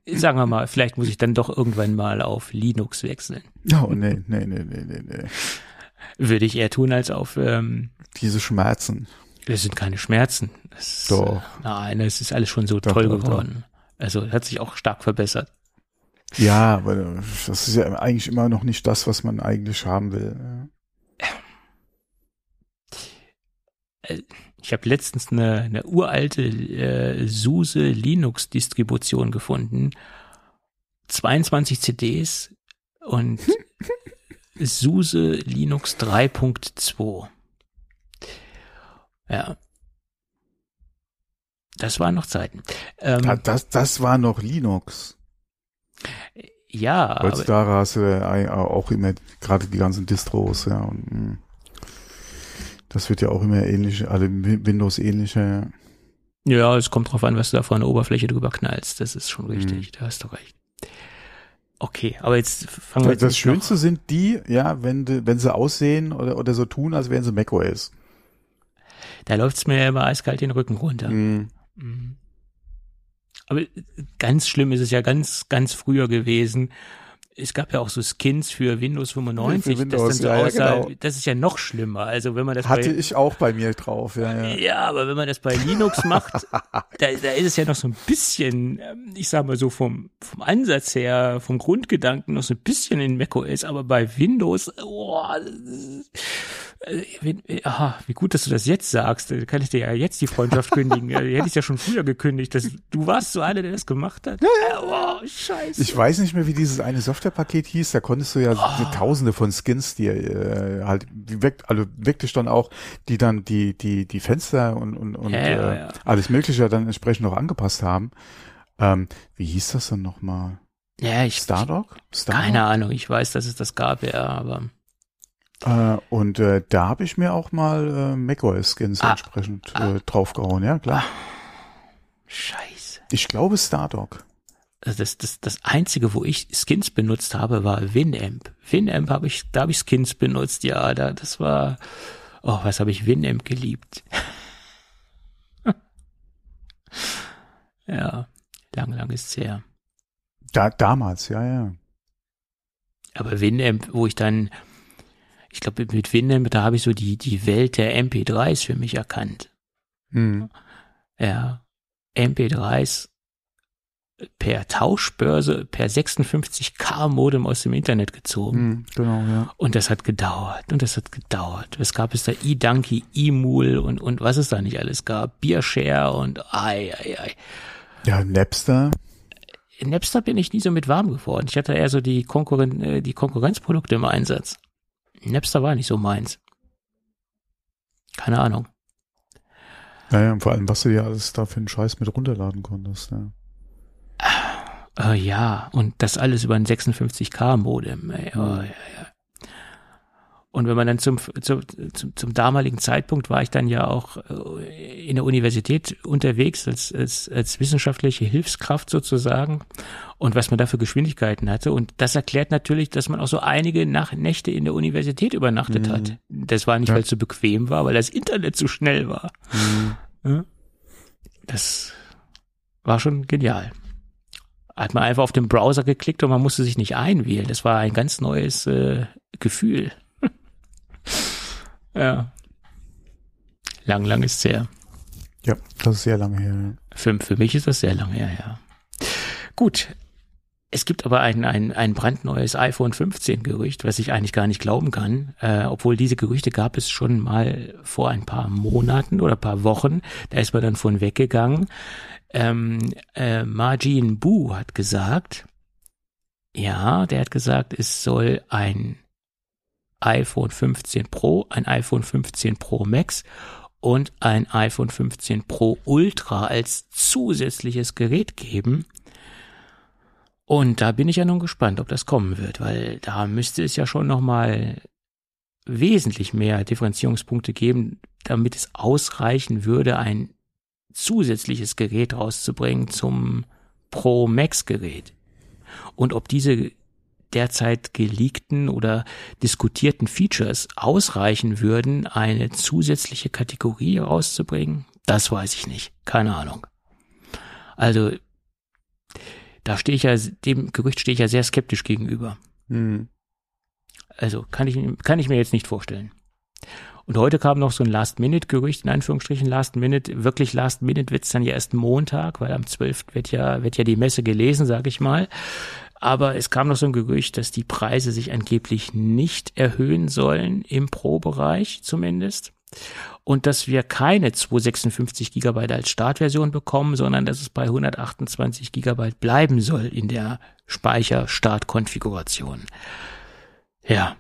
Speaker 3: Sagen wir mal, vielleicht muss ich dann doch irgendwann mal auf Linux wechseln.
Speaker 2: Oh, nee, nee, nee, nee, nee, nee.
Speaker 3: Würde ich eher tun als auf ähm,
Speaker 2: diese Schmerzen.
Speaker 3: Das sind keine Schmerzen. Das
Speaker 2: doch.
Speaker 3: Ist, nein, es ist alles schon so doch, toll doch, geworden. Doch. Also hat sich auch stark verbessert.
Speaker 2: Ja, aber das ist ja eigentlich immer noch nicht das, was man eigentlich haben will.
Speaker 3: Äh, Ich habe letztens eine, eine uralte äh, SUSE Linux-Distribution gefunden. 22 CDs und SUSE Linux 3.2. Ja. Das waren noch Zeiten.
Speaker 2: Ähm, ja, das, das war noch Linux.
Speaker 3: Ja.
Speaker 2: Heutzutage hast du auch immer gerade die ganzen Distros, ja. Und, hm. das wird ja auch immer ähnlich, alle Windows ähnliche.
Speaker 3: Ja, es kommt drauf an, was du da vor eine Oberfläche drüber knallst. Das ist schon richtig. Mhm. Da hast du recht. Okay, aber jetzt fangen wir jetzt
Speaker 2: Das Schönste noch. sind die, ja, wenn, wenn sie aussehen oder, oder so tun, als wären sie macOS.
Speaker 3: Da läuft's mir immer eiskalt den Rücken runter. Mhm. Mhm. Aber ganz schlimm ist es ja ganz, ganz früher gewesen, es gab ja auch so Skins für Windows 95, für Windows, das dann so ja, aussah, genau. das ist ja noch schlimmer. Also wenn man das
Speaker 2: hatte bei, ich auch bei mir drauf, ja, ja.
Speaker 3: Ja, aber wenn man das bei Linux macht, da, da ist es ja noch so ein bisschen, ähm, ich sag mal so vom vom Ansatz her, vom Grundgedanken noch so ein bisschen in macOS, aber bei Windows, oh, äh, aha, wie gut, dass du das jetzt sagst. Da kann ich dir ja jetzt die Freundschaft kündigen. Die hätte ich ja schon früher gekündigt. Das, du warst so einer, der das gemacht hat. Ja, ja.
Speaker 2: Oh, scheiße. Ich weiß nicht mehr, wie dieses eine Softwarepaket hieß. Da konntest du ja oh. tausende von Skins, die äh, halt weg, also wirklich dann auch, die dann die die die Fenster und und, und ja, äh, alles Mögliche dann entsprechend noch angepasst haben. Ähm, wie hieß das dann nochmal?
Speaker 3: Ja, ich
Speaker 2: Stardog?
Speaker 3: Stardog? Keine Ahnung. Ich weiß, dass es das gab, ja, aber
Speaker 2: äh, und äh, da habe ich mir auch mal äh, macOS-Skins ah, entsprechend ah, äh, draufgehauen, ja klar.
Speaker 3: Scheiße.
Speaker 2: Ich glaube Stardog.
Speaker 3: Also das, das, das einzige, wo ich Skins benutzt habe, war Winamp. Winamp habe ich, da habe ich Skins benutzt, ja, da, das war, oh, was habe ich Winamp geliebt. ja, lang, lang ist's her.
Speaker 2: Da, damals, ja, ja.
Speaker 3: Aber Winamp, wo ich dann, ich glaube, mit Winamp, da habe ich so die, die Welt der MP3s für mich erkannt. Mhm. Ja, MP3s per Tauschbörse, per 56k Modem aus dem Internet gezogen. Mhm,
Speaker 2: genau, ja.
Speaker 3: Und das hat gedauert und das hat gedauert. Es gab es da eDonkey, eMool und, und was es da nicht alles gab. Beershare und ei, ei, ei.
Speaker 2: Ja, Napster.
Speaker 3: Napster bin ich nie so mit warm geworden. Ich hatte eher so die, Konkurren äh, die Konkurrenzprodukte im Einsatz. Napster war nicht so meins. Keine Ahnung.
Speaker 2: Naja, und vor allem, was du dir alles da für einen Scheiß mit runterladen konntest, ja.
Speaker 3: Äh, ja, und das alles über ein 56k Modem. Ey. Oh, ja, ja. Und wenn man dann zum, zum, zum, zum damaligen Zeitpunkt war ich dann ja auch äh, in der Universität unterwegs als, als, als wissenschaftliche Hilfskraft sozusagen und was man da für Geschwindigkeiten hatte. Und das erklärt natürlich, dass man auch so einige Nach Nächte in der Universität übernachtet mhm. hat. Das war nicht, ja. weil es so bequem war, weil das Internet zu schnell war. Mhm. Das war schon genial. Hat man einfach auf den Browser geklickt und man musste sich nicht einwählen. Das war ein ganz neues äh, Gefühl. Ja. Lang, lang ist es her.
Speaker 2: Ja, das ist sehr lange her.
Speaker 3: Für, für mich ist das sehr lange her, ja. Gut. Es gibt aber ein, ein, ein brandneues iPhone 15 Gerücht, was ich eigentlich gar nicht glauben kann. Äh, obwohl diese Gerüchte gab es schon mal vor ein paar Monaten oder paar Wochen. Da ist man dann von weggegangen. Ähm, äh, Marjin Bu hat gesagt, ja, der hat gesagt, es soll ein iPhone 15 Pro, ein iPhone 15 Pro Max und ein iPhone 15 Pro Ultra als zusätzliches Gerät geben. Und da bin ich ja nun gespannt, ob das kommen wird, weil da müsste es ja schon nochmal wesentlich mehr Differenzierungspunkte geben, damit es ausreichen würde, ein zusätzliches Gerät rauszubringen zum Pro Max Gerät. Und ob diese derzeit geleakten oder diskutierten Features ausreichen würden, eine zusätzliche Kategorie rauszubringen? Das weiß ich nicht. Keine Ahnung. Also, da stehe ich ja, dem Gerücht stehe ich ja sehr skeptisch gegenüber. Mhm. Also, kann ich, kann ich mir jetzt nicht vorstellen. Und heute kam noch so ein Last-Minute-Gerücht, in Anführungsstrichen Last-Minute. Wirklich Last-Minute wird's dann ja erst Montag, weil am 12. wird ja, wird ja die Messe gelesen, sag ich mal. Aber es kam noch so ein Gerücht, dass die Preise sich angeblich nicht erhöhen sollen, im Pro-Bereich zumindest. und dass wir keine 256 Gigabyte als Startversion bekommen, sondern dass es bei 128 Gigabyte bleiben soll in der Speicherstartkonfiguration. Ja,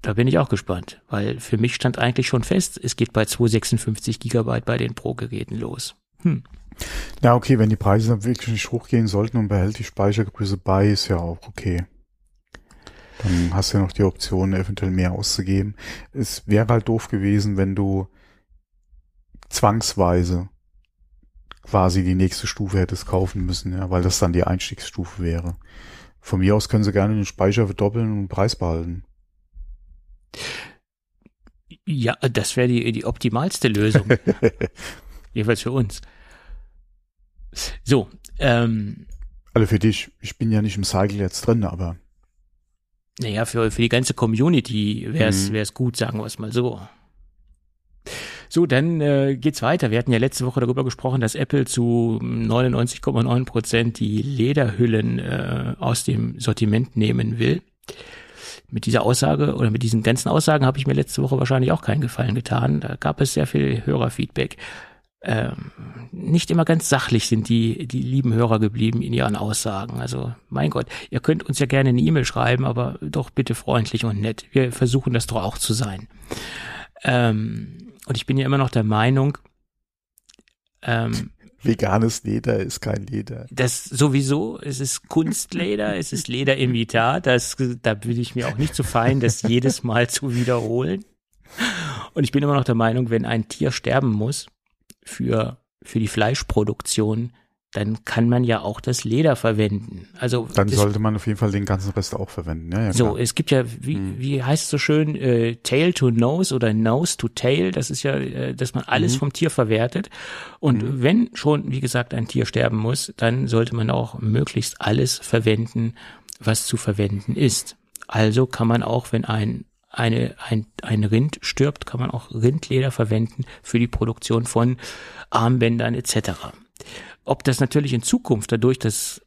Speaker 3: da bin ich auch gespannt, weil für mich stand eigentlich schon fest, es geht bei 256 Gigabyte bei den Pro-Geräten los. Hm.
Speaker 2: Ja, okay, wenn die Preise dann wirklich nicht hochgehen sollten und behält die Speichergröße bei, ist ja auch okay. Dann hast du ja noch die Option, eventuell mehr auszugeben. Es wäre halt doof gewesen, wenn du zwangsweise quasi die nächste Stufe hättest kaufen müssen, ja, weil das dann die Einstiegsstufe wäre. Von mir aus können sie gerne den Speicher verdoppeln und den Preis behalten.
Speaker 3: Ja, das wäre die, die optimalste Lösung. Jedenfalls für uns. So, ähm.
Speaker 2: Also für dich, ich bin ja nicht im Cycle jetzt drin, aber.
Speaker 3: Naja, für, für die ganze Community wäre es mhm. wär's gut, sagen wir es mal so. So, dann äh, geht's weiter. Wir hatten ja letzte Woche darüber gesprochen, dass Apple zu 99,9 Prozent die Lederhüllen äh, aus dem Sortiment nehmen will mit dieser Aussage oder mit diesen ganzen Aussagen habe ich mir letzte Woche wahrscheinlich auch keinen Gefallen getan. Da gab es sehr viel Hörerfeedback. Ähm, nicht immer ganz sachlich sind die, die lieben Hörer geblieben in ihren Aussagen. Also, mein Gott, ihr könnt uns ja gerne eine E-Mail schreiben, aber doch bitte freundlich und nett. Wir versuchen das doch auch zu sein. Ähm, und ich bin ja immer noch der Meinung,
Speaker 2: ähm, Veganes Leder ist kein Leder.
Speaker 3: Das sowieso, es ist Kunstleder, es ist Lederimitat, das, da bin ich mir auch nicht zu fein, das jedes Mal zu wiederholen. Und ich bin immer noch der Meinung, wenn ein Tier sterben muss für, für die Fleischproduktion, dann kann man ja auch das Leder verwenden. Also
Speaker 2: dann sollte man auf jeden Fall den ganzen Rest auch verwenden. Ja, ja,
Speaker 3: so, klar. es gibt ja, wie, mhm. wie heißt es so schön, äh, Tail to Nose oder Nose to Tail. Das ist ja, äh, dass man alles mhm. vom Tier verwertet. Und mhm. wenn schon, wie gesagt, ein Tier sterben muss, dann sollte man auch möglichst alles verwenden, was zu verwenden ist. Also kann man auch, wenn ein eine, ein, ein Rind stirbt, kann man auch Rindleder verwenden für die Produktion von Armbändern etc. Ob das natürlich in Zukunft dadurch, dass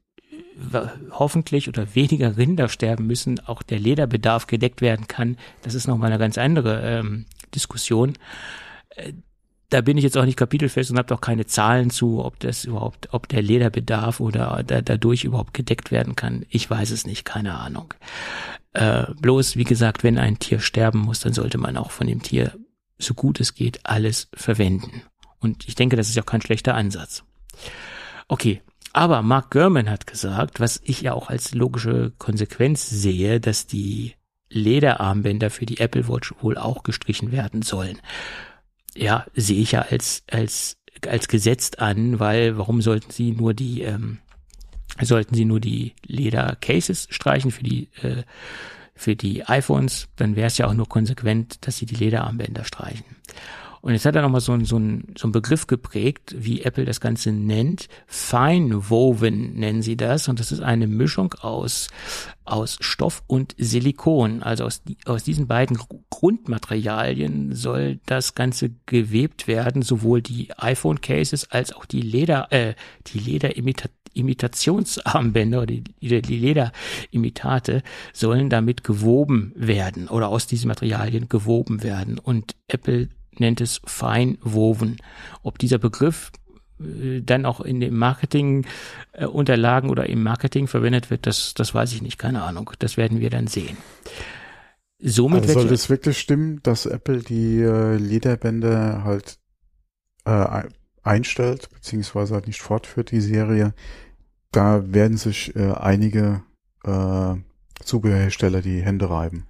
Speaker 3: hoffentlich oder weniger Rinder sterben müssen, auch der Lederbedarf gedeckt werden kann, das ist nochmal eine ganz andere ähm, Diskussion. Da bin ich jetzt auch nicht kapitelfest und habe auch keine Zahlen zu, ob das überhaupt, ob der Lederbedarf oder da, dadurch überhaupt gedeckt werden kann. Ich weiß es nicht, keine Ahnung. Äh, bloß, wie gesagt, wenn ein Tier sterben muss, dann sollte man auch von dem Tier, so gut es geht, alles verwenden. Und ich denke, das ist ja auch kein schlechter Ansatz. Okay, aber Mark Gurman hat gesagt, was ich ja auch als logische Konsequenz sehe, dass die Lederarmbänder für die Apple Watch wohl auch gestrichen werden sollen. Ja, sehe ich ja als, als, als gesetzt an, weil warum sollten sie nur die, ähm, sollten sie nur die Ledercases streichen für die, äh, für die iPhones, dann wäre es ja auch nur konsequent, dass sie die Lederarmbänder streichen. Und jetzt hat er nochmal so, so, ein, so einen Begriff geprägt, wie Apple das Ganze nennt. Fine Woven nennen sie das. Und das ist eine Mischung aus, aus Stoff und Silikon. Also aus, aus diesen beiden Grundmaterialien soll das Ganze gewebt werden, sowohl die iPhone Cases als auch die Leder, äh, die Lederimitation Imitationsarmbänder oder die, die Lederimitate sollen damit gewoben werden oder aus diesen Materialien gewoben werden. Und Apple nennt es Feinwoven. Ob dieser Begriff äh, dann auch in den Marketingunterlagen äh, oder im Marketing verwendet wird, das, das weiß ich nicht, keine Ahnung. Das werden wir dann sehen.
Speaker 2: Somit also soll es wirklich stimmen, dass Apple die äh, Lederbänder halt äh, einstellt, beziehungsweise halt nicht fortführt, die Serie, da werden sich äh, einige äh, Zubehörhersteller die Hände reiben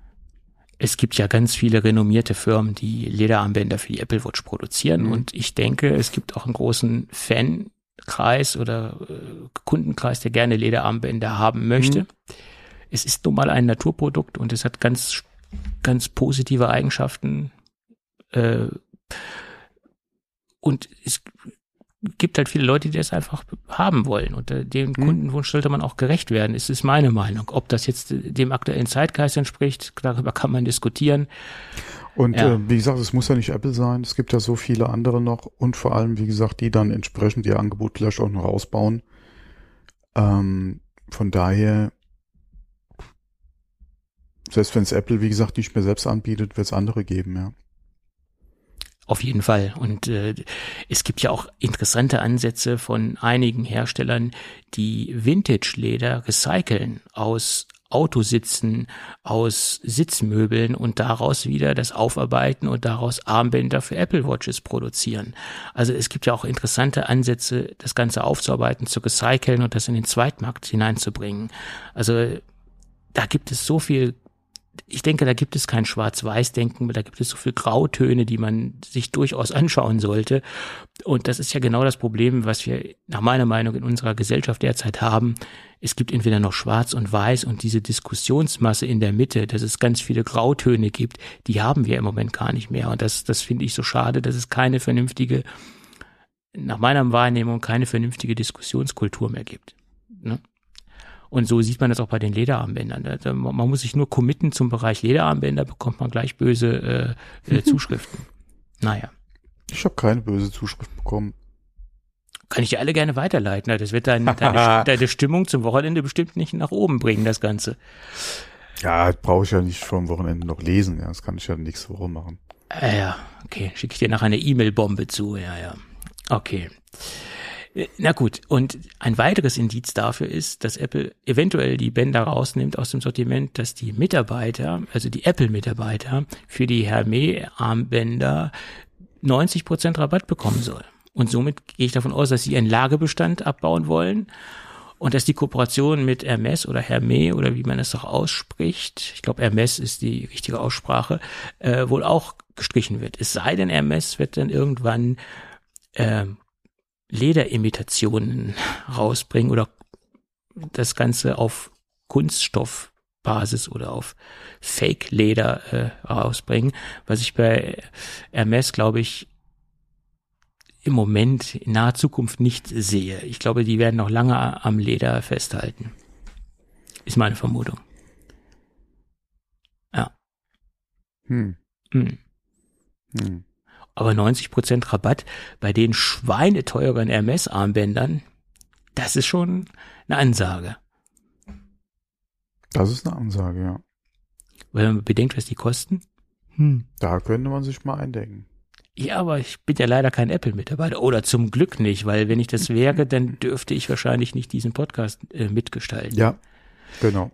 Speaker 3: es gibt ja ganz viele renommierte Firmen, die Lederarmbänder für die Apple Watch produzieren. Mhm. Und ich denke, es gibt auch einen großen Fankreis oder äh, Kundenkreis, der gerne Lederarmbänder haben möchte. Mhm. Es ist nun mal ein Naturprodukt und es hat ganz, ganz positive Eigenschaften. Äh, und es gibt halt viele Leute, die das einfach haben wollen und äh, dem mhm. Kundenwunsch sollte man auch gerecht werden. Es ist meine Meinung. Ob das jetzt äh, dem aktuellen Zeitgeist entspricht, darüber kann man diskutieren.
Speaker 2: Und ja. äh, wie gesagt, es muss ja nicht Apple sein. Es gibt ja so viele andere noch und vor allem, wie gesagt, die dann entsprechend ihr Angebot vielleicht auch noch ausbauen. Ähm, von daher, selbst wenn es Apple, wie gesagt, nicht mehr selbst anbietet, wird es andere geben, ja.
Speaker 3: Auf jeden Fall. Und äh, es gibt ja auch interessante Ansätze von einigen Herstellern, die Vintage-Leder recyceln aus Autositzen, aus Sitzmöbeln und daraus wieder das Aufarbeiten und daraus Armbänder für Apple Watches produzieren. Also es gibt ja auch interessante Ansätze, das Ganze aufzuarbeiten, zu recyceln und das in den Zweitmarkt hineinzubringen. Also da gibt es so viel ich denke, da gibt es kein Schwarz-Weiß-Denken, da gibt es so viel Grautöne, die man sich durchaus anschauen sollte. Und das ist ja genau das Problem, was wir nach meiner Meinung in unserer Gesellschaft derzeit haben. Es gibt entweder noch Schwarz und Weiß und diese Diskussionsmasse in der Mitte, dass es ganz viele Grautöne gibt, die haben wir im Moment gar nicht mehr. Und das, das finde ich so schade, dass es keine vernünftige, nach meiner Wahrnehmung, keine vernünftige Diskussionskultur mehr gibt. Ne? Und so sieht man das auch bei den Lederarmbändern. Man muss sich nur committen zum Bereich Lederarmbänder, bekommt man gleich böse äh, äh, Zuschriften. naja.
Speaker 2: Ich habe keine böse Zuschrift bekommen.
Speaker 3: Kann ich dir alle gerne weiterleiten. Das wird dein, deine, deine Stimmung zum Wochenende bestimmt nicht nach oben bringen, das Ganze.
Speaker 2: Ja, brauche ich ja nicht vom Wochenende noch lesen. Ja, das kann ich ja nächste Woche machen.
Speaker 3: Ah, ja, okay. Schicke ich dir nachher eine E-Mail-Bombe zu. Ja, ja. Okay. Na gut, und ein weiteres Indiz dafür ist, dass Apple eventuell die Bänder rausnimmt aus dem Sortiment, dass die Mitarbeiter, also die Apple-Mitarbeiter, für die Hermé-Armbänder 90% Rabatt bekommen soll. Und somit gehe ich davon aus, dass sie einen Lagerbestand abbauen wollen und dass die Kooperation mit Hermes oder Hermé oder wie man es auch ausspricht, ich glaube Hermes ist die richtige Aussprache, äh, wohl auch gestrichen wird. Es sei denn, Hermes wird dann irgendwann äh, Lederimitationen rausbringen oder das Ganze auf Kunststoffbasis oder auf Fake-Leder äh, rausbringen, was ich bei Hermes, glaube ich, im Moment in naher Zukunft nicht sehe. Ich glaube, die werden noch lange am Leder festhalten. Ist meine Vermutung. Ja. Hm. Hm. Hm. Aber 90% Rabatt bei den schweineteuren Hermes-Armbändern, das ist schon eine Ansage.
Speaker 2: Das ist eine Ansage, ja.
Speaker 3: Wenn man bedenkt, was die kosten.
Speaker 2: Hm. Da könnte man sich mal eindenken.
Speaker 3: Ja, aber ich bin ja leider kein Apple-Mitarbeiter. Oder zum Glück nicht, weil wenn ich das wäre, dann dürfte ich wahrscheinlich nicht diesen Podcast äh, mitgestalten.
Speaker 2: Ja, genau.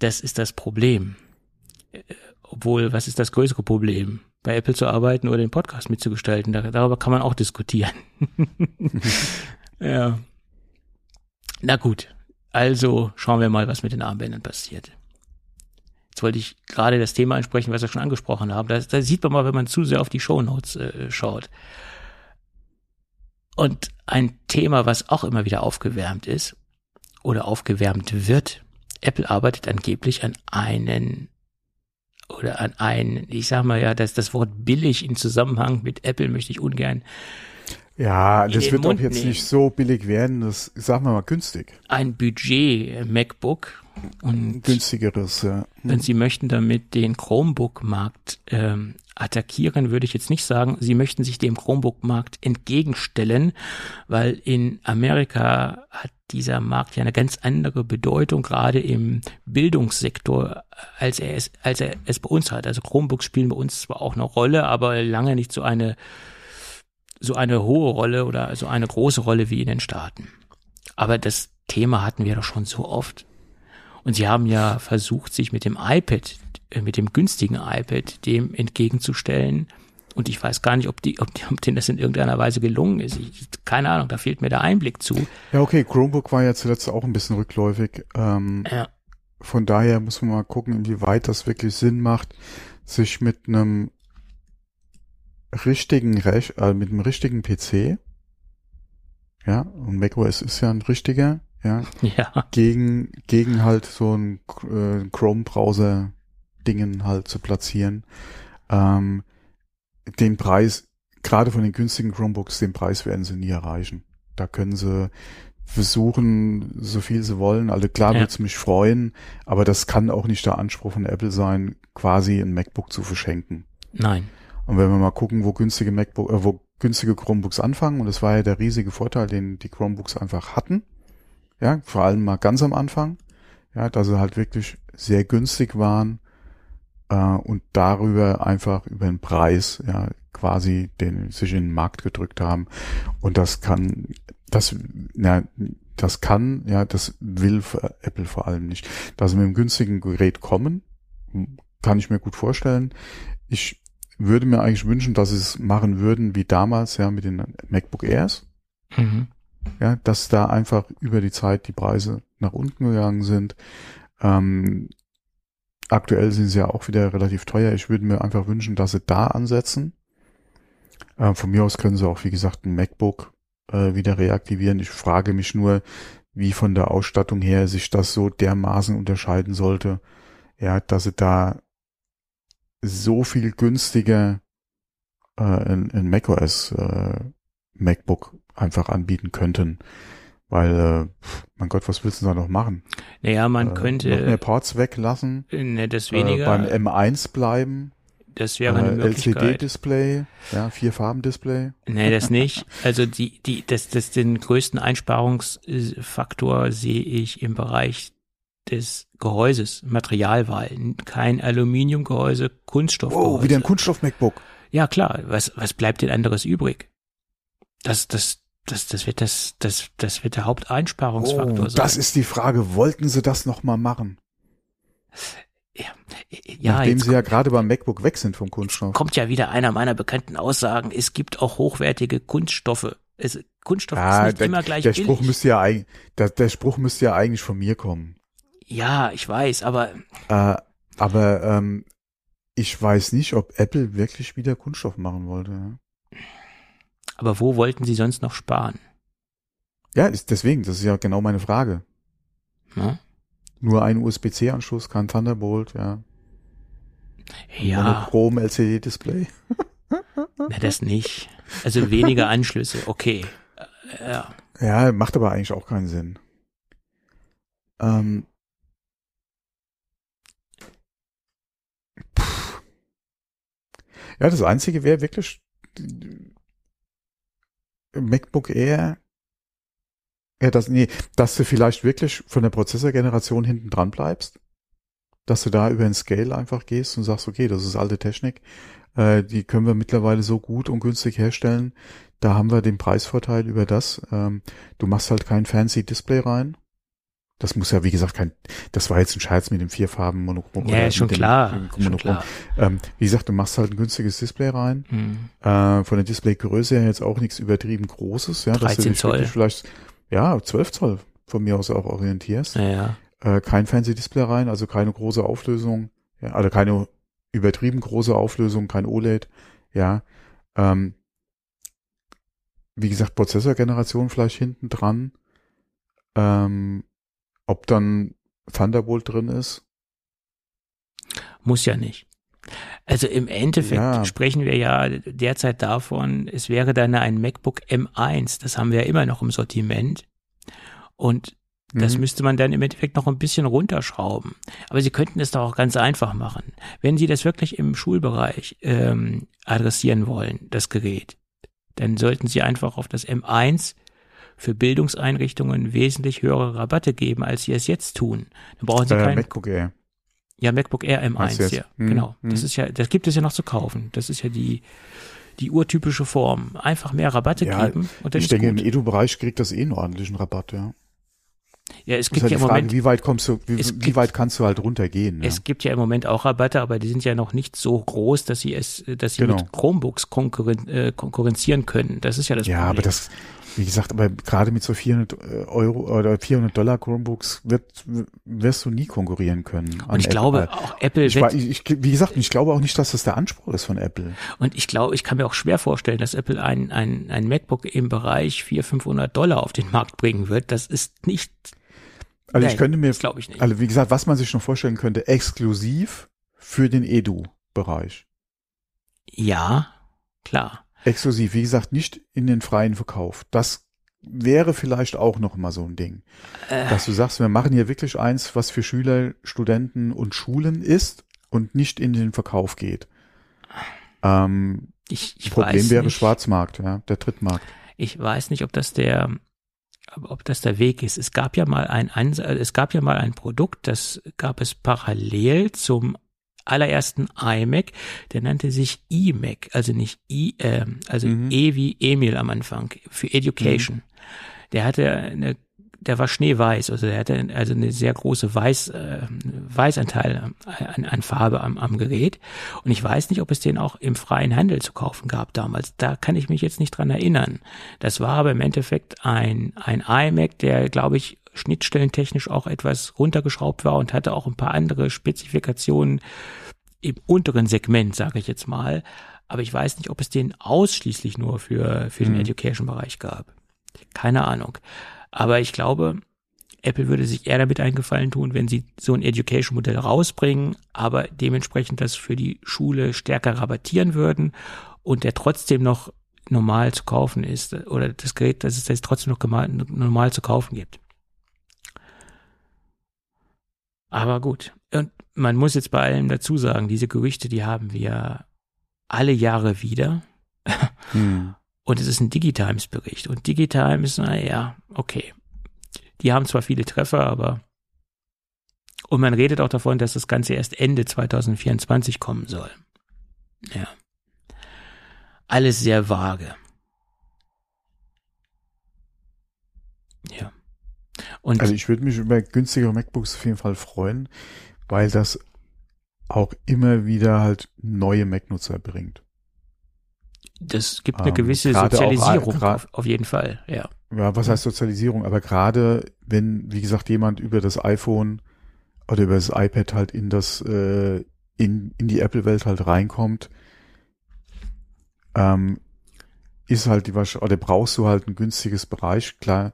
Speaker 3: Das ist das Problem. Äh, obwohl, was ist das größere Problem? Bei Apple zu arbeiten oder den Podcast mitzugestalten. darüber kann man auch diskutieren. ja. Na gut. Also schauen wir mal, was mit den Armbändern passiert. Jetzt wollte ich gerade das Thema ansprechen, was wir schon angesprochen haben. Da, da sieht man mal, wenn man zu sehr auf die Shownotes äh, schaut. Und ein Thema, was auch immer wieder aufgewärmt ist oder aufgewärmt wird. Apple arbeitet angeblich an einen oder an ein, ich sag mal ja, dass das Wort billig in Zusammenhang mit Apple möchte ich ungern.
Speaker 2: Ja, das wird Mund auch jetzt nehmen. nicht so billig werden, das sagen wir mal günstig.
Speaker 3: Ein Budget MacBook und
Speaker 2: günstigeres, ja.
Speaker 3: Wenn Sie möchten damit den Chromebook-Markt ähm, attackieren, würde ich jetzt nicht sagen, Sie möchten sich dem Chromebook-Markt entgegenstellen, weil in Amerika hat dieser Markt ja eine ganz andere Bedeutung, gerade im Bildungssektor, als er es, als er es bei uns hat. Also Chromebooks spielen bei uns zwar auch eine Rolle, aber lange nicht so eine, so eine hohe Rolle oder so eine große Rolle wie in den Staaten. Aber das Thema hatten wir doch schon so oft. Und sie haben ja versucht, sich mit dem iPad, äh, mit dem günstigen iPad dem entgegenzustellen, und ich weiß gar nicht, ob, die, ob, ob denen das in irgendeiner Weise gelungen ist. Ich, keine Ahnung, da fehlt mir der Einblick zu.
Speaker 2: Ja, okay, Chromebook war ja zuletzt auch ein bisschen rückläufig. Ähm, ja. Von daher muss man mal gucken, inwieweit das wirklich Sinn macht, sich mit einem richtigen Rech äh, mit einem richtigen PC, ja, und macOS ist ja ein richtiger, ja, ja. gegen gegen halt so ein äh, Chrome-Browser Dingen halt zu platzieren. Ähm, den Preis, gerade von den günstigen Chromebooks, den Preis werden sie nie erreichen. Da können sie versuchen, so viel sie wollen. Also klar ja. wird's mich freuen, aber das kann auch nicht der Anspruch von Apple sein, quasi ein MacBook zu verschenken.
Speaker 3: Nein.
Speaker 2: Und wenn wir mal gucken, wo günstige MacBook, äh, wo günstige Chromebooks anfangen, und das war ja der riesige Vorteil, den die Chromebooks einfach hatten, ja, vor allem mal ganz am Anfang, ja, dass sie halt wirklich sehr günstig waren äh, und darüber einfach über den Preis ja quasi den, sich in den Markt gedrückt haben. Und das kann, das, na, das kann, ja, das will Apple vor allem nicht. Dass sie mit einem günstigen Gerät kommen, kann ich mir gut vorstellen. Ich würde mir eigentlich wünschen, dass sie es machen würden wie damals, ja, mit den MacBook Airs. Mhm. Ja, dass da einfach über die Zeit die Preise nach unten gegangen sind. Ähm, aktuell sind sie ja auch wieder relativ teuer. Ich würde mir einfach wünschen, dass sie da ansetzen. Äh, von mir aus können sie auch, wie gesagt, ein MacBook äh, wieder reaktivieren. Ich frage mich nur, wie von der Ausstattung her sich das so dermaßen unterscheiden sollte, ja, dass sie da so viel günstiger äh, ein, ein macOS äh, MacBook einfach anbieten könnten. Weil, äh, mein Gott, was willst du da noch machen?
Speaker 3: Naja, man äh, könnte.
Speaker 2: Noch mehr Ports weglassen.
Speaker 3: Ne, das weniger.
Speaker 2: Äh, beim M1 bleiben.
Speaker 3: Das wäre eine äh, Möglichkeit.
Speaker 2: LCD-Display, ja, vier Farben-Display.
Speaker 3: Nee, das nicht. Also die, die, das, das, den größten Einsparungsfaktor sehe ich im Bereich des Gehäuses, Materialwahl. Kein Aluminiumgehäuse, Kunststoffgehäuse. Oh,
Speaker 2: wieder ein Kunststoff-MacBook.
Speaker 3: Ja, klar. Was, was bleibt denn anderes übrig? Das, das, das, das wird das, das, das wird der Haupteinsparungsfaktor
Speaker 2: oh, sein. Das ist die Frage. Wollten sie das nochmal machen?
Speaker 3: Ja, ja,
Speaker 2: Nachdem sie ja gerade beim MacBook weg sind vom Kunststoff.
Speaker 3: Kommt ja wieder einer meiner bekannten Aussagen. Es gibt auch hochwertige Kunststoffe. Es, Kunststoff ja, ist nicht
Speaker 2: der,
Speaker 3: immer gleich
Speaker 2: der
Speaker 3: billig.
Speaker 2: Spruch müsste ja eigentlich, der, der Spruch müsste ja eigentlich von mir kommen.
Speaker 3: Ja, ich weiß, aber.
Speaker 2: Äh, aber ähm, ich weiß nicht, ob Apple wirklich wieder Kunststoff machen wollte.
Speaker 3: Aber wo wollten sie sonst noch sparen?
Speaker 2: Ja, ist deswegen, das ist ja genau meine Frage.
Speaker 3: Hm?
Speaker 2: Nur ein USB-C-Anschluss, kein Thunderbolt, ja.
Speaker 3: Ja.
Speaker 2: Monochrom LCD-Display.
Speaker 3: Na, das nicht. Also weniger Anschlüsse, okay. Äh, ja.
Speaker 2: Ja, macht aber eigentlich auch keinen Sinn. Ähm, Ja, das Einzige wäre wirklich MacBook Air. Ja, das, nee, dass du vielleicht wirklich von der Prozessorgeneration hinten dran bleibst. Dass du da über den Scale einfach gehst und sagst, okay, das ist alte Technik. Äh, die können wir mittlerweile so gut und günstig herstellen. Da haben wir den Preisvorteil über das. Ähm, du machst halt kein fancy Display rein. Das muss ja, wie gesagt, kein, das war jetzt ein Scherz mit dem vierfarben Monochrom.
Speaker 3: Ja, schon klar, schon klar.
Speaker 2: Ähm, wie gesagt, du machst halt ein günstiges Display rein. Mhm. Äh, von der Displaygröße her jetzt auch nichts übertrieben Großes. Ja,
Speaker 3: 13 dass du Zoll.
Speaker 2: Vielleicht, ja, 12 Zoll von mir aus auch orientierst.
Speaker 3: Ja, ja.
Speaker 2: Äh, kein fancy Display rein, also keine große Auflösung. Ja, also keine übertrieben große Auflösung, kein OLED. Ja. Ähm, wie gesagt, Prozessorgeneration vielleicht hinten dran. Ähm, ob dann Thunderbolt drin ist?
Speaker 3: Muss ja nicht. Also im Endeffekt ja. sprechen wir ja derzeit davon, es wäre dann ein MacBook M1, das haben wir ja immer noch im Sortiment. Und das mhm. müsste man dann im Endeffekt noch ein bisschen runterschrauben. Aber Sie könnten es doch auch ganz einfach machen. Wenn Sie das wirklich im Schulbereich ähm, adressieren wollen, das Gerät, dann sollten Sie einfach auf das M1 für Bildungseinrichtungen wesentlich höhere Rabatte geben, als sie es jetzt tun. Dann brauchen sie äh, kein
Speaker 2: MacBook Air.
Speaker 3: Ja, MacBook Air M1, ja. Hm, genau. Hm. Das ist ja, das gibt es ja noch zu kaufen. Das ist ja die, die urtypische Form. Einfach mehr Rabatte ja, geben und dann
Speaker 2: Ich denke, gut. im Edu-Bereich kriegt das eh einen ordentlichen Rabatt, ja.
Speaker 3: Ja, es gibt halt ja
Speaker 2: im
Speaker 3: Frage, Moment.
Speaker 2: Wie weit kommst du, wie, wie gibt, weit kannst du halt runtergehen?
Speaker 3: Ja? Es gibt ja im Moment auch Rabatte, aber die sind ja noch nicht so groß, dass sie es, dass sie genau. mit Chromebooks konkurren, äh, konkurrenzieren können. Das ist ja das
Speaker 2: ja,
Speaker 3: Problem.
Speaker 2: Ja, aber das, wie gesagt, aber gerade mit so 400 äh, Euro oder 400 Dollar Chromebooks wird, wirst du nie konkurrieren können.
Speaker 3: Und ich Apple. glaube auch Apple
Speaker 2: ich, wird, ich, wie gesagt, ich glaube auch nicht, dass das der Anspruch ist von Apple.
Speaker 3: Und ich glaube, ich kann mir auch schwer vorstellen, dass Apple ein, ein, ein MacBook im Bereich 400, 500 Dollar auf den Markt bringen wird. Das ist nicht,
Speaker 2: also ich könnte mir,
Speaker 3: glaube ich nicht.
Speaker 2: Also wie gesagt, was man sich schon vorstellen könnte, exklusiv für den Edu-Bereich.
Speaker 3: Ja, klar.
Speaker 2: Exklusiv, wie gesagt, nicht in den freien Verkauf. Das wäre vielleicht auch noch mal so ein Ding. Äh. Dass du sagst, wir machen hier wirklich eins, was für Schüler, Studenten und Schulen ist und nicht in den Verkauf geht. Ähm,
Speaker 3: ich, ich
Speaker 2: Problem wäre nicht. Schwarzmarkt, ja, der Drittmarkt.
Speaker 3: Ich weiß nicht, ob das der, ob das der Weg ist. Es gab ja mal ein, es gab ja mal ein Produkt, das gab es parallel zum allerersten iMac, der nannte sich iMac, also nicht I, äh, also
Speaker 2: Mhm.
Speaker 3: E wie Emil am Anfang, für Education. Der hatte eine, der war schneeweiß, also der hatte also eine sehr große Weiß, äh, Weißanteil an, an Farbe am, am Gerät. Und ich weiß nicht, ob es den auch im freien Handel zu kaufen gab damals. Da kann ich mich jetzt nicht dran erinnern. Das war aber im Endeffekt ein, ein iMac, der, glaube ich, schnittstellentechnisch auch etwas runtergeschraubt war und hatte auch ein paar andere Spezifikationen im unteren Segment, sage ich jetzt mal. Aber ich weiß nicht, ob es den ausschließlich nur für, für den
Speaker 2: Mhm.
Speaker 3: Education-Bereich gab. Keine Ahnung. Aber ich glaube, Apple würde sich eher damit eingefallen tun, wenn sie so ein Education-Modell rausbringen, aber dementsprechend das für die Schule stärker rabattieren würden und der trotzdem noch normal zu kaufen ist oder das Gerät, dass es das trotzdem noch normal zu kaufen gibt. Aber gut. Und man muss jetzt bei allem dazu sagen, diese Gerüchte, die haben wir alle Jahre wieder.
Speaker 2: Hm.
Speaker 3: Und es ist ein Digitimes-Bericht. Und Digitimes, naja, okay. Die haben zwar viele Treffer, aber. Und man redet auch davon, dass das Ganze erst Ende 2024 kommen soll. Ja. Alles sehr vage. Ja. Und
Speaker 2: Also ich würde mich über günstigere MacBooks auf jeden Fall freuen, weil das auch immer wieder halt neue Mac-Nutzer bringt.
Speaker 3: Das gibt eine
Speaker 2: ähm,
Speaker 3: gewisse
Speaker 2: auch,
Speaker 3: Sozialisierung auf, auf jeden Fall, ja.
Speaker 2: Ja, was heißt Sozialisierung? Aber gerade wenn, wie gesagt, jemand über das iPhone oder über das iPad halt in das, äh, in, in die Apple-Welt halt reinkommt, ähm, ist halt die oder brauchst du halt ein günstiges Bereich. Klar,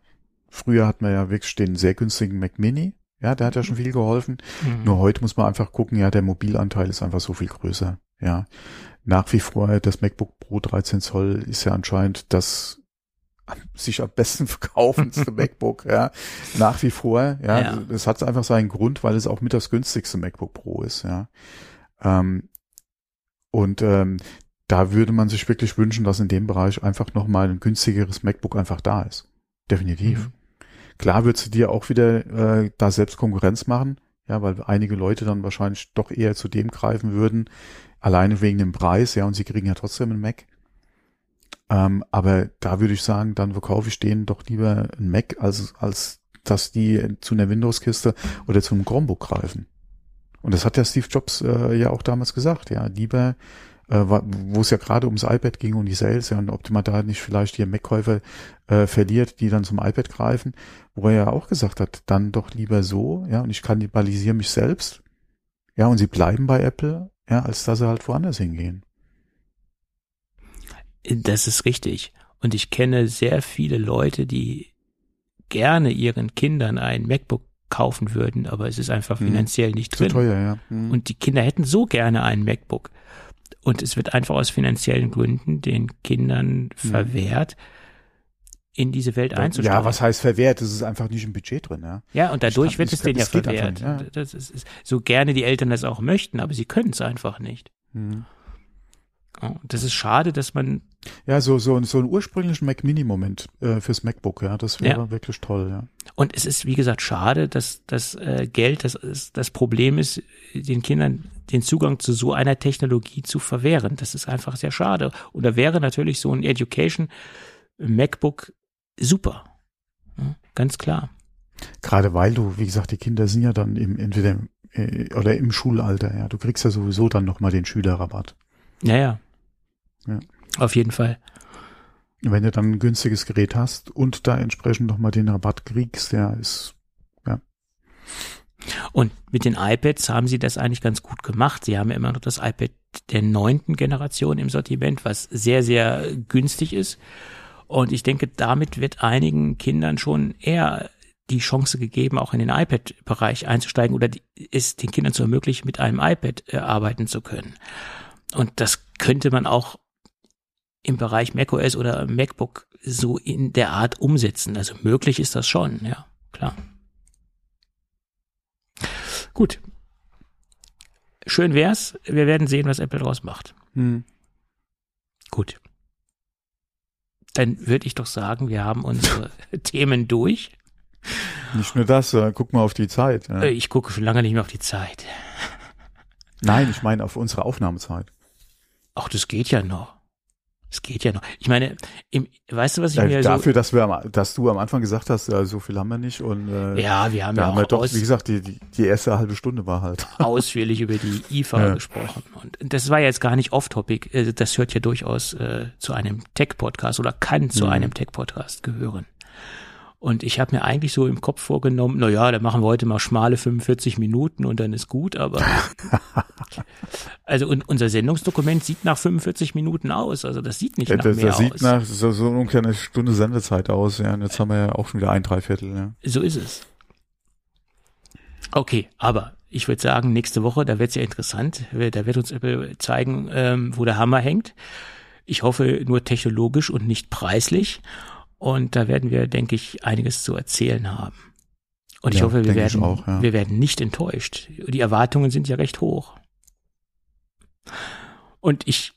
Speaker 2: früher hat man ja wirklich den sehr günstigen Mac Mini. Ja, der hat ja schon viel geholfen.
Speaker 3: Mhm.
Speaker 2: Nur heute muss man einfach gucken, ja, der Mobilanteil ist einfach so viel größer. Ja, nach wie vor das MacBook Pro 13 Zoll ist ja anscheinend das sich am besten verkaufendste MacBook. Ja, nach wie vor. Ja,
Speaker 3: Ja.
Speaker 2: das hat einfach seinen Grund, weil es auch mit das günstigste MacBook Pro ist. Ja, ähm, und ähm, da würde man sich wirklich wünschen, dass in dem Bereich einfach noch mal ein günstigeres MacBook einfach da ist. Definitiv.
Speaker 3: Mhm.
Speaker 2: Klar würdest du dir auch wieder äh, da selbst Konkurrenz machen, ja, weil einige Leute dann wahrscheinlich doch eher zu dem greifen würden, alleine wegen dem Preis, ja, und sie kriegen ja trotzdem einen Mac. Ähm, aber da würde ich sagen, dann verkaufe ich denen doch lieber einen Mac, als, als dass die zu einer Windows-Kiste oder zu einem Chromebook greifen. Und das hat ja Steve Jobs äh, ja auch damals gesagt, ja, lieber, äh, wo es ja gerade ums iPad ging und die Sales, ja, und ob man da nicht vielleicht die Mac-Käufer äh, verliert, die dann zum iPad greifen, wo er ja auch gesagt hat, dann doch lieber so, ja, und ich kannibalisiere mich selbst, ja, und sie bleiben bei Apple, ja, als dass sie halt woanders hingehen.
Speaker 3: Das ist richtig. Und ich kenne sehr viele Leute, die gerne ihren Kindern ein MacBook kaufen würden, aber es ist einfach
Speaker 2: Mhm.
Speaker 3: finanziell nicht
Speaker 2: Zu
Speaker 3: drin.
Speaker 2: teuer, ja. Mhm.
Speaker 3: Und die Kinder hätten so gerne ein MacBook. Und es wird einfach aus finanziellen Gründen den Kindern verwehrt, in diese Welt einzusteigen.
Speaker 2: ja, was heißt verwehrt? Das ist einfach nicht im Budget drin, ja.
Speaker 3: Ja, und dadurch wird es denen ja verwehrt.
Speaker 2: ja.
Speaker 3: Das ist, ist, so gerne die Eltern das auch möchten, aber sie können es einfach nicht.
Speaker 2: Mhm.
Speaker 3: Oh, Das ist schade, dass man,
Speaker 2: Ja, so, so, so einen ursprünglichen Mac Mini-Moment äh, fürs MacBook, ja, das wäre wirklich toll, ja.
Speaker 3: und es ist, wie gesagt, schade, dass das äh, Geld, das das Problem ist, den Kindern den Zugang zu so einer Technologie zu verwehren. Das ist einfach sehr schade. Und da wäre natürlich so ein Education MacBook super. Ja, ganz klar.
Speaker 2: Gerade weil du, wie gesagt, die Kinder sind ja dann im, entweder im, äh, oder im Schulalter, ja. Du kriegst ja sowieso dann nochmal den Schülerrabatt.
Speaker 3: Ja, ja.
Speaker 2: Ja.
Speaker 3: Auf jeden Fall.
Speaker 2: Wenn du dann ein günstiges Gerät hast und da entsprechend nochmal den Rabatt kriegst, ja, ist,
Speaker 3: Und mit den iPads haben sie das eigentlich ganz gut gemacht. Sie haben ja immer noch das iPad der neunten Generation im Sortiment, was sehr, sehr günstig ist. Und ich denke, damit wird einigen Kindern schon eher die Chance gegeben, auch in den iPad-Bereich einzusteigen oder die, es den Kindern zu ermöglichen, mit einem iPad äh, arbeiten zu können. Und das könnte man auch im Bereich macOS oder MacBook so in der Art umsetzen. Also möglich ist das schon, ja, klar. Gut. Schön wär's. Wir werden sehen, was Apple draus macht.
Speaker 2: hm,
Speaker 3: Gut. Dann würde ich doch sagen, wir haben unsere Themen durch.
Speaker 2: nicht nur das, äh, guck mal auf die Zeit. Ja.
Speaker 3: Äh, Ich gucke schon lange nicht mehr auf die Zeit.
Speaker 2: Nein, ich meine auf unsere Aufnahmezeit.
Speaker 3: Ach, das geht ja noch. Es geht ja noch. Ich meine, im, weißt du, was ich
Speaker 2: Äh,
Speaker 3: mir
Speaker 2: dafür, dass wir, am, dass du am Anfang gesagt hast, äh, so viel haben wir nicht und äh,
Speaker 3: ja, wir haben ja
Speaker 2: haben wir
Speaker 3: auch
Speaker 2: doch,
Speaker 3: aus,
Speaker 2: wie gesagt, die, die, die erste halbe Stunde war halt.
Speaker 3: ausführlich über die IFA
Speaker 2: Ja.
Speaker 3: gesprochen. Und das war jetzt gar nicht off-topic. Äh, Das hört ja durchaus äh, zu einem Tech-Podcast oder kann zu
Speaker 2: Mhm.
Speaker 3: einem Tech-Podcast gehören. Und ich habe mir eigentlich so im Kopf vorgenommen, na ja, da machen wir heute mal schmale 45 Minuten und dann ist gut, aber also und unser Sendungsdokument sieht nach 45 Minuten aus, also das sieht nicht
Speaker 2: Ja,
Speaker 3: nach
Speaker 2: das,
Speaker 3: mehr
Speaker 2: das sieht
Speaker 3: aus.
Speaker 2: nach so, so ungefähr eine Stunde Sendezeit aus, ja. Und jetzt haben wir ja auch schon wieder ein Dreiviertel, ja.
Speaker 3: So ist es. Okay, aber ich würde sagen, nächste Woche, da wird's ja interessant. Da wird uns Apple zeigen, ähm, wo der Hammer hängt. Ich hoffe nur technologisch und nicht preislich. Und da werden wir, denke ich, einiges zu erzählen haben. Und ich
Speaker 2: Ja,
Speaker 3: hoffe, wir werden,
Speaker 2: auch, ja.
Speaker 3: wir werden nicht enttäuscht. Die Erwartungen sind ja recht hoch. Und ich,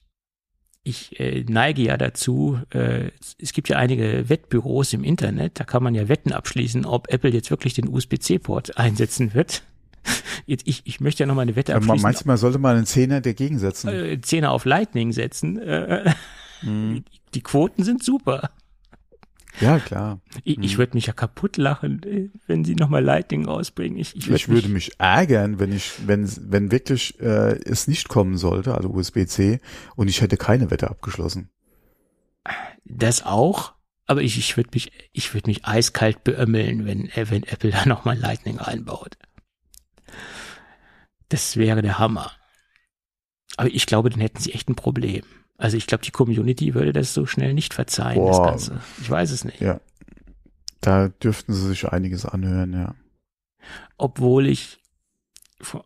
Speaker 3: ich äh, neige ja dazu, äh, es gibt ja einige Wettbüros im Internet, da kann man ja Wetten abschließen, ob Apple jetzt wirklich den USB-C-Port einsetzen wird. Jetzt, ich, ich möchte ja noch mal eine Wette
Speaker 2: man-
Speaker 3: abschließen.
Speaker 2: Meinst du, man sollte mal einen Zehner dagegen setzen?
Speaker 3: äh, Zehner auf Lightning setzen. Äh,
Speaker 2: Mhm.
Speaker 3: die Quoten sind super.
Speaker 2: Ja, klar.
Speaker 3: Ich, ich würde mich ja kaputt lachen, äh, wenn sie noch mal Lightning rausbringen. Ich, ich, würd
Speaker 2: Ich würde mich ärgern, wenn ich, wenn, wenn wirklich äh, es nicht kommen sollte, also USB-C, und ich hätte keine Wette abgeschlossen.
Speaker 3: Das auch, aber ich, ich würde mich, ich würde mich eiskalt beömmeln, wenn, äh, wenn Apple da nochmal Lightning einbaut. Das wäre der Hammer. Aber ich glaube, dann hätten sie echt ein Problem. Also ich glaube, die Community würde das so schnell nicht verzeihen, das
Speaker 2: Boah.
Speaker 3: Ganze. Ich weiß es nicht.
Speaker 2: Ja. Da dürften sie sich einiges anhören, ja.
Speaker 3: Obwohl ich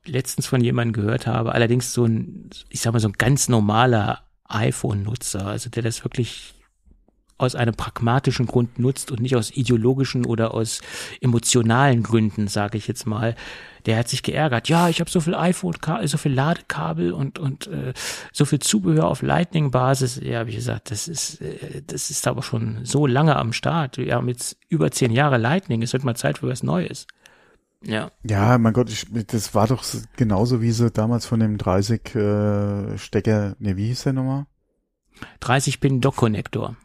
Speaker 3: letztens von jemandem gehört habe, allerdings so ein, ich sag mal, so ein ganz normaler iPhone-Nutzer, also der das wirklich aus einem pragmatischen Grund nutzt und nicht aus ideologischen oder aus emotionalen Gründen, sage ich jetzt mal, der hat sich geärgert. Ja, ich habe so viel iPhone, so viel Ladekabel und und äh, so viel Zubehör auf Lightning-Basis. Ja, habe ich gesagt, das ist äh, das ist aber schon so lange am Start. Wir haben jetzt über zehn Jahre Lightning. Es wird mal Zeit für was Neues. Ja.
Speaker 2: Ja, mein Gott, ich, das war doch so- genauso wie sie damals von dem 30 äh, Stecker, ne, wie hieß der nochmal?
Speaker 3: 30 Pin Dock Connector.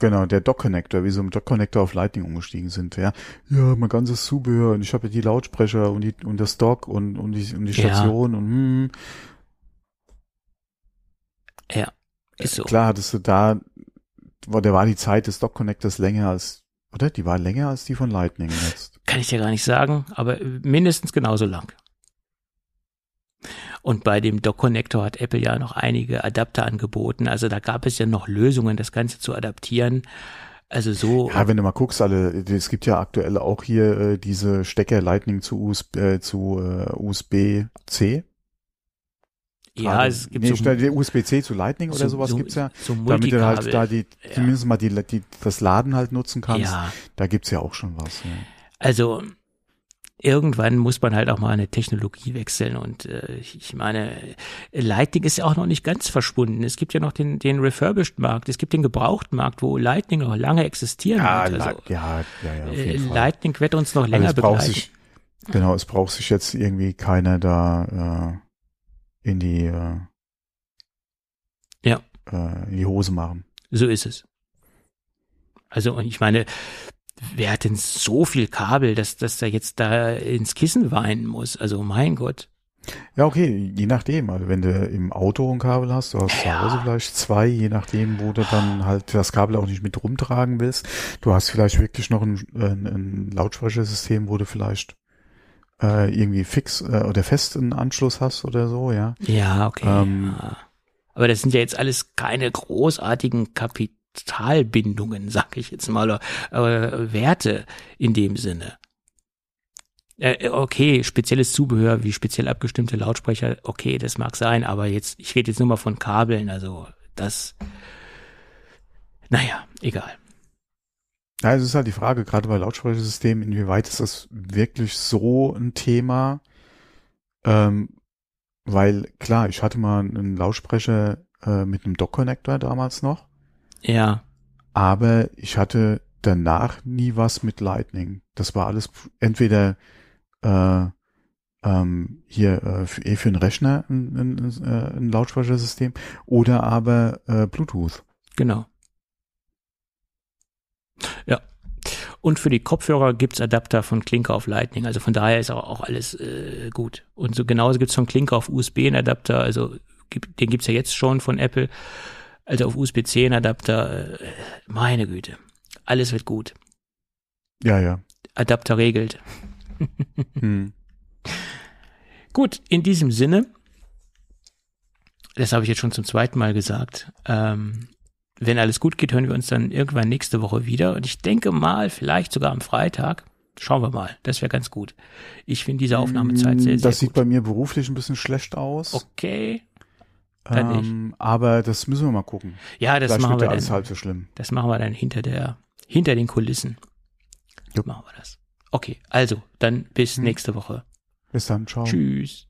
Speaker 2: Genau, der Dock-Connector, wie sie im Dock-Connector auf Lightning umgestiegen sind, ja. Ja, mein ganzes Zubehör und ich habe ja die Lautsprecher und die und das Dock und und die und die
Speaker 3: Ja.
Speaker 2: Station und hm,
Speaker 3: Ja, ist so.
Speaker 2: klar hattest du da, war, da war die Zeit des Dock-Connectors länger als, oder? Die war länger als die von Lightning jetzt.
Speaker 3: Kann ich dir gar nicht sagen, aber mindestens genauso lang. Und bei dem Dock Connector hat Apple ja noch einige Adapter angeboten. Also da gab es ja noch Lösungen, das Ganze zu adaptieren. Also so.
Speaker 2: Ja, wenn du mal guckst, alle, es gibt ja aktuell auch hier äh, diese Stecker Lightning zu USB, äh, zu äh, USB-C.
Speaker 3: ja, es gibt
Speaker 2: nee,
Speaker 3: so,
Speaker 2: USB-C zu Lightning oder sowas gibt's ja.
Speaker 3: so
Speaker 2: Damit du halt da die,
Speaker 3: Ja.
Speaker 2: zumindest mal die, die, das Laden halt nutzen kannst.
Speaker 3: Ja,
Speaker 2: Da gibt's ja auch schon was. Ja.
Speaker 3: also irgendwann muss man halt auch mal eine Technologie wechseln und äh, ich meine, Lightning ist ja auch noch nicht ganz verschwunden. Es gibt ja noch den, den Refurbished-Markt, es gibt den Gebrauchtmarkt, wo Lightning noch lange existieren
Speaker 2: Ja,
Speaker 3: wird. Also,
Speaker 2: ja, ja, ja,
Speaker 3: äh. Lightning wird uns noch
Speaker 2: Also
Speaker 3: länger begleiten.
Speaker 2: sich, genau, es braucht sich jetzt irgendwie keiner da äh, in die äh,
Speaker 3: Ja.
Speaker 2: äh, in die Hose machen.
Speaker 3: So ist es. Also, und ich meine, wer hat denn so viel Kabel, dass, dass er jetzt da ins Kissen weinen muss? Also, mein Gott.
Speaker 2: Ja, okay, je nachdem. Also wenn du im Auto ein Kabel hast, du hast zu
Speaker 3: Ja.
Speaker 2: Hause vielleicht zwei, je nachdem, wo du dann halt das Kabel auch nicht mit rumtragen willst. Du hast vielleicht wirklich noch ein, ein, ein Lautsprechersystem, wo du vielleicht äh, irgendwie fix äh, oder fest einen Anschluss hast oder so, ja.
Speaker 3: Ja, okay.
Speaker 2: Ähm.
Speaker 3: Aber das sind ja jetzt alles keine großartigen Kapitalbindungen, sag ich jetzt mal, oder, oder Werte in dem Sinne. Äh, okay, spezielles Zubehör wie speziell abgestimmte Lautsprecher, okay, das mag sein, aber jetzt, ich rede jetzt nur mal von Kabeln, also das, naja, egal.
Speaker 2: Ja, es ist halt die Frage, gerade bei Lautsprechersystemen, inwieweit ist das wirklich so ein Thema? Ähm, weil klar, ich hatte mal einen Lautsprecher äh, mit einem Dock-Connector damals noch,
Speaker 3: Ja,
Speaker 2: aber ich hatte danach nie was mit Lightning. Das war alles entweder äh, ähm, hier äh, für, eh für einen Rechner ein, ein, ein, äh, ein Lautsprechersystem oder aber äh, Bluetooth.
Speaker 3: Genau. Ja. Und für die Kopfhörer gibt's Adapter von Klinker auf Lightning. Also von daher ist auch, auch alles äh, gut. Und so genauso gibt's von Klinker auf USB einen Adapter. Also gibt, den gibt's ja jetzt schon von Apple. Also auf USB-C Adapter. Äh, meine Güte. Alles wird gut.
Speaker 2: Ja, ja.
Speaker 3: Adapter regelt.
Speaker 2: Hm.
Speaker 3: Gut, in diesem Sinne, das habe ich jetzt schon zum zweiten Mal gesagt, ähm, wenn alles gut geht, hören wir uns dann irgendwann nächste Woche wieder. Und ich denke mal, vielleicht sogar am Freitag. Schauen wir mal. Das wäre ganz gut. Ich finde diese Aufnahmezeit sehr, sehr
Speaker 2: Das sieht
Speaker 3: gut.
Speaker 2: bei mir beruflich ein bisschen schlecht aus.
Speaker 3: Okay. Dann
Speaker 2: ähm, aber das müssen wir mal gucken.
Speaker 3: Ja, das
Speaker 2: Vielleicht
Speaker 3: machen wir
Speaker 2: alles
Speaker 3: dann.
Speaker 2: halb so schlimm.
Speaker 3: Das machen wir dann hinter der, hinter den Kulissen.
Speaker 2: Jupp.
Speaker 3: Machen wir das. Okay, also, dann bis
Speaker 2: Hm.
Speaker 3: nächste Woche.
Speaker 2: Bis dann, ciao.
Speaker 3: Tschüss.